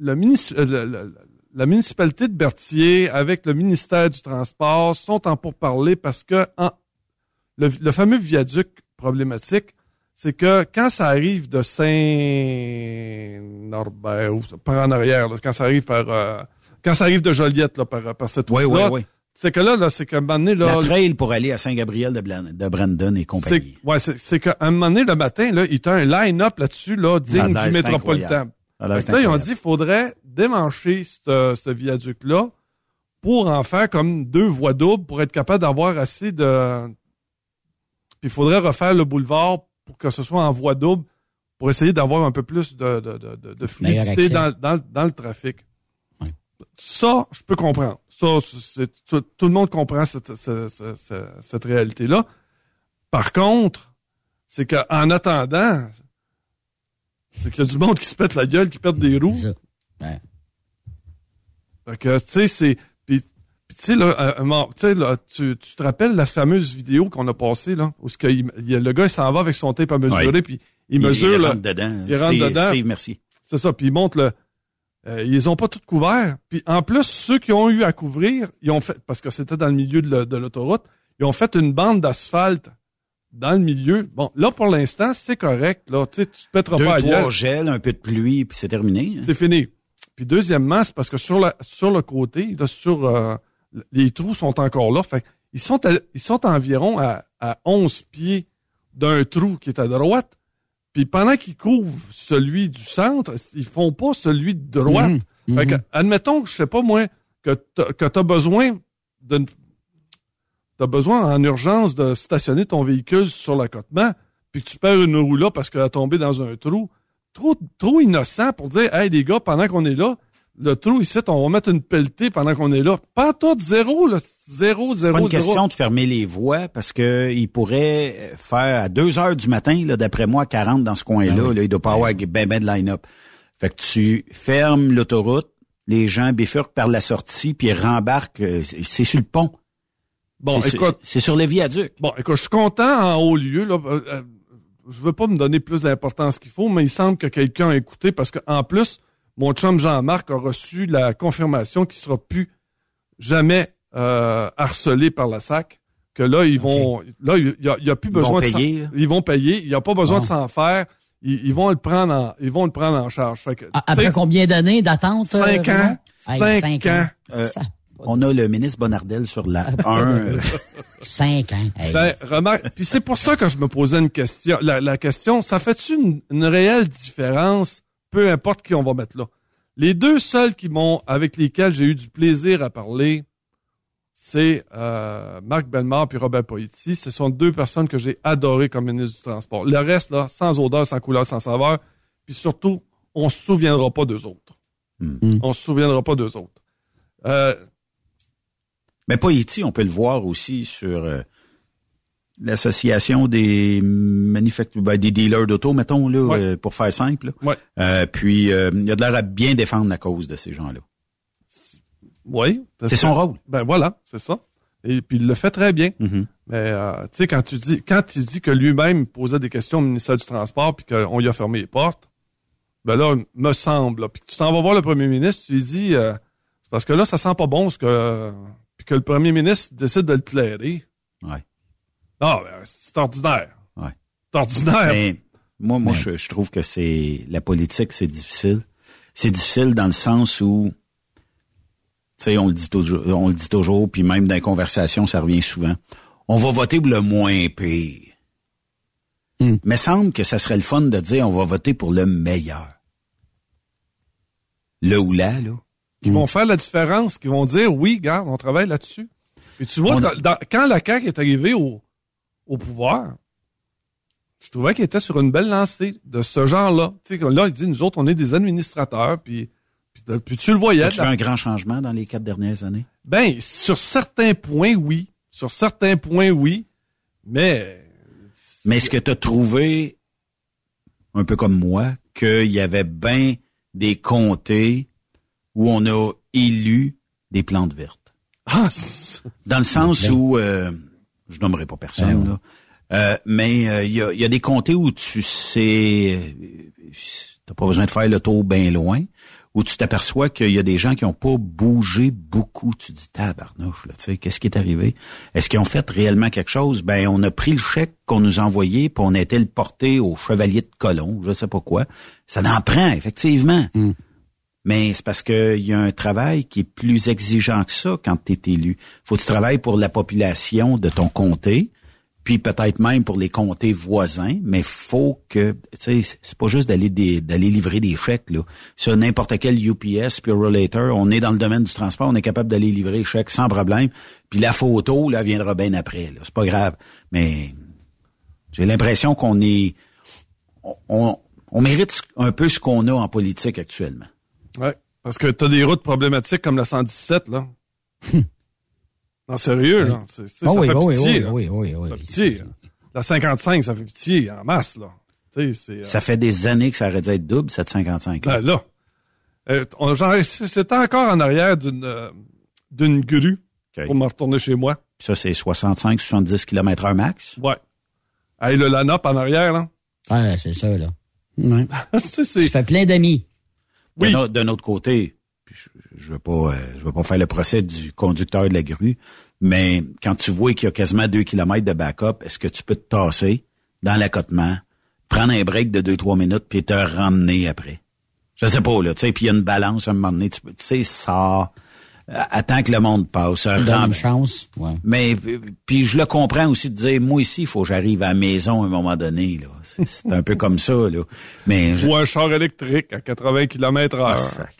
[SPEAKER 12] munici- euh, la, municipalité de Berthier avec le ministère du Transport sont en pourparlers parce que en- le, le fameux viaduc problématique, c'est que quand ça arrive de Saint-Norbert ou par en arrière, là, quand ça arrive par euh, quand ça arrive de Joliette là, par, par cette
[SPEAKER 7] Oui,
[SPEAKER 12] route-là,
[SPEAKER 7] oui, oui.
[SPEAKER 12] c'est que là, là c'est qu'à un moment donné, là,
[SPEAKER 7] La trail pour aller à Saint-Gabriel de, Blan- de Brandon et compagnie.
[SPEAKER 12] c'est ouais, c'est c'est qu'à un moment donné le matin là, il y a un line-up là-dessus là digne du métropolitain. là, ils ont dit qu'il faudrait démancher ce viaduc-là pour en faire comme deux voies doubles pour être capable d'avoir assez de. Puis il faudrait refaire le boulevard pour que ce soit en voie double pour essayer d'avoir un peu plus de, de, de, de- fluidité dans, dans, dans le trafic. Ça, je peux comprendre. Ça, c'est, tout, tout le monde comprend cette, ce- ce- ce- cette réalité-là. Par contre, c'est qu'en attendant, c'est qu'il y a du monde qui se pète la gueule, qui pète des roues.
[SPEAKER 8] Ouais.
[SPEAKER 12] Fait que, tu sais, c'est... Puis, puis tu sais, là, euh, moment- tu sais, là, tu, tu te rappelles la fameuse vidéo qu'on a passée, là, où ce que il- il le gars, il s'en va avec son tape à mesurer,
[SPEAKER 7] Ouais.
[SPEAKER 12] puis il mesure...
[SPEAKER 7] Il
[SPEAKER 12] là,
[SPEAKER 7] rentre dedans.
[SPEAKER 12] Il rentre
[SPEAKER 7] Steve-
[SPEAKER 12] dedans.
[SPEAKER 7] Steve, merci.
[SPEAKER 12] C'est ça, puis il montre le... euh, ils ont pas tout couvert. Puis en plus, ceux qui ont eu à couvrir, ils ont fait... Parce que c'était dans le milieu de, l'autoroute, ils ont fait une bande d'asphalte dans le milieu. Bon, là, pour l'instant, c'est correct. Là, tu te pèteras
[SPEAKER 7] Deux,
[SPEAKER 12] pas
[SPEAKER 7] trois gels, un peu de pluie, puis c'est terminé. hein.
[SPEAKER 12] C'est fini. Puis deuxièmement, c'est parce que sur la sur le côté, là, sur euh, les trous sont encore là. Fait ils sont à- ils sont environ à, à 11 pieds d'un trou qui est à droite. Puis pendant qu'ils couvrent celui du centre, ils font pas celui de droite.
[SPEAKER 8] Mhm.
[SPEAKER 12] Fait que,
[SPEAKER 8] Mhm.
[SPEAKER 12] admettons que je sais pas moi que tu as besoin d'une t'as besoin en urgence de stationner ton véhicule sur l'accotement, puis que tu perds une roue là parce qu'elle a tombé dans un trou. Trop, trop innocent pour dire, hey les gars, pendant qu'on est là, le trou ici, on va mettre une pelletée pendant qu'on est là. Pas tout, zéro, là. Zéro,
[SPEAKER 7] C'est
[SPEAKER 12] zéro,
[SPEAKER 7] pas une
[SPEAKER 12] zéro.
[SPEAKER 7] question de fermer les voies parce que il pourrait faire à 2 heures du matin, là, d'après moi, 40 dans ce coin-là.
[SPEAKER 12] Ah
[SPEAKER 8] oui.
[SPEAKER 7] là, il doit pas avoir ben, ben de line-up. Fait que tu fermes l'autoroute, les gens bifurquent par la sortie, puis ils rembarquent. euh, C'est sur le pont.
[SPEAKER 12] Bon,
[SPEAKER 7] C'est-
[SPEAKER 12] écoute.
[SPEAKER 7] C'est sur le viaduc.
[SPEAKER 12] Bon, écoute, je suis content en haut lieu, là. Euh, euh, je veux pas me donner plus d'importance qu'il faut, mais il semble que quelqu'un a écouté parce que, en plus, mon chum Jean-Marc a reçu la confirmation qu'il sera plus jamais euh, harcelé par la SAC. Que là, ils vont, là, il y a, il y a plus
[SPEAKER 7] Ils
[SPEAKER 12] besoin
[SPEAKER 7] vont
[SPEAKER 12] de s'en-
[SPEAKER 7] payer, là.
[SPEAKER 12] Ils vont payer. Il n'y a pas besoin
[SPEAKER 8] Bon.
[SPEAKER 12] de s'en faire. Ils, ils vont le prendre en, ils vont le prendre en charge. Fait que,
[SPEAKER 8] Après combien d'années d'attente? euh,
[SPEAKER 12] Cinq ans.
[SPEAKER 8] Hey,
[SPEAKER 12] Cinq ans.
[SPEAKER 7] Euh, on a le ministre Bonardel sur la [laughs] 1. euh,
[SPEAKER 8] Cinq ans. Hey.
[SPEAKER 12] Ben, remarque, puis c'est pour ça que je me posais une question. La, la question, ça fait-tu une, une réelle différence, peu importe qui on va mettre là? Les deux seuls qui m'ont, avec lesquels j'ai eu du plaisir à parler, c'est euh, Marc Bellemare puis Robert Poitiers. Ce sont deux personnes que j'ai adorées comme ministre du Transport. Le reste, là, sans odeur, sans couleur, sans saveur. Puis surtout, on se souviendra pas d'eux autres.
[SPEAKER 7] Hmm.
[SPEAKER 12] On se souviendra pas d'eux autres. Euh,
[SPEAKER 7] Mais ici, on peut le voir aussi sur euh, l'association des manufacturiers, ben, des dealers d'auto, mettons, là,
[SPEAKER 12] Ouais.
[SPEAKER 7] euh, pour faire simple. là.
[SPEAKER 12] Ouais.
[SPEAKER 7] Euh, puis, euh, il a de l'air à bien défendre la cause de ces gens-là.
[SPEAKER 12] Oui.
[SPEAKER 7] C'est son rôle.
[SPEAKER 12] Ben voilà, c'est ça. Et puis il le fait très bien.
[SPEAKER 7] Mhm.
[SPEAKER 12] Mais tu sais, quand tu dis quand il dit que lui-même posait des questions au ministère du Transport puis qu'on lui a fermé les portes, ben là, me semble, là, puis tu t'en vas voir le premier ministre, tu lui dis c'est parce que là, ça sent pas bon ce que puis que le premier ministre décide de le clairer.
[SPEAKER 7] Ouais.
[SPEAKER 12] Ah ben, c'est ordinaire.
[SPEAKER 7] Ouais.
[SPEAKER 12] C'est ordinaire.
[SPEAKER 7] Mais moi, moi,
[SPEAKER 8] Ouais.
[SPEAKER 7] je, je trouve que c'est la politique, c'est difficile. C'est difficile dans le sens où, tu sais, on le dit toujours, on le dit toujours, puis même dans les conversations, ça revient souvent. On va voter pour le moins pire.
[SPEAKER 8] Hmm.
[SPEAKER 7] Mais semble que ça serait le fun de dire on va voter pour le meilleur. Le ou là, là.
[SPEAKER 12] Qui vont faire la différence, qui vont dire oui, garde, on travaille là-dessus. Puis tu vois,
[SPEAKER 7] On-
[SPEAKER 12] dans- dans- quand la CAQ est arrivée au, au pouvoir, je trouvais qu'il était sur une belle lancée de ce genre-là. Tu sais, que là, il dit, nous autres, on est des administrateurs, puis, puis, tu le voyais.
[SPEAKER 7] As-tu
[SPEAKER 12] de la-
[SPEAKER 7] vu un grand changement dans les quatre dernières années?
[SPEAKER 12] Ben, sur certains points, oui. Sur certains points, oui. Mais,
[SPEAKER 7] Mais est-ce que tu as trouvé, un peu comme moi, qu'il y avait bien des comtés où on a élu des plantes vertes?
[SPEAKER 12] ah,
[SPEAKER 7] Dans le sens
[SPEAKER 8] Ben.
[SPEAKER 7] où, euh, je nommerai pas personne,
[SPEAKER 8] Ben
[SPEAKER 7] là, Euh, mais euh, il y, a, y a des comtés où tu sais, euh, t'as pas besoin de faire le tour bien loin, où tu t'aperçois qu'il y a des gens qui ont pas bougé beaucoup. Tu dis, tabarnouche, là, tu sais, qu'est-ce qui est arrivé? Est-ce qu'ils ont fait réellement quelque chose? Ben, on a pris le chèque qu'on nous a envoyé, puis on a été le porter au chevalier de colon, je sais pas quoi. Ça en prend, effectivement. Mais c'est parce qu'il y a un travail qui est plus exigeant que ça quand tu es élu. faut que tu travailles pour la population de ton comté, puis peut-être même pour les comtés voisins, mais faut que, tu sais, c'est pas juste d'aller des- d'aller livrer des chèques, là. Sur n'importe quel UPS, puis on est dans le domaine du transport, on est capable d'aller livrer les chèques sans problème. Puis la photo, là, viendra bien après, là. C'est pas grave. Mais j'ai l'impression qu'on est, on, on mérite un peu ce qu'on a en politique actuellement.
[SPEAKER 12] Ouais. Parce que t'as des routes problématiques comme la 117, là. [laughs] non, sérieux, là. C'est- c'est-
[SPEAKER 8] Ah
[SPEAKER 12] ça
[SPEAKER 8] oui,
[SPEAKER 12] fait
[SPEAKER 8] oui,
[SPEAKER 12] pitié,
[SPEAKER 8] oui,
[SPEAKER 12] là.
[SPEAKER 8] oui, oui, oui.
[SPEAKER 12] Ça fait pitié. La 55, ça fait pitié en masse, là. Euh,
[SPEAKER 7] Ça fait des années que ça aurait dû être double, cette 55 là.
[SPEAKER 12] Ben là, euh, on- genre, c'était encore en arrière d'une euh, d'une grue pour me retourner chez moi.
[SPEAKER 7] Ça, c'est 65-70 km heure max?
[SPEAKER 12] Ouais. Hey, le Lanop en arrière, là.
[SPEAKER 8] Ah, c'est ça, là. [laughs] Ouais.
[SPEAKER 12] c'est, c'est-
[SPEAKER 8] Tu fais plein d'amis.
[SPEAKER 12] Oui.
[SPEAKER 7] D'un autre- côté, je, veux pas, euh, je veux pas faire le procès du conducteur de la grue, mais quand tu vois qu'il y a quasiment 2 km de backup, est-ce que tu peux te tasser dans l'accotement, prendre un break de 2-3 minutes, puis te ramener après? Je sais pas, là, tu sais, puis il y a une balance à un moment donné, tu peux- tu sais, ça, attends que le monde passe,
[SPEAKER 8] une chance. Ouais.
[SPEAKER 7] Mais puis je le comprends aussi de dire moi ici il faut que j'arrive à la maison à un moment donné là. C'est c'est un peu comme ça là. Mais je-
[SPEAKER 12] Ou un char électrique à 80 km
[SPEAKER 7] Ah,
[SPEAKER 12] heure.
[SPEAKER 7] sac.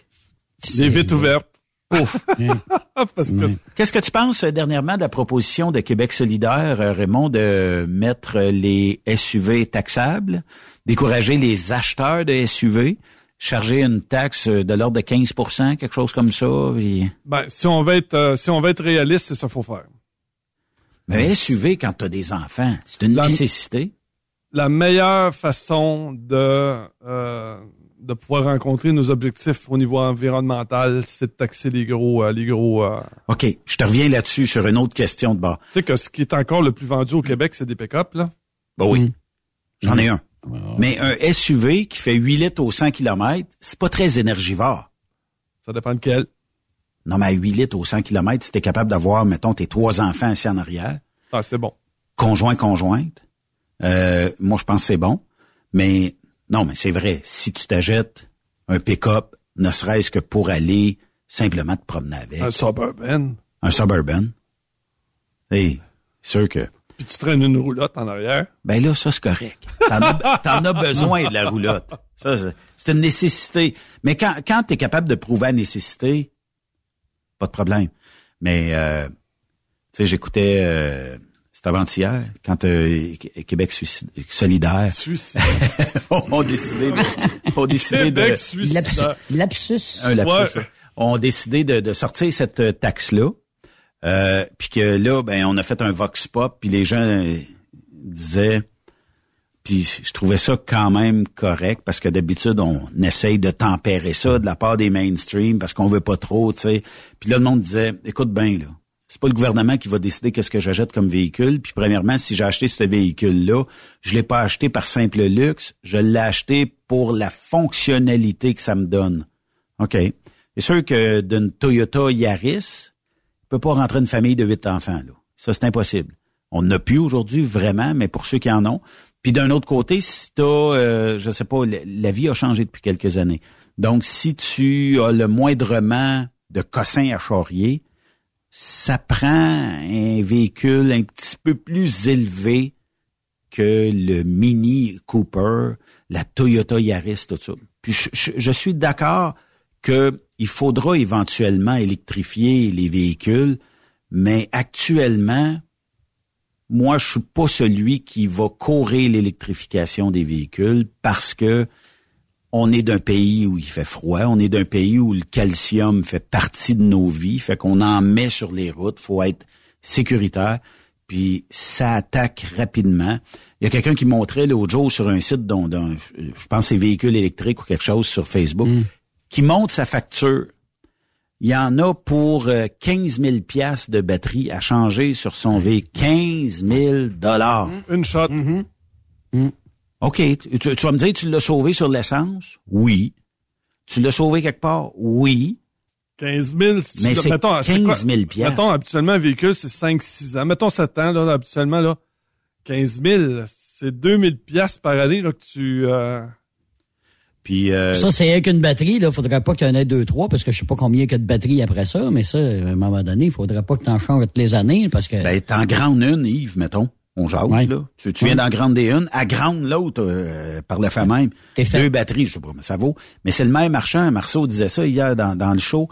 [SPEAKER 12] Des vitres ouvertes.
[SPEAKER 7] Ouf. [laughs] [laughs]
[SPEAKER 12] Que
[SPEAKER 7] Qu'est-ce que tu penses euh, dernièrement de la proposition de Québec solidaire, euh, Raymond, de mettre les SUV taxables, décourager les acheteurs de SUV charger une taxe de l'ordre de 15% quelque chose comme ça. puis-
[SPEAKER 12] Ben, si on veut être, euh, si on veut être réaliste, c'est ça qu'il faut faire.
[SPEAKER 7] Mais SUV, quand tu as des enfants, c'est une nécessité.
[SPEAKER 12] La meilleure façon de, euh, de pouvoir rencontrer nos objectifs au niveau environnemental, c'est de taxer les gros, euh, les gros. euh,
[SPEAKER 7] OK, je te reviens là-dessus sur une autre question de bas.
[SPEAKER 12] tu sais que ce qui est encore le plus vendu au Québec, c'est des pick-up, là.
[SPEAKER 7] Ben oui. J'en ai un. Mais un SUV qui fait 8 litres au 100 km, c'est pas très énergivore.
[SPEAKER 12] Ça dépend de quel.
[SPEAKER 7] Non, mais à 8 litres au 100 km, si t'es capable d'avoir, mettons, tes trois enfants assis en arrière,
[SPEAKER 12] Ah, c'est bon.
[SPEAKER 7] conjoint, conjointe, euh, moi, je pense que c'est bon. Mais non, mais c'est vrai, si tu t'achètes un pick-up, ne serait-ce que pour aller simplement te promener avec.
[SPEAKER 12] Un suburban.
[SPEAKER 7] Un suburban. Et sûr que...
[SPEAKER 12] Puis tu traînes une roulotte en arrière.
[SPEAKER 7] Ben là, ça, c'est correct. T'en as, [laughs] t'en as besoin de la roulotte. Ça, c'est- c'est une nécessité. Mais quand, quand tu es capable de prouver la nécessité, pas de problème. Mais, euh, tu sais, j'écoutais, euh, c'était avant-hier, quand euh, Qu- Québec Suicide- solidaire [laughs] ont décidé de... ont décidé de
[SPEAKER 12] suicidaire.
[SPEAKER 8] Lapsus.
[SPEAKER 7] un lapsus,
[SPEAKER 12] Ouais.
[SPEAKER 7] ouais. ont décidé de, de sortir cette euh, taxe-là. Euh, puis que là, ben, on a fait un vox pop, puis les gens euh, disaient, puis je trouvais ça quand même correct, parce que d'habitude, on essaye de tempérer ça de la part des mainstream, parce qu'on veut pas trop, tu sais. Puis là, le monde disait, écoute bien, là, c'est pas le gouvernement qui va décider qu'est-ce que j'achète comme véhicule. Puis premièrement, si j'ai acheté ce véhicule-là, je l'ai pas acheté par simple luxe, je l'ai acheté pour la fonctionnalité que ça me donne. OK. C'est sûr que d'une Toyota Yaris, peut pas rentrer une famille de huit enfants. Là. Ça, c'est impossible. On n'a plus aujourd'hui vraiment, mais pour ceux qui en ont. Puis d'un autre côté, si tu as, je sais pas, la, vie a changé depuis quelques années. Donc, si tu as le moindrement de cossin à charrier, ça prend un véhicule un petit peu plus élevé que le Mini Cooper, la Toyota Yaris, tout ça. Puis je, suis d'accord qu'il faudra éventuellement électrifier les véhicules, mais actuellement, moi, je suis pas celui qui va courir l'électrification des véhicules parce que on est d'un pays où il fait froid, on est d'un pays où le calcium fait partie de nos vies, fait qu'on en met sur les routes, faut être sécuritaire, puis ça attaque rapidement. Il y a quelqu'un qui montrait l'autre jour sur un site dont, je pense c'est véhicule électrique ou quelque chose sur Facebook, qui montre sa facture. Il y en a pour euh, 15 000 piastres de batterie à changer sur son véhicule. 15 000 dollars.
[SPEAKER 12] Une shot.
[SPEAKER 7] OK. Tu, tu vas me dire, tu l'as sauvé sur l'essence? Oui. Tu l'as sauvé quelque part? Oui.
[SPEAKER 12] 15 000. si tu
[SPEAKER 7] Mais
[SPEAKER 12] le-
[SPEAKER 7] c'est
[SPEAKER 12] mettons,
[SPEAKER 7] 15
[SPEAKER 12] quoi?
[SPEAKER 7] 000 piastres.
[SPEAKER 12] Mettons, habituellement, un véhicule, c'est 5-6 ans. Mettons 7 ans, là, habituellement, là, 15 000, c'est 2 000 piastres par année, là, que tu... euh,
[SPEAKER 7] Puis, euh,
[SPEAKER 8] Ça, c'est avec une batterie, là. Faudrait pas qu'il y en ait deux, trois, parce que je sais pas combien il y a de batteries après ça, mais ça, à un moment donné, il faudrait pas que t'en changes toutes les années, parce que.
[SPEAKER 7] ben, t'en grandes une, Yves, mettons. On jase,
[SPEAKER 8] Ouais.
[SPEAKER 7] là. Tu, tu viens
[SPEAKER 8] Ouais.
[SPEAKER 7] d'en grande une, à grande l'autre, euh, par le fait même. Deux batteries, je sais pas, mais ça vaut. Mais c'est le maire marchand, Marceau disait ça hier dans, dans le show.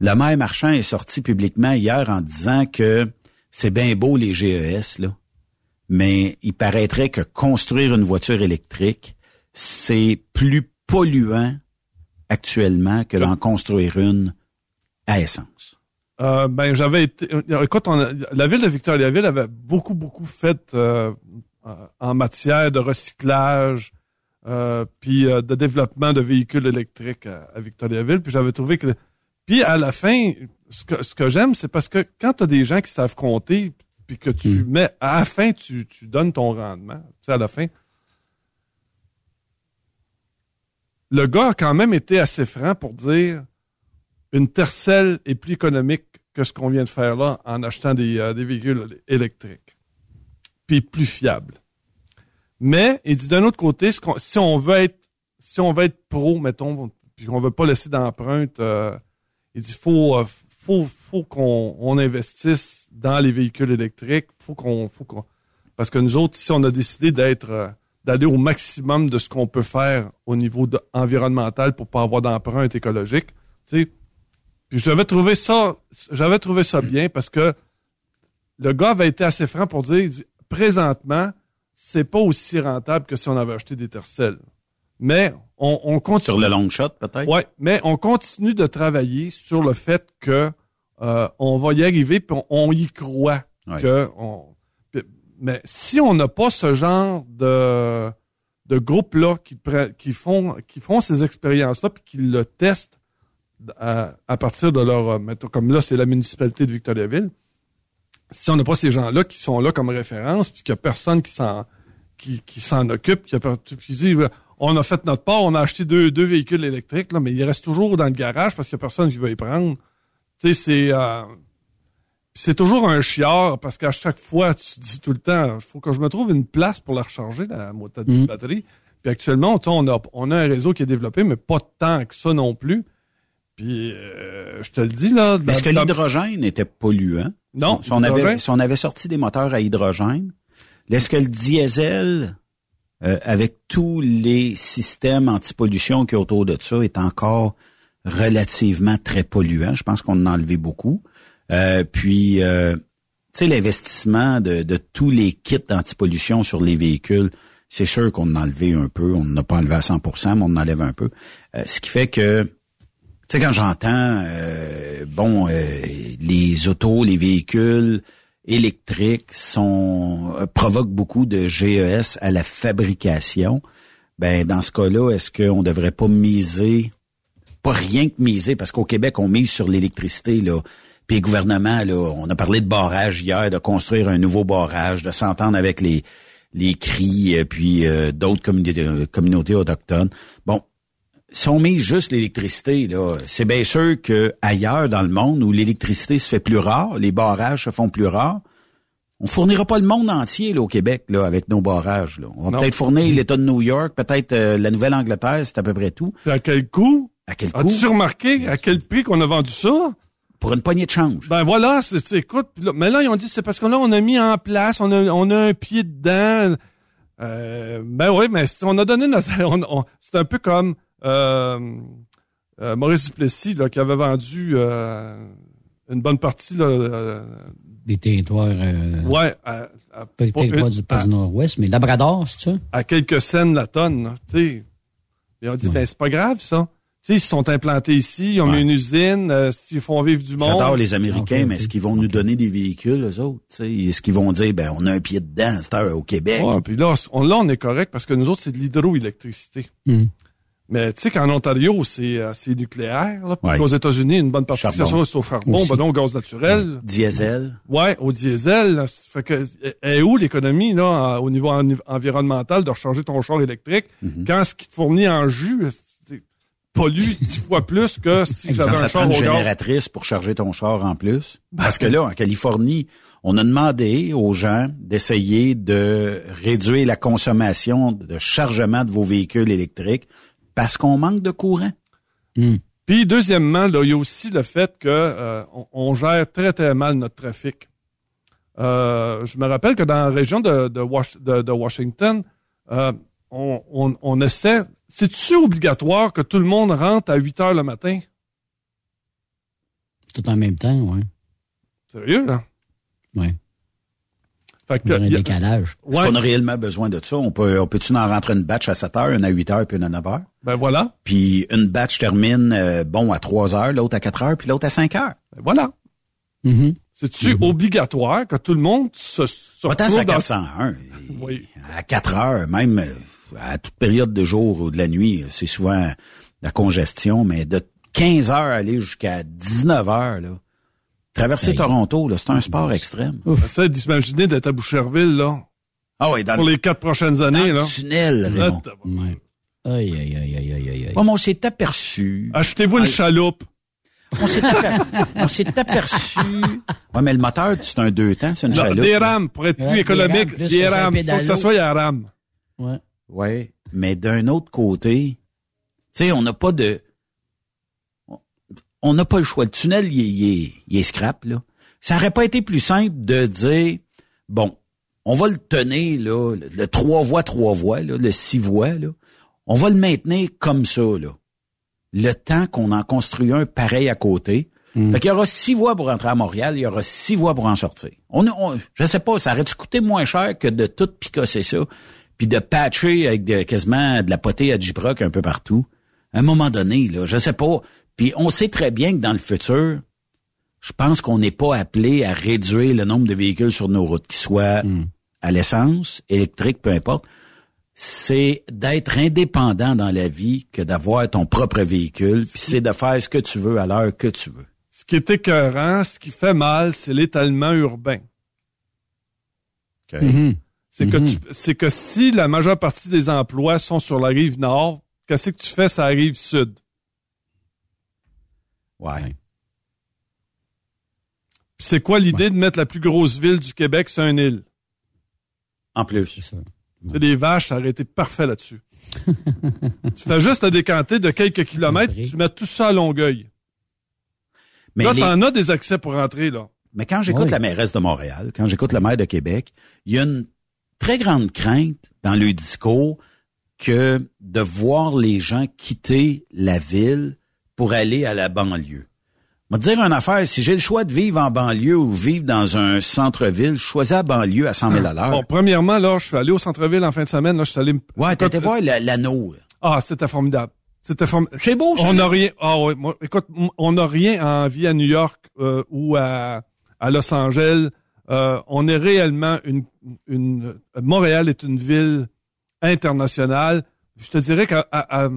[SPEAKER 7] Le maire marchand est sorti publiquement hier en disant que c'est bien beau les GES, là. Mais il paraîtrait que construire une voiture électrique, c'est plus polluant actuellement que d'en construire une à essence.
[SPEAKER 12] Euh, ben j'avais été. euh, Écoute, on a- la ville de Victoriaville avait beaucoup beaucoup fait euh, euh, en matière de recyclage, euh, puis euh, de développement de véhicules électriques à, à Victoriaville. Puis j'avais trouvé que, puis à la fin, ce que ce que j'aime, c'est parce que quand tu as des gens qui savent compter, puis que tu mets à la fin, tu tu donnes ton rendement. Tu sais à la fin. Le gars a quand même été assez franc pour dire une tercelle est plus économique que ce qu'on vient de faire là en achetant des, euh, véhicules électriques. Puis plus fiable. Mais, il dit d'un autre côté, si on veut être si on veut être pro, mettons, puis qu'on veut pas laisser d'empreinte, euh, il dit faut euh, faut faut qu'on on investisse dans les véhicules électriques, faut qu'on faut qu'on parce que nous autres, si on a décidé d'être d'aller au maximum de ce qu'on peut faire au niveau de- environnemental pour pas avoir d'empreinte écologique, tu sais, puis j'avais trouvé ça, j'avais trouvé ça bien parce que le gars avait été assez franc pour dire, présentement, c'est pas aussi rentable que si on avait acheté des tercelles. mais on, on continue.
[SPEAKER 7] Sur le long shot, peut-être?
[SPEAKER 12] Ouais, mais on continue de travailler sur le fait que euh, on va y arriver, puis on, on y croit.
[SPEAKER 7] Ouais.
[SPEAKER 12] Que on, mais si on n'a pas ce genre de de groupe là qui qui font qui font ces expériences là puis qui le testent à, à partir de leur euh, comme là c'est la municipalité de Victoriaville si on n'a pas ces gens-là qui sont là comme référence, puis qu'il n'y a personne qui s'en qui, qui s'en occupe, qui, a, qui dit euh, on a fait notre part, on a acheté deux, deux véhicules électriques, là, mais ils restent toujours dans le garage parce qu'il n'y a personne qui veut y prendre. Tu sais, c'est euh, c'est toujours un chiard parce qu'à chaque fois, tu te dis tout le temps, il faut que je me trouve une place pour la recharger, la moto de
[SPEAKER 7] Mm.
[SPEAKER 12] batterie. Puis actuellement, on a, on a un réseau qui est développé, mais pas tant que ça non plus. Puis, euh, je te le dis, là...
[SPEAKER 7] Est-ce que l'hydrogène était polluant?
[SPEAKER 12] Non,
[SPEAKER 7] Si on, avait, si on avait sorti des moteurs à hydrogène, est-ce que le diesel, euh, avec tous les systèmes anti-pollution qui y a autour de ça, est encore relativement très polluant? Je pense qu'on en a enlevé beaucoup. Euh, puis, euh, tu sais, l'investissement de, de tous les kits anti-pollution sur les véhicules, c'est sûr qu'on a enlevé un peu. On n'a pas enlevé à 100% mais on en enlève un peu. Euh, ce qui fait que tu sais, quand j'entends, euh, bon, euh, les autos, les véhicules électriques sont provoquent beaucoup de GES à la fabrication. Ben, dans ce cas-là, est-ce qu'on devrait pas miser, pas rien que miser, parce qu'au Québec, on mise sur l'électricité, là. Puis le gouvernement, là, on a parlé de barrage hier, de construire un nouveau barrage, de s'entendre avec les les cris, puis euh, d'autres communautés, communautés autochtones. Bon, si on mise juste l'électricité, là, c'est bien sûr que ailleurs dans le monde où l'électricité se fait plus rare, les barrages se font plus rares, on fournira pas le monde entier là, au Québec là, avec nos barrages. Là. On va peut-être fournir l'État de New York, peut-être euh, la Nouvelle-Angleterre, c'est à peu près tout.
[SPEAKER 12] À quel coût?
[SPEAKER 7] À quel coût?
[SPEAKER 12] As-tu remarqué à quel prix qu'on a vendu ça?
[SPEAKER 7] Pour une poignée de change.
[SPEAKER 12] Ben voilà, c'est, c'est- écoute, là- mais là, ils ont dit, c'est parce que là, on a mis en place, on a, on a un pied dedans. Euh, ben oui, mais si on a donné notre... [laughs] on- on- c'est un peu comme euh, euh, Maurice Duplessis, là, qui avait vendu euh, une bonne partie, là, euh,
[SPEAKER 8] Des territoires, euh,
[SPEAKER 12] ouais, à,
[SPEAKER 8] pas territoires
[SPEAKER 12] une-
[SPEAKER 8] du pas du Nord-Ouest, mais Labrador, c'est ça?
[SPEAKER 12] à quelques cents la tonne, tu sais. Ils ont dit, ben c'est pas grave, ça. Tu sais, ils se sont implantés ici, ils ont mis une usine, euh, s'ils font vivre du monde.
[SPEAKER 7] J'adore les Américains, mais est-ce qu'ils vont nous donner des véhicules, eux autres? tu sais? Est-ce qu'ils vont dire, ben, on a un pied dedans, c'est au Québec?
[SPEAKER 12] Ouais, puis là, on, là, on est correct parce que nous autres, c'est de l'hydroélectricité.
[SPEAKER 8] Hmm.
[SPEAKER 12] Mais tu sais qu'en Ontario, c'est euh, c'est nucléaire. Là,
[SPEAKER 7] Ouais.
[SPEAKER 12] qu'aux États-Unis, une bonne partie,
[SPEAKER 7] Charbon.
[SPEAKER 12] c'est ça, c'est au charbon,
[SPEAKER 7] Aussi.
[SPEAKER 12] ben non, au gaz naturel.
[SPEAKER 7] Diesel.
[SPEAKER 12] Ouais, au diesel. là, fait que est où l'économie là au niveau en- environnemental de recharger ton char électrique?
[SPEAKER 7] Mhm.
[SPEAKER 12] quand ce qui te fournit en jus pollue dix fois plus que si j'avais un char au
[SPEAKER 7] une
[SPEAKER 12] gaz.
[SPEAKER 7] génératrice pour charger ton char en plus. Parce que là, en Californie, on a demandé aux gens d'essayer de réduire la consommation de chargement de vos véhicules électriques parce qu'on manque de courant.
[SPEAKER 12] Puis deuxièmement, là, il y a aussi le fait que euh, on, on gère très très mal notre trafic. Euh, je me rappelle que dans la région de, de- de Washington, euh, on, on, on essaie. C'est-tu obligatoire que tout le monde rentre à 8 heures le matin?
[SPEAKER 8] Tout en même temps, oui.
[SPEAKER 12] Sérieux, là?
[SPEAKER 8] Oui.
[SPEAKER 12] Fait
[SPEAKER 8] Il y a un décalage.
[SPEAKER 7] Est-ce qu'on a réellement besoin de ça? On peut, on peut-tu en rentrer une batch à 7 heures, une à 8 heures, puis une à 9 heures?
[SPEAKER 12] Ben voilà.
[SPEAKER 7] Puis une batch termine, euh, bon, à 3 heures, l'autre à 4 heures, puis l'autre à 5 heures.
[SPEAKER 12] Ben voilà.
[SPEAKER 8] Mm-hmm.
[SPEAKER 12] C'est-tu obligatoire que tout le monde se, se
[SPEAKER 7] Pas tant à
[SPEAKER 12] dans-
[SPEAKER 7] 401.
[SPEAKER 12] Oui.
[SPEAKER 7] À 4 heures, même euh, à toute période de jour ou de la nuit, c'est souvent la congestion, mais de 15 heures aller jusqu'à 19 heures, là. Traverser
[SPEAKER 12] Hey.
[SPEAKER 7] Toronto, là, c'est un sport extrême.
[SPEAKER 12] Essaye d'imaginer d'être à Boucherville, là.
[SPEAKER 7] Ah oui, dans
[SPEAKER 12] Pour
[SPEAKER 7] le-
[SPEAKER 12] les quatre prochaines années,
[SPEAKER 7] dans
[SPEAKER 12] là.
[SPEAKER 7] le tunnel, Raymond.
[SPEAKER 8] Ouais. Aïe, aïe, aïe, aïe, aïe, aïe.
[SPEAKER 7] Ouais, mais on s'est aperçu.
[SPEAKER 12] Achetez-vous une chaloupe.
[SPEAKER 7] On s'est aper- [laughs] on s'est aperçu. Ouais, mais le moteur, c'est un deux temps, c'est une
[SPEAKER 12] Non,
[SPEAKER 7] chaloupe.
[SPEAKER 12] des rames, pour être
[SPEAKER 8] Ouais,
[SPEAKER 12] plus
[SPEAKER 8] des
[SPEAKER 12] économique,
[SPEAKER 8] rames, plus
[SPEAKER 12] des
[SPEAKER 8] un
[SPEAKER 12] rames. Faut que ça soit à rame.
[SPEAKER 8] Ouais.
[SPEAKER 7] Ouais, mais d'un autre côté, tu sais, on n'a pas de, on n'a pas le choix. Le tunnel, il est, il est, il est scrap là. Ça aurait pas été plus simple de dire, bon, on va le tenir là, le, trois voies, trois voies, là, le six voies là. On va le maintenir comme ça là. Le temps qu'on en construit un pareil à côté. Fait qu'il y aura six voies pour entrer à Montréal, il y aura six voies pour en sortir. On, on je sais pas, ça aurait-tu coûté moins cher que de tout picosser ça, puis de patcher avec de, quasiment de la potée à J-Proc un peu partout. À un moment donné, là, je sais pas. Puis on sait très bien que dans le futur, je pense qu'on n'est pas appelé à réduire le nombre de véhicules sur nos routes, qu'ils soient à l'essence, électrique, peu importe. C'est d'être indépendant dans la vie que d'avoir ton propre véhicule, puis c'est de faire ce que tu veux à l'heure que tu veux.
[SPEAKER 12] Ce qui est écœurant, ce qui fait mal, c'est l'étalement urbain.
[SPEAKER 7] Mhm.
[SPEAKER 12] C'est que
[SPEAKER 7] Mhm.
[SPEAKER 12] tu- c'est que si la majeure partie des emplois sont sur la rive nord, qu'est-ce que tu fais sur la rive sud?
[SPEAKER 7] Ouais.
[SPEAKER 12] C'est quoi l'idée de mettre la plus grosse ville du Québec sur une île?
[SPEAKER 7] En plus.
[SPEAKER 12] C'est des vaches, ça aurait été parfait là-dessus. [laughs] tu fais juste te décanter de quelques kilomètres, tu mets tout ça à Longueuil.
[SPEAKER 7] Mais
[SPEAKER 12] là,
[SPEAKER 7] les-
[SPEAKER 12] t'en as des accès pour rentrer, là.
[SPEAKER 7] Mais quand j'écoute
[SPEAKER 12] Oui.
[SPEAKER 7] la mairesse de Montréal, quand j'écoute le maire de Québec, il y a une très grande crainte dans le discours que de voir les gens quitter la ville pour aller à la banlieue. Je vais te dire une affaire, si j'ai le choix de vivre en banlieue ou vivre dans un centre-ville, je choisis la banlieue à 100 000 à l'heure.
[SPEAKER 12] Bon, premièrement, là, je suis allé au centre-ville en fin de semaine, là, je suis allé...
[SPEAKER 7] Ouais, t'étais voir la- l'anneau.
[SPEAKER 12] Ah, c'était formidable. C'était formidable.
[SPEAKER 7] C'est beau,
[SPEAKER 12] On n'a rien. Ah ouais, moi, écoute, on n'a rien à envier à New York euh, ou à, à Los Angeles. Euh, on est réellement une, une. Montréal est une ville internationale. Je te dirais qu'à à- à-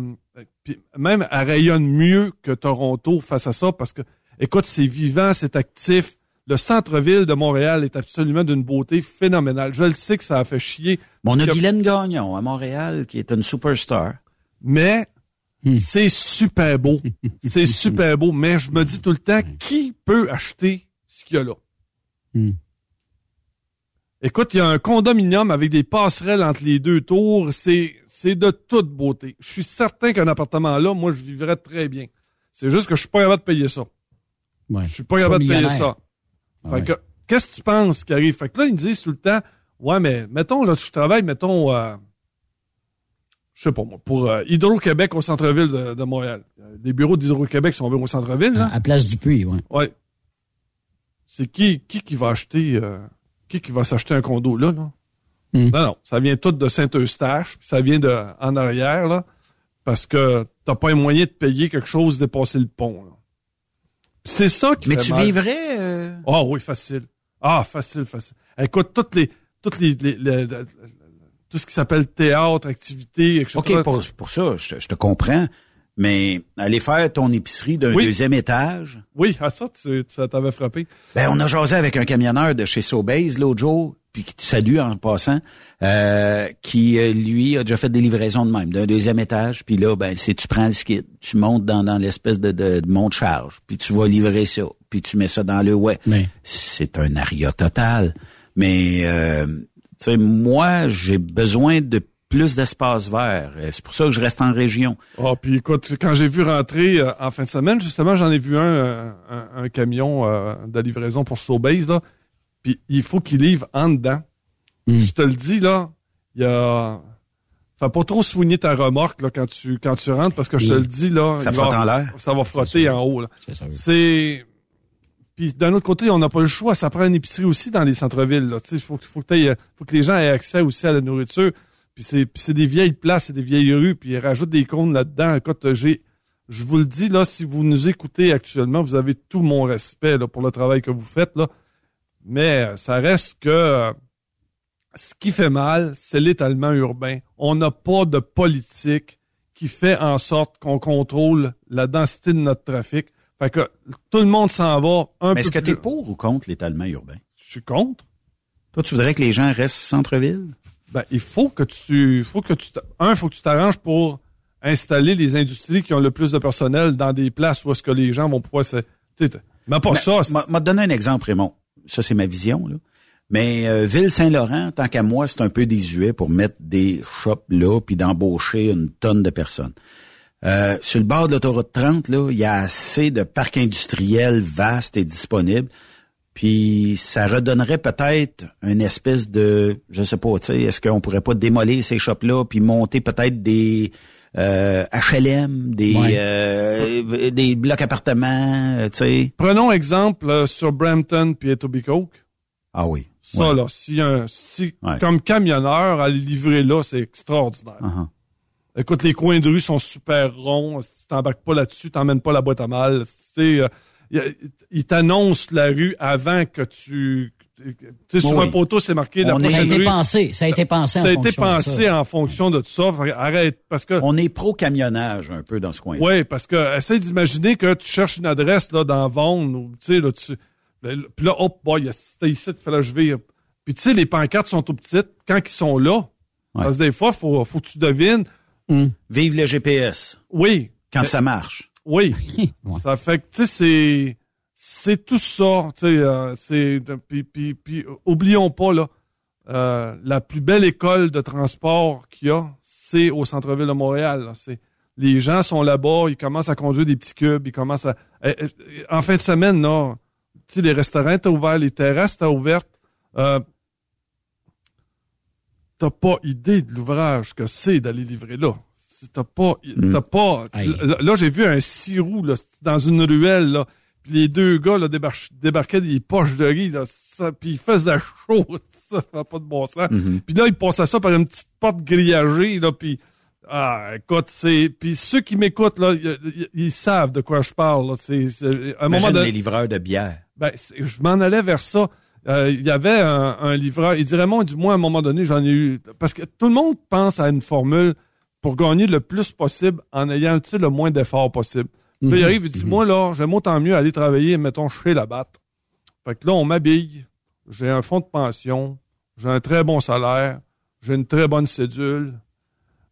[SPEAKER 12] même elle rayonne mieux que Toronto face à ça parce que, écoute, c'est vivant, c'est actif. Le centre-ville de Montréal est absolument d'une beauté phénoménale. Je le sais que ça a fait chier.
[SPEAKER 7] Bon, on a Guylaine Gagnon à Montréal, qui est une superstar.
[SPEAKER 12] mais c'est super beau. [laughs] C'est super beau, mais je me dis tout le temps, qui peut acheter ce qu'il y a là? Écoute, il y a un condominium avec des passerelles entre les deux tours. C'est, c'est de toute beauté. Je suis certain qu'un appartement là, moi, je vivrais très bien. C'est juste que je suis pas capable de payer ça.
[SPEAKER 8] Ouais.
[SPEAKER 12] Je suis pas capable de payer ça.
[SPEAKER 8] Ah
[SPEAKER 12] Fait
[SPEAKER 8] ouais.
[SPEAKER 12] que, qu'est-ce que tu penses qui arrive? Fait que là, ils me disent tout le temps, ouais, mais mettons, là, je travaille, mettons, euh, je sais pas moi, pour euh, Hydro-Québec au centre-ville de, de Montréal. Les bureaux d'Hydro-Québec sont au centre-ville, là.
[SPEAKER 8] À place du puits, ouais.
[SPEAKER 12] Ouais. C'est qui, qui qui va acheter, euh, qui qui va s'acheter un condo là, là?
[SPEAKER 8] Hmm.
[SPEAKER 12] Non, non, ça vient tout de Saint-Eustache, puis ça vient de, en arrière, là, parce que t'as pas un moyen de payer quelque chose de dépasser le pont, C'est ça qui
[SPEAKER 7] Mais
[SPEAKER 12] fait
[SPEAKER 7] tu
[SPEAKER 12] mal.
[SPEAKER 7] vivrais... euh,
[SPEAKER 12] Ah oui, facile. Ah, facile, facile. Écoute, toutes les, toutes les, les- les- les- tout ce qui s'appelle théâtre, activité, etc.
[SPEAKER 7] OK, pour, pour ça, je, te- je te comprends. Mais aller faire ton épicerie d'un
[SPEAKER 12] Oui.
[SPEAKER 7] deuxième étage,
[SPEAKER 12] Oui, à ça, tu, ça t'avait frappé.
[SPEAKER 7] Ben, on a jasé avec un camionneur de chez Sobeys l'autre jour, puis qui te salue en passant, euh, qui, euh, lui, a déjà fait des livraisons de même, d'un deuxième étage, puis là, ben, c'est tu prends le skid, tu montes dans, dans l'espèce de, de, de monte-charge, puis tu vas livrer ça, puis tu mets ça dans le ouais. C'est un aria total. Mais, euh, tu sais, moi, j'ai besoin de plus d'espace vert. Euh, C'est pour ça que je reste en région.
[SPEAKER 12] Ah, puis écoute, quand j'ai vu rentrer euh, en fin de semaine, justement, j'en ai vu un, euh, un, un camion euh, de livraison pour Sobeys, là. Puis il faut qu'il livre en dedans. Je te le dis, là, il y a... Faut pas trop soigner ta remorque là, quand tu quand tu rentres parce que je te le dis là,
[SPEAKER 7] Ça
[SPEAKER 12] il
[SPEAKER 7] frotte
[SPEAKER 12] va-
[SPEAKER 7] en l'air.
[SPEAKER 12] Ça va frotter en haut. C'est puis d'un autre côté, on n'a pas le choix, ça prend une épicerie aussi dans les centres-villes là, tu sais, faut faut que t'aies- faut que les gens aient accès aussi à la nourriture. Puis c'est des vieilles places, c'est des vieilles rues, puis ils rajoutent des cônes là-dedans. Écoute, j'ai je vous le dis là, si vous nous écoutez actuellement, vous avez tout mon respect là, pour le travail que vous faites là. Mais euh, ça reste que euh, ce qui fait mal, c'est l'étalement urbain. On n'a pas de politique qui fait en sorte qu'on contrôle la densité de notre trafic. Fait que tout le monde s'en va un
[SPEAKER 7] Mais
[SPEAKER 12] peu
[SPEAKER 7] est-ce que tu es pour ou contre l'étalement urbain?
[SPEAKER 12] Je suis contre.
[SPEAKER 7] Toi, tu voudrais que les gens restent centre-ville?
[SPEAKER 12] Ben, il faut que tu, faut que tu, un, faut que tu t'arranges pour installer les industries qui ont le plus de personnel dans des places où est-ce que les gens vont pouvoir se, tu mais pas
[SPEAKER 7] Mais,
[SPEAKER 12] ça.
[SPEAKER 7] m'a- m'a donné un exemple, Raymond. Ça, c'est ma vision, là. Mais euh, Ville-Saint-Laurent, tant qu'à moi, c'est un peu désuet pour mettre des shops là puis d'embaucher une tonne de personnes. Euh, sur le bord de l'autoroute 30, là, il y a assez de parcs industriels vastes et disponibles. Puis ça redonnerait peut-être une espèce de, je sais pas, tu sais, est-ce qu'on pourrait pas démolir ces shops-là puis monter peut-être des euh, HLM, des
[SPEAKER 12] Ouais.
[SPEAKER 7] euh, des blocs appartements, euh, tu sais.
[SPEAKER 12] Prenons exemple euh, sur Brampton puis Etobicoke.
[SPEAKER 7] Ah oui.
[SPEAKER 12] Ça,
[SPEAKER 7] Ouais.
[SPEAKER 12] là, si un, si,
[SPEAKER 7] Ouais.
[SPEAKER 12] comme camionneur, à les livrer là, c'est extraordinaire.
[SPEAKER 7] Uh-huh.
[SPEAKER 12] Écoute, les coins de rue sont super ronds. Si tu t'embarques pas là-dessus, t'emmènes pas la boîte à mal. Tu sais, ils t'annoncent la rue avant que tu... Tu sais, sur
[SPEAKER 8] Oui.
[SPEAKER 12] un poteau, c'est marqué la
[SPEAKER 8] On est-
[SPEAKER 12] prochaine
[SPEAKER 8] Ça a été
[SPEAKER 12] rue.
[SPEAKER 8] pensé, ça a été pensé en
[SPEAKER 12] Ça a été
[SPEAKER 8] fonction de
[SPEAKER 12] pensé
[SPEAKER 8] ça.
[SPEAKER 12] en fonction de tout ça. Arrête, parce que...
[SPEAKER 7] On est pro-camionnage un peu dans ce coin
[SPEAKER 12] Oui, parce que essaye d'imaginer que tu cherches une adresse là dans Vaughan ou tu sais là tu ben, puis là hop boy, il y a- c'était ici, il fallait que je vire. Puis tu sais les pancartes sont tout petites quand ils sont là. Parce que des fois faut faut que tu devines.
[SPEAKER 7] Vive le GPS.
[SPEAKER 12] Oui.
[SPEAKER 7] Quand
[SPEAKER 12] Mais-
[SPEAKER 7] ça marche.
[SPEAKER 12] Oui. [laughs] Ça fait que tu sais c'est c'est tout ça, tu sais euh, c'est puis puis puis euh, oublions pas là euh, la plus belle école de transport qu'il y a, c'est au centre-ville de Montréal. là. C'est les gens sont là-bas, ils commencent à conduire des petits cubes, ils commencent à eh, eh, en fin de semaine là, tu sais les restaurants t'as ouvert, les terrasses t'as ouvertes. Euh, T'as pas idée de l'ouvrage que c'est d'aller livrer là. T'as pas, t'as pas. Là, là, j'ai vu un six roues là, dans une ruelle là. Puis les deux gars là débar- débarquaient des poches de riz là, ça, puis ils faisaient chaud. [laughs] Ça fait pas de bon sens.
[SPEAKER 7] Mhm.
[SPEAKER 12] Puis là ils passaient ça par une petite porte grillagée là, puis ah écoute c'est, puis ceux qui m'écoutent là, ils, savent de quoi je parle là. C'est, c'est- à un moment donné.
[SPEAKER 7] les livreurs de bière.
[SPEAKER 12] Ben, c'est- je m'en allais vers ça. Euh, Il y avait un, un livreur. Il dit Raymond, du moins à un moment donné, j'en ai eu. Parce que tout le monde pense à une formule pour gagner le plus possible en ayant le moins d'efforts possible. Puis Là, il
[SPEAKER 8] Mhm.
[SPEAKER 12] arrive, il dit Moi, là, j'aime autant mieux aller travailler, mettons, chez la batte. Fait que là, on m'habille. J'ai un fonds de pension. J'ai un très bon salaire. J'ai une très bonne cédule.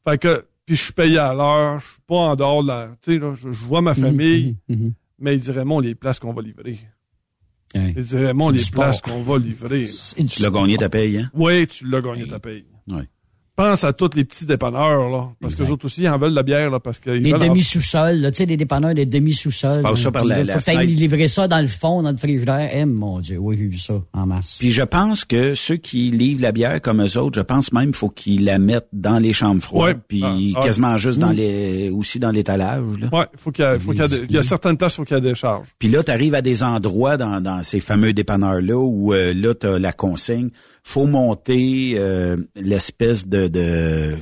[SPEAKER 12] Fait que, puis je suis payé à l'heure. Je suis pas en dehors de la. Tu sais, là, je, je vois ma famille.
[SPEAKER 8] Mhm.
[SPEAKER 12] Mais il dit Raymond, les places qu'on va livrer. Il dit Raymond,
[SPEAKER 8] C'est
[SPEAKER 12] les places qu'on va livrer.
[SPEAKER 7] Tu l'as gagné ta paye, hein?
[SPEAKER 12] Oui, tu l'as gagné ta paye.
[SPEAKER 7] Oui.
[SPEAKER 12] Pense à tous les petits dépanneurs, là. Parce que les autres aussi, ils en veulent de la bière, là. Parce qu'ils
[SPEAKER 8] Les demi-sous-sols, là, tu sais, les dépanneurs des demi-sous-sols.
[SPEAKER 7] Tu passes ça par la-
[SPEAKER 8] Faut
[SPEAKER 7] la
[SPEAKER 8] que
[SPEAKER 7] fenêtre.
[SPEAKER 8] livrer ça dans le fond, dans le frigidaire. Eh, mon Dieu, oui, j'ai vu ça en masse.
[SPEAKER 7] Puis je pense que ceux qui livrent la bière comme eux autres, je pense même qu'il faut qu'ils la mettent dans les chambres froides,
[SPEAKER 12] Ouais.
[SPEAKER 7] puis
[SPEAKER 12] Ah, ah,
[SPEAKER 7] quasiment juste dans
[SPEAKER 12] Mm.
[SPEAKER 7] les aussi dans l'étalage. là.
[SPEAKER 12] Ouais, faut qu'il y a, faut qu'il y a des- il y a certaines places, faut qu'il y ait des charges.
[SPEAKER 7] Puis là, tu arrives à des endroits dans, dans ces fameux dépanneurs-là où euh, là, tu as la consigne. Faut monter euh, l'espèce de, de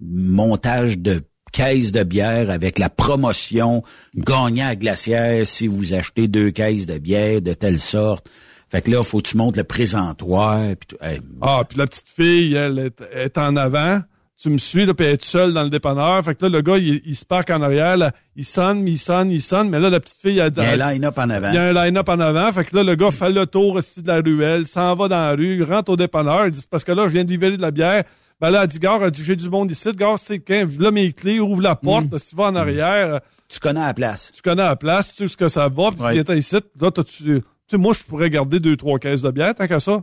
[SPEAKER 7] montage de caisses de bière avec la promotion gagnant à glacière si vous achetez deux caisses de bière de telle sorte. Fait que là, faut que tu montes le présentoir. Puis tout.
[SPEAKER 12] Ah, puis la petite fille, elle est, est en avant. Tu me suis, là, puis est seule dans le dépanneur. Fait que là, le gars, il, il se parque en arrière. Là, il sonne, il sonne, il sonne. Mais là, la petite fille, elle,
[SPEAKER 7] il y a un line-up en avant.
[SPEAKER 12] Il y a un line-up en avant. Fait que là, le gars fait le tour aussi de la ruelle, s'en va dans la rue, rentre au dépanneur. Il dit, parce que là, je viens de livrer de la bière. Ben là, elle dit, gars, j'ai du monde ici. Gars, c'est quand, là mes clés, ouvre la porte. là, si tu vas en arrière,
[SPEAKER 7] Tu connais la place.
[SPEAKER 12] tu connais la place, tu sais ce que ça va, puis
[SPEAKER 7] Ouais.
[SPEAKER 12] tu viens ici. Là, tu, tu sais, moi, je pourrais garder deux, trois caisses de bière, tant qu'à ça.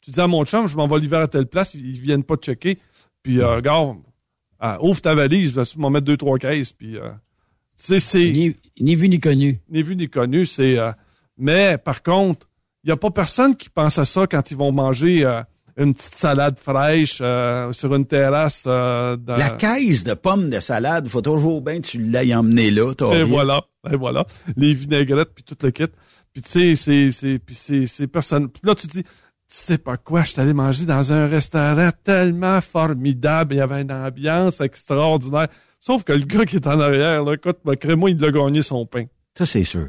[SPEAKER 12] Tu dis à mon chum, je m'en vais livrer à telle place, ils, ils viennent pas te checker. Puis, euh, gars, ah, ouvre ta valise, là, tu m'en mettre deux, trois caisses, puis, euh, tu sais, c'est...
[SPEAKER 8] Ni, ni vu ni connu.
[SPEAKER 12] Ni vu ni connu, c'est... euh, mais, par contre, il y a pas personne qui pense à ça quand ils vont manger euh, une petite salade fraîche euh, sur une terrasse. euh, dans-
[SPEAKER 7] La caisse de pommes de salade, faut toujours bien que tu l'aies emmené là. t'as
[SPEAKER 12] Et
[SPEAKER 7] rien.
[SPEAKER 12] voilà, et voilà. Les vinaigrettes, puis tout le kit. Puis tu sais, c'est, c'est, puis c'est, c'est personne. Puis là, tu dis, tu sais pas quoi, je suis allé manger dans un restaurant tellement formidable, il y avait une ambiance extraordinaire. Sauf que le gars qui est en arrière, là, écoute, crée-moi, il a gagné son pain.
[SPEAKER 7] Ça, c'est sûr.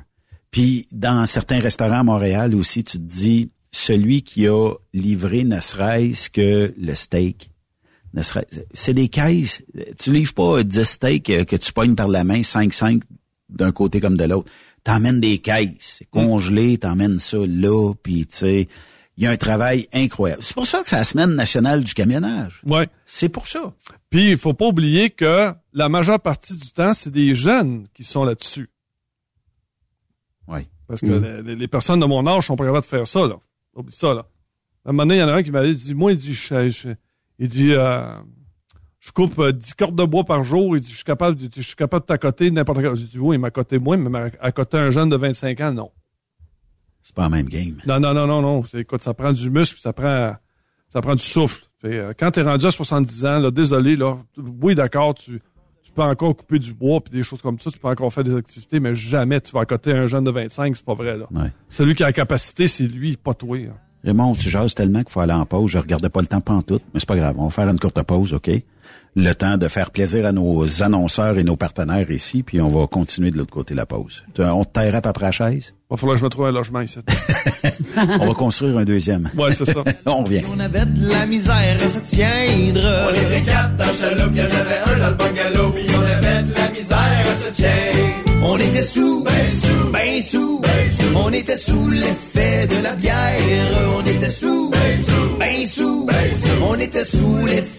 [SPEAKER 7] Puis, dans certains restaurants à Montréal aussi, tu te dis, celui qui a livré ne serait-ce que le steak, ne serait c'est des caisses. Tu livres pas 10 steaks euh, que tu pognes par la main, 5-5 d'un côté comme de l'autre. T'emmènes des caisses, c'est congelé, t'emmènes ça là, puis tu sais, il y a un travail incroyable. C'est pour ça que c'est la semaine nationale du camionnage.
[SPEAKER 12] Ouais.
[SPEAKER 7] C'est pour ça.
[SPEAKER 12] Puis il faut pas oublier que la majeure partie du temps, c'est des jeunes qui sont là-dessus.
[SPEAKER 7] Oui.
[SPEAKER 12] Parce que
[SPEAKER 7] Mm.
[SPEAKER 12] les, les personnes de mon âge sont pas capables de faire ça, là. Oublie ça, là. À un moment donné, il y en a un qui m'avait dit, moi, il dit, je, je- il dit, euh, je coupe euh, 10 cordes de bois par jour. Il dit, je suis capable, de- je suis capable de t'accoter n'importe quel. J'ai dit, oui, m'accoter moi, mais accoter un jeune de 25 ans, non.
[SPEAKER 7] C'est pas la même game.
[SPEAKER 12] Non, non, non, non, non. C'est- Écoute, ça prend du muscle, ça prend, ça prend du souffle. Euh, quand t'es rendu à 70 ans, là, désolé, là, oui, d'accord, tu, tu peux encore couper du bois puis des choses comme ça, tu peux encore faire des activités, mais jamais tu vas accoter un jeune de 25, c'est pas vrai, là.
[SPEAKER 7] Ouais.
[SPEAKER 12] Celui qui a la capacité, c'est lui, pas toi. là.
[SPEAKER 7] Raymond, tu jases tellement qu'il faut aller en pause. Je regardais pas le temps pantoute, mais c'est pas grave. On va faire une courte pause, OK? Le temps de faire plaisir à nos annonceurs et nos partenaires ici, puis on va continuer de l'autre côté de la pause. On te taillerait après la chaise?
[SPEAKER 12] Va falloir que je me trouve un logement ici. [laughs]
[SPEAKER 7] on va construire un deuxième.
[SPEAKER 12] Ouais, c'est ça. [laughs]
[SPEAKER 7] on revient.
[SPEAKER 13] On avait de la misère à se tiendre.
[SPEAKER 3] On était quatre dans le chaloupe, y'en avait un dans le bungalow, puis on avait de la misère à se tiendre.
[SPEAKER 13] On était sous, ben sous, ben sous, On était sous l'effet de la bière. On était sous, ben sous, ben sous, On était sous l'effet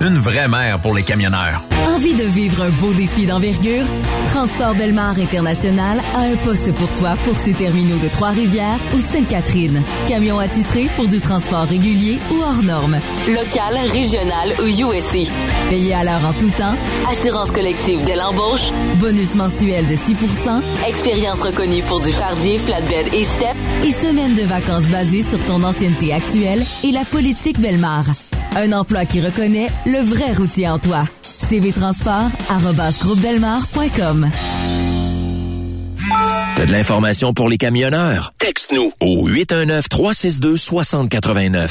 [SPEAKER 5] Une vraie mère pour les camionneurs.
[SPEAKER 6] Envie de vivre un beau défi d'envergure? Transport Belmar International a un poste pour toi pour ses terminaux de Trois-Rivières ou Sainte-Catherine. Camion attitré pour du transport régulier ou hors norme.
[SPEAKER 10] local, régional ou USC.
[SPEAKER 6] Payé à l'heure en tout temps.
[SPEAKER 10] Assurance collective de l'embauche.
[SPEAKER 6] Bonus mensuel de 6%
[SPEAKER 10] Expérience reconnue pour du fardier, flatbed et step.
[SPEAKER 6] et semaine de vacances basée sur ton ancienneté actuelle et la politique Belmar. Un emploi qui reconnaît le vrai routier en toi. cvtransport.com
[SPEAKER 2] T'as de l'information pour les camionneurs? Texte-nous au 819-362-6089.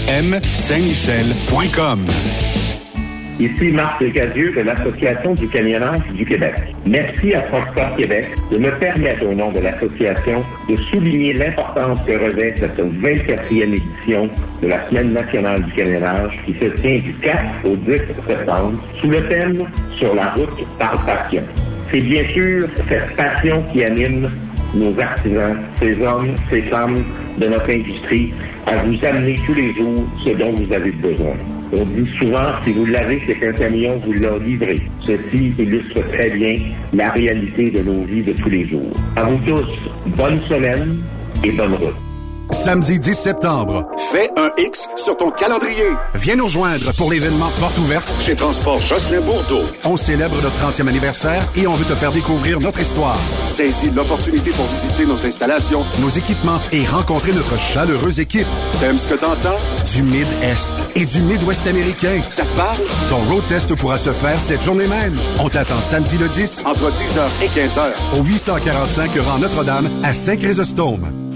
[SPEAKER 1] Saint-Michel.com.
[SPEAKER 14] Ici Marc Cadieux de l'Association du camionnage du Québec. Merci à Transport Québec de me permettre au nom de l'association de souligner l'importance que revêt cette 24e édition de la Semaine nationale du camionnage qui se tient du 4 au 10 septembre sous le thème Sur la route par passion. C'est bien sûr cette passion qui anime nos artisans, ces hommes, ces femmes de notre industrie à vous amener tous les jours ce dont vous avez besoin. On dit souvent, si vous l'avez, c'est qu'un camion vous l'a livré. Ceci illustre très bien la réalité de nos vies de tous les jours. À vous tous, bonne semaine et bonne route.
[SPEAKER 1] Samedi 10 septembre, fais un X sur ton calendrier. Viens nous rejoindre pour l'événement Porte ouverte chez Transport Jocelyn Bourdeau. On célèbre notre 30e anniversaire et on veut te faire découvrir notre histoire. Saisis l'opportunité pour visiter nos installations, nos équipements et rencontrer notre chaleureuse équipe. T'aimes ce que t'entends? Du Mid-Est et du Mid-Ouest américain. Ça te parle? Ton road test pourra se faire cette journée même. On t'attend samedi le 10 entre 10h et 15h au 845 rang Notre-Dame à Saint-Chrysostome.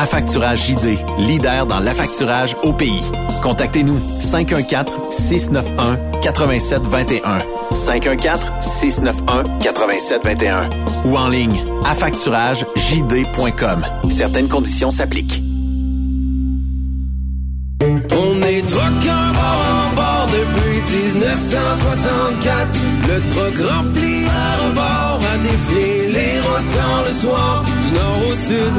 [SPEAKER 5] Affacturage JD, leader dans l'affacturage au pays. Contactez-nous 514-691-8721. 514-691-8721. Ou en ligne, affacturagejd.com. Certaines conditions s'appliquent.
[SPEAKER 3] On est truckers bord en bord depuis 1964. Le truck rempli à rebord a défié les rotants le soir. Du nord au sud,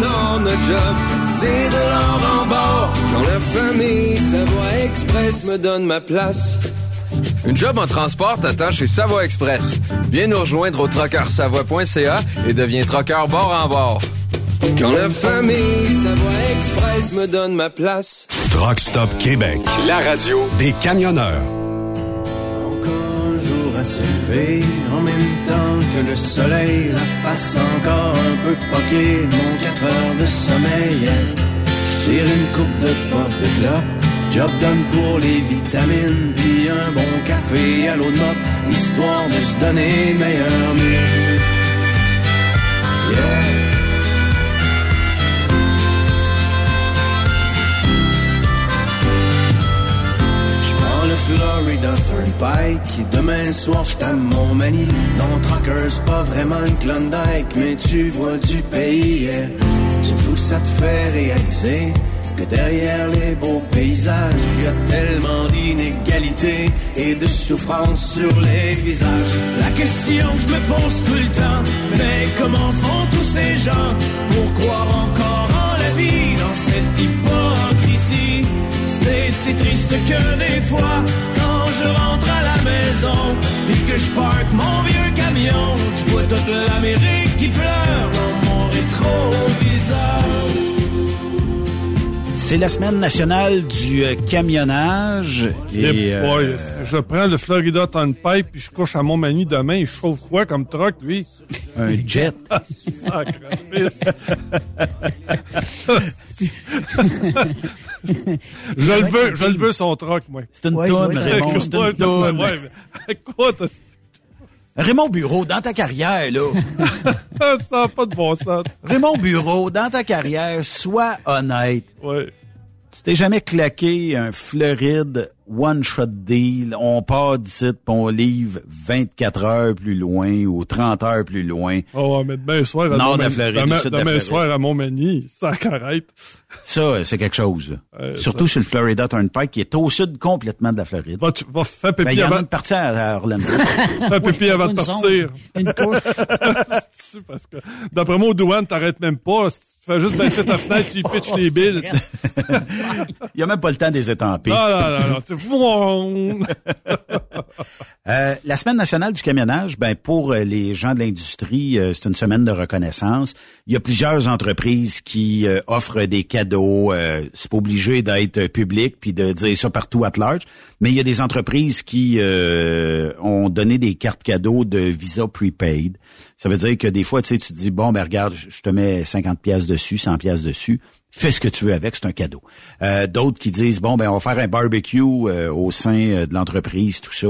[SPEAKER 3] nord, notre job, c'est de l'or en bord. Quand la famille Savoie Express me donne ma place.
[SPEAKER 4] Une job en transport t'attend chez Savoie Express. Viens nous rejoindre au trockeursavoie.ca et deviens trockeur bord en bord.
[SPEAKER 3] Quand la famille Savoie Express me donne ma place.
[SPEAKER 1] Truck Stop Québec, la radio des camionneurs.
[SPEAKER 13] Un jour à se lever en même temps que le soleil, la face encore un peu poquée, mon 4 heures de sommeil. Je tire une coupe de puff de clope, job done pour les vitamines, puis un bon café à l'eau de mop, histoire de se donner meilleur mieux. Yeah. Florida Turnpike Demain soir je t'aime mon mani Non trucker c'est pas vraiment une Klondike Mais tu vois du pays. Surtout ça te fait réaliser Que derrière les beaux paysages Y a tellement d'inégalités Et de souffrance sur les visages. La question que je me pose tout le temps Mais comment font tous ces gens Pour croire encore en la vie Dans cette hypocrisie? C'est si triste que des fois, quand je rentre à la maison, et que je parque mon vieux camion, je vois toute l'Amérique qui pleure dans mon rétroviseur.
[SPEAKER 7] C'est la semaine nationale du euh, camionnage. Et,
[SPEAKER 12] Et,
[SPEAKER 7] euh,
[SPEAKER 12] ouais, je prends le Florida Turnpike puis je couche à Montmagny demain. Il chauffe quoi comme truck, lui?
[SPEAKER 7] Un jet. [laughs] [laughs] [laughs]
[SPEAKER 12] Je le veux, je le veux son truck, moi.
[SPEAKER 7] C'est une toune, Raymond, c'est une
[SPEAKER 12] Ouais,
[SPEAKER 7] toune.
[SPEAKER 12] ouais, mais quoi, t'as-
[SPEAKER 7] Raymond Bureau, dans ta carrière, là. [laughs]
[SPEAKER 12] ça n'a pas de bon sens.
[SPEAKER 7] Raymond Bureau, dans ta carrière, sois honnête.
[SPEAKER 12] Ouais.
[SPEAKER 7] Tu t'es jamais claqué un Floride one-shot deal. On part d'ici, puis on livre 24 heures plus loin ou 30 heures plus loin.
[SPEAKER 12] Oh, mais demain soir à
[SPEAKER 7] Nord de Floride,
[SPEAKER 12] demain,
[SPEAKER 7] sud de la
[SPEAKER 12] demain
[SPEAKER 7] Floride.
[SPEAKER 12] soir à Montmagny, ça arrête.
[SPEAKER 7] Ça, c'est quelque chose.
[SPEAKER 12] Euh,
[SPEAKER 7] Surtout
[SPEAKER 12] ça-
[SPEAKER 7] sur le Florida Turnpike, qui est au sud complètement de la Floride.
[SPEAKER 12] Va, tu, va faire
[SPEAKER 7] Ben,
[SPEAKER 12] pipi
[SPEAKER 7] il y en
[SPEAKER 12] avant,
[SPEAKER 7] a une partie à, Orlando. [laughs]
[SPEAKER 12] faire pipi avant de partir.
[SPEAKER 8] Une couche. [laughs]
[SPEAKER 12] Parce que, d'après moi, au douane, t'arrêtes même pas. Tu fais juste baisser ta fenêtre, tu pitches les billes. [laughs]
[SPEAKER 7] Il y a même pas le temps des étampes.
[SPEAKER 12] Non, non, non, non. Tu fouon. [laughs]
[SPEAKER 7] Euh, la semaine nationale du camionnage, ben pour euh, les gens de l'industrie, euh, c'est une semaine de reconnaissance. Il y a plusieurs entreprises qui euh, offrent des cadeaux. Euh, c'est pas obligé d'être public puis de dire ça partout à large, mais il y a des entreprises qui euh, ont donné des cartes cadeaux de Visa prepaid. Ça veut dire que des fois, tu sais, tu te dis bon, ben regarde, je te mets 50 pièces dessus, 100 pièces dessus. Fais ce que tu veux avec, c'est un cadeau. Euh, D'autres qui disent bon, ben on va faire un barbecue euh, au sein euh, de l'entreprise, tout ça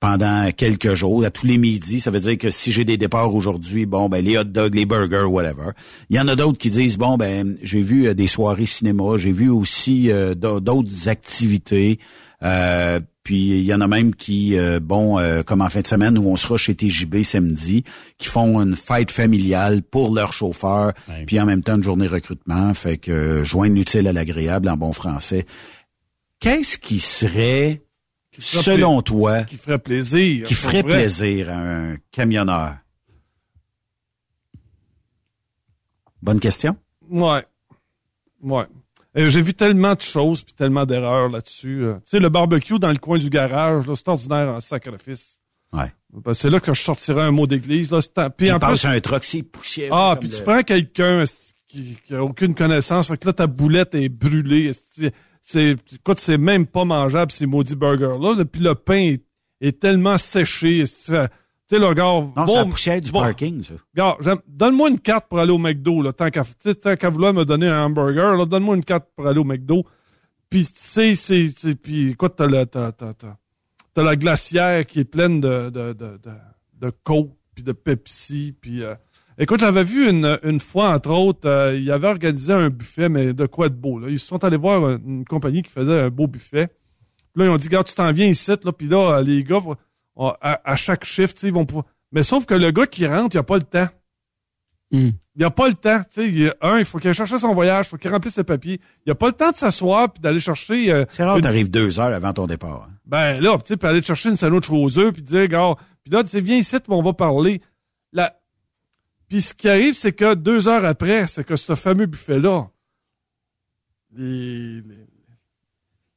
[SPEAKER 7] pendant quelques jours, à tous les midis. Ça veut dire que si j'ai des départs aujourd'hui, bon, ben les hot dogs, les burgers, whatever. Il y en a d'autres qui disent, bon, ben j'ai vu euh, des soirées cinéma, j'ai vu aussi euh, d'au- d'autres activités. Euh, puis il y en a même qui, euh, bon, euh, comme en fin de semaine où on sera chez TJB samedi, qui font une fête familiale pour leurs chauffeurs, puis en même temps une journée recrutement. Fait que euh, joindre l'utile à l'agréable en bon français. Qu'est-ce qui serait, selon toi,
[SPEAKER 12] Qui ferait plaisir.
[SPEAKER 7] qui ferait
[SPEAKER 12] vrai?
[SPEAKER 7] plaisir à un camionneur? Bonne question.
[SPEAKER 12] Ouais. Ouais. Euh, J'ai vu tellement de choses puis tellement d'erreurs là-dessus. euh. Tu sais, le barbecue dans le coin du garage, là, c'est ordinaire en sacrifice.
[SPEAKER 7] Ouais.
[SPEAKER 12] Ben, c'est là que je sortirais un mot d'église. Là, c'est en- puis
[SPEAKER 7] Puis
[SPEAKER 12] en plus,
[SPEAKER 7] un truck, c'est poussière.
[SPEAKER 12] ah, puis tu prends quelqu'un qui, qui a aucune connaissance, fait que là ta boulette est brûlée. C'est, écoute, c'est même pas mangeable ces maudits burgers là. là. Puis le pain est, est tellement séché. Tu sais, le gars.
[SPEAKER 7] Non, c'est la poussière du parking, ça.
[SPEAKER 12] Gars, j'aime- donne-moi une carte pour aller au McDo, là, tant qu'à, qu'à vouloir me donner un hamburger, là, donne-moi une carte pour aller au McDo. Puis, tu sais, c'est, puis, écoute, t'as, le, t'as, t'as, t'as, t'as la glacière qui est pleine de, de, de, de, de Coke, puis de Pepsi, puis, euh, écoute, j'avais vu une, une fois, entre autres, euh, ils avaient organisé un buffet, mais de quoi de beau, là. Ils sont allés voir une compagnie qui faisait un beau buffet. Puis là, ils ont dit, regarde, tu t'en viens ici, là, puis là, euh, les gars, à, à chaque shift, tu sais, ils vont pouvoir... Mais sauf que le gars qui rentre, il a pas le temps.
[SPEAKER 8] Hmm.
[SPEAKER 12] Il a pas le temps. Tu sais, il a- un, il faut qu'il aille chercher son voyage, il faut qu'il remplisse ses papiers. Il a pas le temps de s'asseoir puis d'aller chercher. euh,
[SPEAKER 7] C'est rare
[SPEAKER 12] une-
[SPEAKER 7] t'arrives deux heures avant ton départ. hein.
[SPEAKER 12] Ben là, tu sais, puis aller te chercher une sandwich aux œufs puis dire, gars, puis là, tu sais, viens ici, on va parler. La... Puis ce qui arrive, c'est que deux heures après, c'est que ce fameux buffet-là, les, les,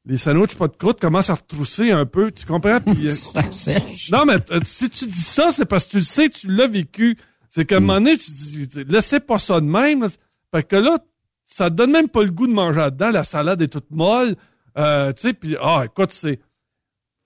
[SPEAKER 12] les sandwichs pas de croûte commencent à retrousser un peu, tu comprends? Puis, [laughs] euh, non, mais euh, si tu dis ça, c'est parce que tu le sais, tu l'as vécu. C'est qu'à un moment donné, tu dis, laissez pas ça de même. Fait que là, ça te donne même pas le goût de manger dedans. La salade est toute molle. Euh, tu sais, puis, ah, écoute, c'est...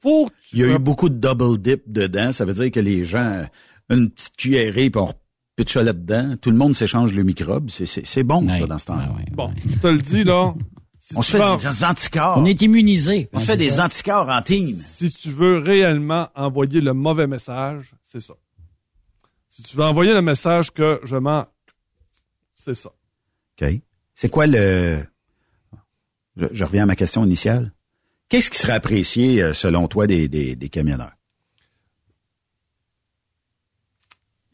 [SPEAKER 12] Faut que tu
[SPEAKER 7] Il y a eu beaucoup de double dip dedans. Ça veut dire que les gens, une petite cuillerée, puis on pitche là-dedans. Tout le monde s'échange le microbe. C'est- bon, ça, dans ce temps-là.
[SPEAKER 12] Bon, je te le dis, là. [laughs] Si
[SPEAKER 7] On se fait
[SPEAKER 12] vas-
[SPEAKER 7] des anticorps.
[SPEAKER 8] On est immunisé.
[SPEAKER 7] On se fait des anticorps en team.
[SPEAKER 12] Si tu veux réellement envoyer le mauvais message, c'est ça. Si tu veux envoyer le message que je mens, c'est ça.
[SPEAKER 7] OK. C'est quoi le... Je, je reviens à ma question initiale. Qu'est-ce qui serait apprécié, euh, selon toi, des, des, des camionneurs?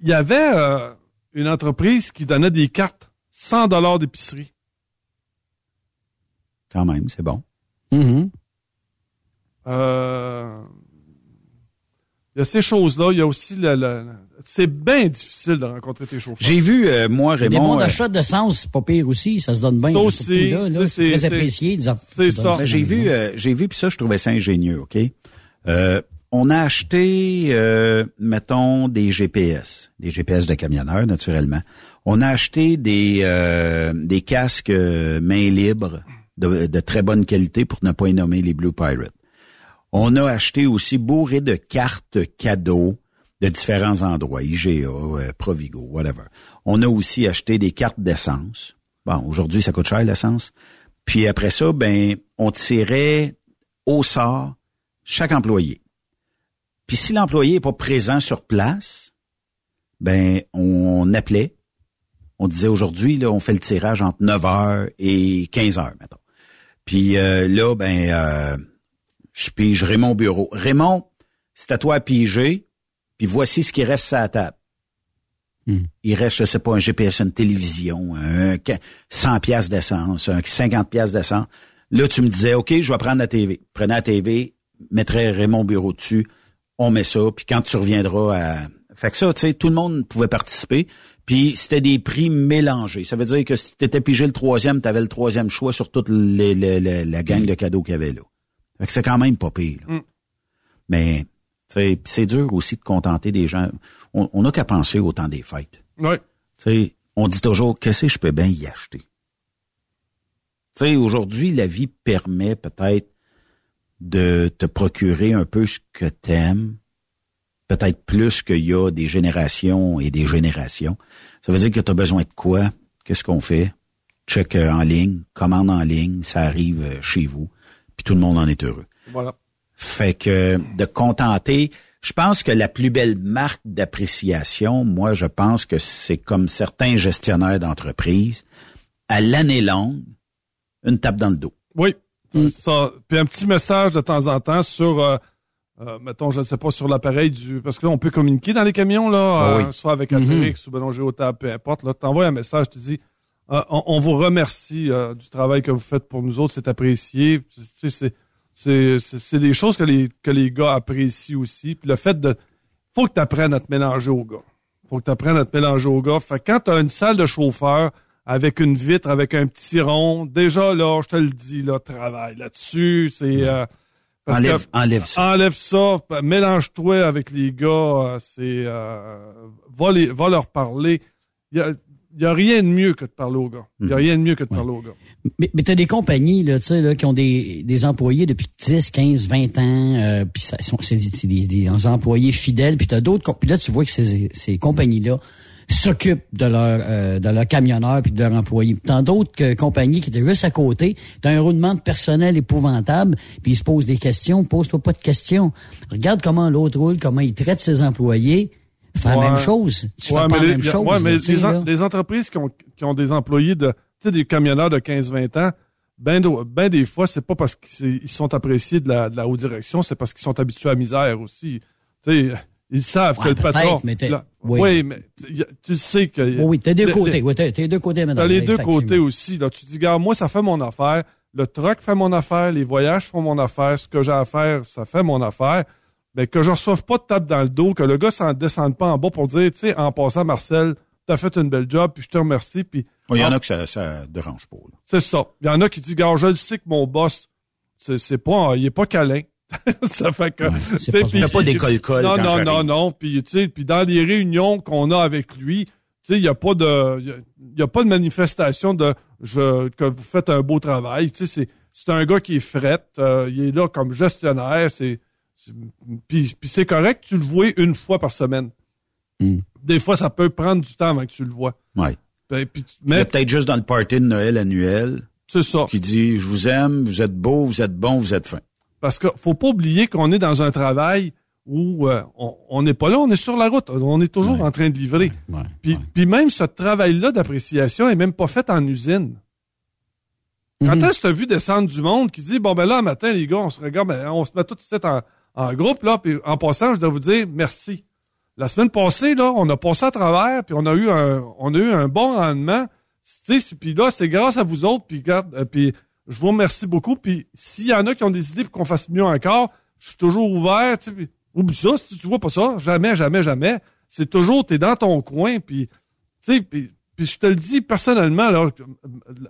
[SPEAKER 12] Il y avait euh, une entreprise qui donnait des cartes 100 dollars d'épicerie.
[SPEAKER 7] Quand même, c'est bon.
[SPEAKER 12] Euh, il y a ces choses-là. Il y a aussi le... le- c'est bien difficile de rencontrer tes chauffeurs.
[SPEAKER 7] J'ai vu, euh, moi,
[SPEAKER 8] Des
[SPEAKER 7] Raymond...
[SPEAKER 8] bons
[SPEAKER 7] euh,
[SPEAKER 8] d'achat d'essence, c'est pas pire aussi. Ça se donne bien.
[SPEAKER 12] Ça
[SPEAKER 8] là,
[SPEAKER 12] c'est-
[SPEAKER 8] c'est très
[SPEAKER 12] c'est-
[SPEAKER 8] apprécié. des
[SPEAKER 12] c'est
[SPEAKER 8] ça
[SPEAKER 7] Ben, j'ai vu, euh, j'ai vu, puis ça, je trouvais ça ingénieux, OK? Euh, on a acheté, euh, mettons, des GPS, des GPS de camionneurs, naturellement. On a acheté des, euh, des casques euh, main libre de, très bonne qualité pour ne pas y nommer les Blue Pirate. On a acheté aussi bourré de cartes cadeaux de différents endroits, IGA, euh, Provigo, whatever. On a aussi acheté des cartes d'essence. Bon, aujourd'hui, ça coûte cher l'essence. Puis après ça, ben, on tirait au sort chaque employé. Puis si l'employé n'est pas présent sur place, ben, on appelait. On disait aujourd'hui, là, on fait le tirage entre 9 h et 15 h mettons. Puis euh, là, ben, euh, je pige Raymond Bureau. Raymond, c'est à toi à piger, puis voici ce qui reste à la table.
[SPEAKER 8] Hmm.
[SPEAKER 7] Il reste, je sais pas, un GPS, une télévision, un 100 pièces d'essence, un 50 pièces d'essence. Là, tu me disais, OK, je vais prendre la TV. Prenez la TV, mettrais Raymond Bureau dessus, on met ça, puis quand tu reviendras à... Fait que ça, tu sais, tout le monde pouvait participer, puis c'était des prix mélangés. Ça veut dire que si tu étais pigé le troisième, tu avais le troisième choix sur toute les, les- les- la gang de cadeaux qu'il y avait là. Fait que c'est quand même pas pire. là.
[SPEAKER 12] Mm.
[SPEAKER 7] Mais c'est dur aussi de contenter des gens. On n'a qu'à penser au temps des fêtes. Sais, on dit toujours, qu'est-ce que je peux bien y acheter? Aujourd'hui, la vie permet peut-être de te procurer un peu ce que t'aimes, peut-être plus qu'il y a des générations et des générations. Ça veut dire que tu as besoin de quoi? Qu'est-ce qu'on fait? Check euh, en ligne, commande en ligne, ça arrive euh, chez vous, puis tout le monde en est heureux.
[SPEAKER 12] Voilà.
[SPEAKER 7] Fait que de contenter, je pense que la plus belle marque d'appréciation, moi, je pense que c'est comme certains gestionnaires d'entreprise, à l'année longue, une tape dans le dos.
[SPEAKER 12] Oui. Ça, puis un petit message de temps en temps sur, euh, euh, mettons, je ne sais pas, sur l'appareil du... Parce que là, on peut communiquer dans les camions, là,
[SPEAKER 7] Ah
[SPEAKER 12] euh,
[SPEAKER 7] oui.
[SPEAKER 12] soit avec
[SPEAKER 7] Mhm.
[SPEAKER 12] Alterix ou Benoît Géotable, peu importe. Là, t'envoies un message, tu dis, euh, on, on vous remercie euh, du travail que vous faites pour nous autres, c'est apprécié. Tu sais, c'est, c'est, c'est, c'est des choses que les, que les gars apprécient aussi. Puis le fait de... faut que tu apprennes à te mélanger aux gars. faut que tu apprennes à te mélanger aux gars. Fait que quand tu as une salle de chauffeur avec une vitre, avec un petit rond, déjà là, je te le dis, là, travaille là-dessus. C'est euh, parce
[SPEAKER 7] Enlève-
[SPEAKER 12] que-
[SPEAKER 7] enlève ça.
[SPEAKER 12] Enlève ça, p- mélange-toi avec les gars. euh, c'est euh, va, les, va leur parler. Il y a, y a rien de mieux que de parler aux gars. Il y a rien de mieux que de parler aux gars.
[SPEAKER 8] Mais, mais t'as des compagnies là, tu sais, là, qui ont des, des employés depuis 10, 15, 20 ans, euh, puis c'est des, des- des employés fidèles, puis t'as d'autres puis là tu vois que ces, ces compagnies-là s'occupent de leur euh, de leurs camionneurs puis de leurs employés. Puis T'as d'autres euh, compagnies qui étaient juste à côté, t'as un roulement de personnel épouvantable, puis ils se posent des questions, pose-toi pas de questions. Regarde comment l'autre roule, comment il traite ses employés. Fais la même chose. Tu
[SPEAKER 12] Ouais,
[SPEAKER 8] fais pas
[SPEAKER 12] mais
[SPEAKER 8] la
[SPEAKER 12] les-
[SPEAKER 8] même
[SPEAKER 12] a-
[SPEAKER 8] chose.
[SPEAKER 12] ouais, mais les, en- les entreprises qui ont, qui ont des employés de, tu sais, des camionneurs de 15-20 ans, ben, ben des fois, c'est pas parce qu'ils sont appréciés de la, de la haute direction, c'est parce qu'ils sont habitués à la misère aussi. Tu sais, ils savent
[SPEAKER 8] Ouais,
[SPEAKER 12] que le patron.
[SPEAKER 8] mais oui.
[SPEAKER 12] oui, mais tu- sais que.
[SPEAKER 8] Oui, oui, t'as deux côtés. Oui, t'as deux côtés, madame.
[SPEAKER 12] T'as les deux côtés aussi. Là. Tu dis, gars, moi, ça fait mon affaire. Le truck fait mon affaire. Les voyages font mon affaire. Ce que j'ai à faire, ça fait mon affaire. Mais que je reçoive pas de tape dans le dos, que le gars s'en descende pas en bas pour dire, tu sais, en passant, Marcel, t'as fait une belle job, puis je te remercie. Puis
[SPEAKER 7] Il y en a que ça, ça dérange pas. là.
[SPEAKER 12] C'est ça. Il y en a qui disent, gars, je le sais que mon boss, c'est pas, il est pas câlin. [laughs] ça fait que. puis-
[SPEAKER 7] son- T'as pas d'école-col
[SPEAKER 12] Non,
[SPEAKER 7] quand
[SPEAKER 12] non,
[SPEAKER 7] j'arrive.
[SPEAKER 12] non, non. Puis, tu sais, puis dans les réunions qu'on a avec lui, tu sais, il y a pas de, il y a- il y a, pas de manifestation de, je, que vous faites un beau travail. Tu sais, c'est, c'est un gars qui est fret, euh, il est là comme gestionnaire, c'est, puis, puis c'est correct, tu le vois une fois par semaine. Des fois, ça peut prendre du temps avant que tu le vois.
[SPEAKER 7] Ouais.
[SPEAKER 12] Ben, puis
[SPEAKER 7] mais peut-être juste dans le party de Noël annuel.
[SPEAKER 12] C'est ça.
[SPEAKER 7] Qui dit, je vous aime, vous êtes beau, vous êtes bon, vous êtes fin.
[SPEAKER 12] Parce que faut pas oublier qu'on est dans un travail où euh, on- n'est pas là, on est sur la route, on est toujours en train de livrer. puis, puis même ce travail-là d'appréciation est même pas fait en usine. Quand est-ce que tu as vu descendre du monde qui dit bon ben là un matin les gars on se regarde ben, on se met tous ici en, en groupe là puis en passant je dois vous dire merci. La semaine passée là on a passé à travers puis on a eu un on a eu un bon rendement. Puis là c'est grâce à vous autres puis euh, puis je vous remercie beaucoup puis s'il y en a qui ont des idées pour qu'on fasse mieux encore je suis toujours ouvert tu sais puis oublie ça si tu vois pas ça jamais jamais jamais c'est toujours t'es dans ton coin puis tu sais, puis, puis je te le dis personnellement, là,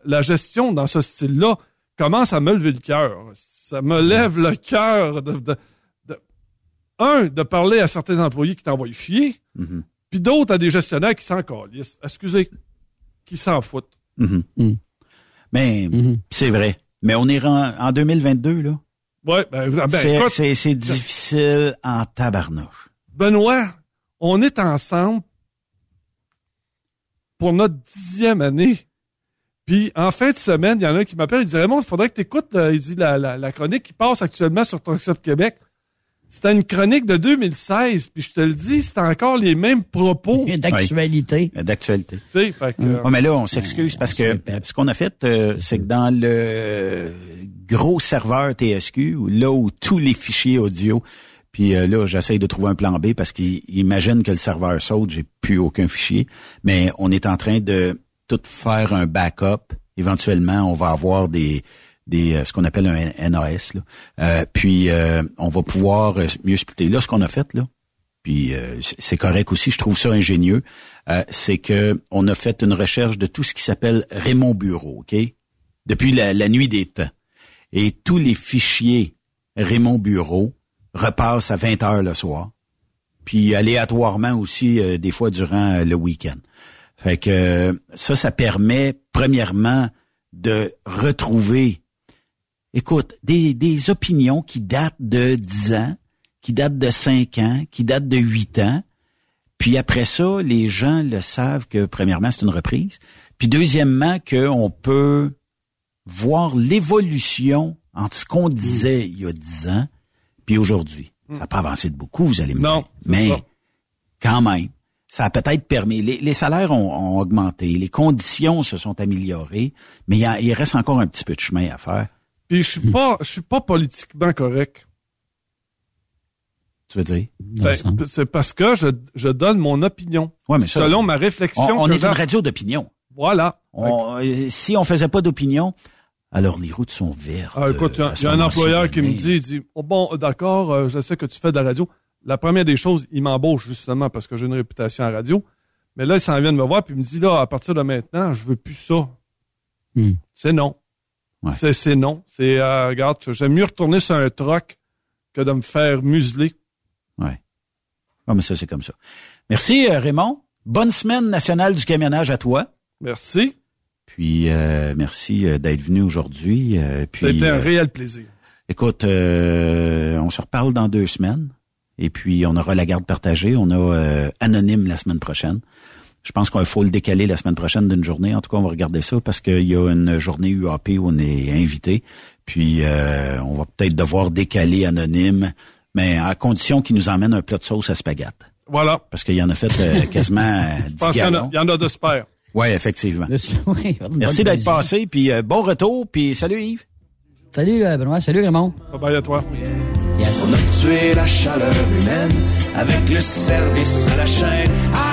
[SPEAKER 12] la gestion dans ce style-là commence à me lever le cœur. Ça me lève le cœur de, de- de- un, de parler à certains employés qui t'envoient chier, puis d'autres à des gestionnaires qui s'en calissent. Excusez, qui s'en foutent.
[SPEAKER 7] Mhm. Mais c'est vrai. Mais on est en 2022, là.
[SPEAKER 12] Ouais, ben, ben,
[SPEAKER 7] c'est,
[SPEAKER 12] écoute,
[SPEAKER 7] c'est- c'est difficile en tabarnouche.
[SPEAKER 12] Benoît, on est ensemble pour notre dixième année. Puis en fin de semaine, il y en a un qui m'appelle, il dit Raymond, il faudrait que tu écoutes, il dit la, la, la chronique qui passe actuellement sur Talk Québec. C'était une chronique de 2016, puis je te le dis, c'est encore les mêmes propos.
[SPEAKER 8] D'actualité.
[SPEAKER 7] Ouais, D'actualité.
[SPEAKER 12] Tu sais, fait que,
[SPEAKER 7] Ouais, mais là, on s'excuse parce que ce qu'on a fait, euh, c'est que dans le gros serveurs TSQ, là où tous les fichiers audio, puis euh, là, j'essaye de trouver un plan B parce qu'il imagine que le serveur saute, j'ai plus aucun fichier, mais on est en train de tout faire un backup. Éventuellement, on va avoir des des euh, ce qu'on appelle un NAS. Là. Euh, puis on va pouvoir mieux splitter. Là, ce qu'on a fait là, puis c'est correct aussi, je trouve ça ingénieux, c'est que on a fait une recherche de tout ce qui s'appelle Raymond Bureau, ok, depuis la, la nuit des temps, et tous les fichiers Raymond Bureau repasse à 20 heures le soir, puis aléatoirement aussi euh, des fois durant euh, le week-end. Fait que euh, ça, ça permet premièrement de retrouver, écoute, des, des opinions qui datent de 10 ans, qui datent de 5 ans, qui datent de 8 ans. Puis après ça, les gens le savent que premièrement, c'est une reprise. Puis deuxièmement, qu'on peut voir l'évolution entre ce qu'on disait il y a 10 ans puis aujourd'hui. Ça n'a pas avancé de beaucoup, vous allez me dire. Mais quand même, ça a peut-être permis. Les, salaires ont, augmenté, les conditions se sont améliorées, mais il, reste encore un petit peu de chemin à faire.
[SPEAKER 12] Puis je suis pas, je suis pas politiquement correct.
[SPEAKER 7] Tu veux dire?
[SPEAKER 12] Ben, c'est parce que je, donne mon opinion.
[SPEAKER 7] Ouais, mais
[SPEAKER 12] selon ma réflexion.
[SPEAKER 7] On, est une radio d'opinion.
[SPEAKER 12] Voilà.
[SPEAKER 7] Euh, si on faisait pas d'opinion, alors les routes sont vertes.
[SPEAKER 12] Ah, écoute, il y, a un employeur qui me dit, dit oh, bon, d'accord, euh, je sais que tu fais de la radio. La première des choses, il m'embauche justement parce que j'ai une réputation à radio. Mais là, il s'en vient de me voir puis il me dit là, à partir de maintenant, je veux plus ça.
[SPEAKER 7] Hmm.
[SPEAKER 12] C'est non. C'est non. C'est euh, regarde, j'aime mieux retourner sur un troc que de me faire museler.
[SPEAKER 7] Ouais. Ah, mais ça, c'est comme ça. Merci, euh, Raymond. Bonne semaine nationale du camionnage à toi.
[SPEAKER 12] Merci.
[SPEAKER 7] Puis euh, merci euh, d'être venu aujourd'hui. Puis,
[SPEAKER 12] Ça a été un réel plaisir.
[SPEAKER 7] Écoute, on se reparle dans deux semaines. Et puis on aura la garde partagée. On a anonyme la semaine prochaine. Je pense qu'il faut le décaler la semaine prochaine d'une journée. En tout cas, on va regarder ça parce qu'il y a une journée UAP où on est invité. Puis on va peut-être devoir décaler anonyme, mais à condition qu'il nous emmène un plat de sauce à spaghetti.
[SPEAKER 12] Voilà.
[SPEAKER 7] Parce qu'il y en a fait [laughs] quasiment 10
[SPEAKER 12] Je pense qu'il y, en a de spare.
[SPEAKER 7] Oui, effectivement. [laughs] Merci d'être passé, puis euh, bon retour, puis salut Yves.
[SPEAKER 8] Salut euh, Benoît, salut Raymond.
[SPEAKER 12] Bye bye à toi.
[SPEAKER 13] On a tué la chaleur humaine avec le service à la chaîne. À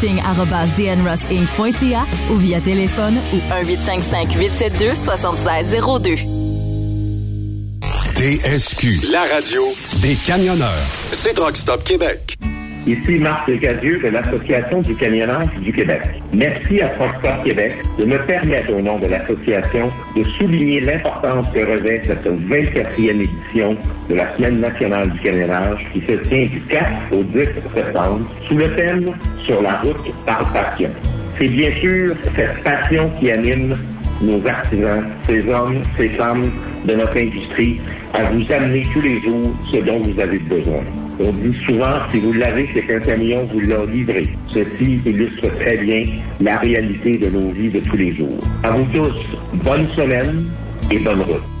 [SPEAKER 6] marketing.dnrusinc.ca ou via téléphone ou 1-855-872-7602.
[SPEAKER 1] TSQ, la radio des camionneurs. C'est Truck Stop Québec.
[SPEAKER 14] Ici Marc Cadieux de l'Association du camionnage du Québec. Merci à Transport Québec de me permettre, au nom de l'association, de souligner l'importance que revêt cette 24e édition de la Semaine nationale du camionnage qui se tient du 4 au 10 septembre sous le thème Sur la route par passion. C'est bien sûr cette passion qui anime nos artisans, ces hommes, ces femmes de notre industrie, à vous amener tous les jours ce dont vous avez besoin. On dit souvent, si vous l'avez, c'est qu'un camion vous l'a livré. Ceci illustre très bien la réalité de nos vies de tous les jours. À vous tous, bonne semaine et bonne route.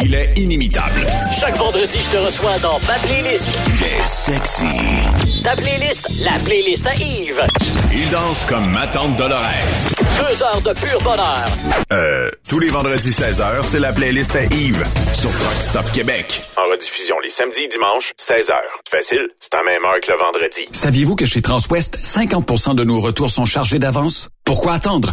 [SPEAKER 15] Il est inimitable.
[SPEAKER 2] Chaque vendredi, je te reçois dans ma playlist.
[SPEAKER 15] Il est sexy.
[SPEAKER 2] Ta playlist, la playlist à Yves.
[SPEAKER 15] Il danse comme ma tante Dolores.
[SPEAKER 2] Deux heures de pur bonheur.
[SPEAKER 15] Euh, tous les vendredis 16h, c'est la playlist à Yves sur Rock Stop Québec. En rediffusion les samedis et dimanches, 16h. Facile, c'est à même heure que le vendredi.
[SPEAKER 16] Saviez-vous que chez Transwest, 50% de nos retours sont chargés d'avance? Pourquoi attendre?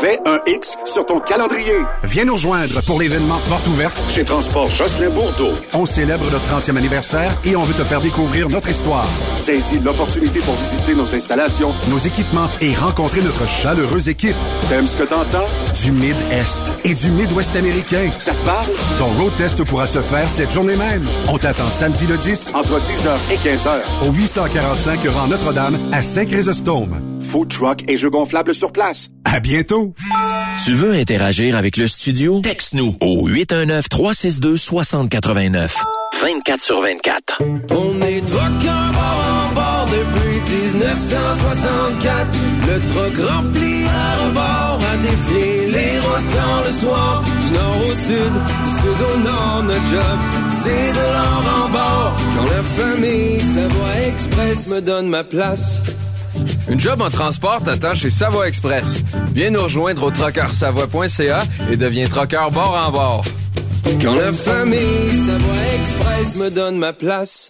[SPEAKER 1] fais un X sur ton calendrier. Viens nous rejoindre pour l'événement Porte ouverte chez Transport Jocelyn Bourdeau. On célèbre notre 30e anniversaire et on veut te faire découvrir notre histoire. Saisis l'opportunité pour visiter nos installations, nos équipements et rencontrer notre chaleureuse équipe. T'aimes ce que t'entends? Du Mid-Est et du Mid-Ouest américain. Ça te parle? Ton road test pourra se faire cette journée même. On t'attend samedi le 10 entre 10h et 15h au 845 rang Notre-Dame à Saint-Chrysostome. Food truck et jeux gonflables sur place. À bientôt!
[SPEAKER 2] Tu veux interagir avec le studio? Texte-nous au 819-362-6089. 24 sur 24.
[SPEAKER 3] On est truckers bord en bord depuis 1964. Le truck rempli à rebord a défié les rotants le soir. Du nord au sud, du sud au nord, notre job, c'est de l'or en bord. Quand la famille Savoie Express me donne ma place.
[SPEAKER 4] Une job en transport t'attend chez Savoie Express. Viens nous rejoindre au trockeursavoie.ca et deviens trockeur bord en bord.
[SPEAKER 3] Quand la famille Savoie Express me donne ma place.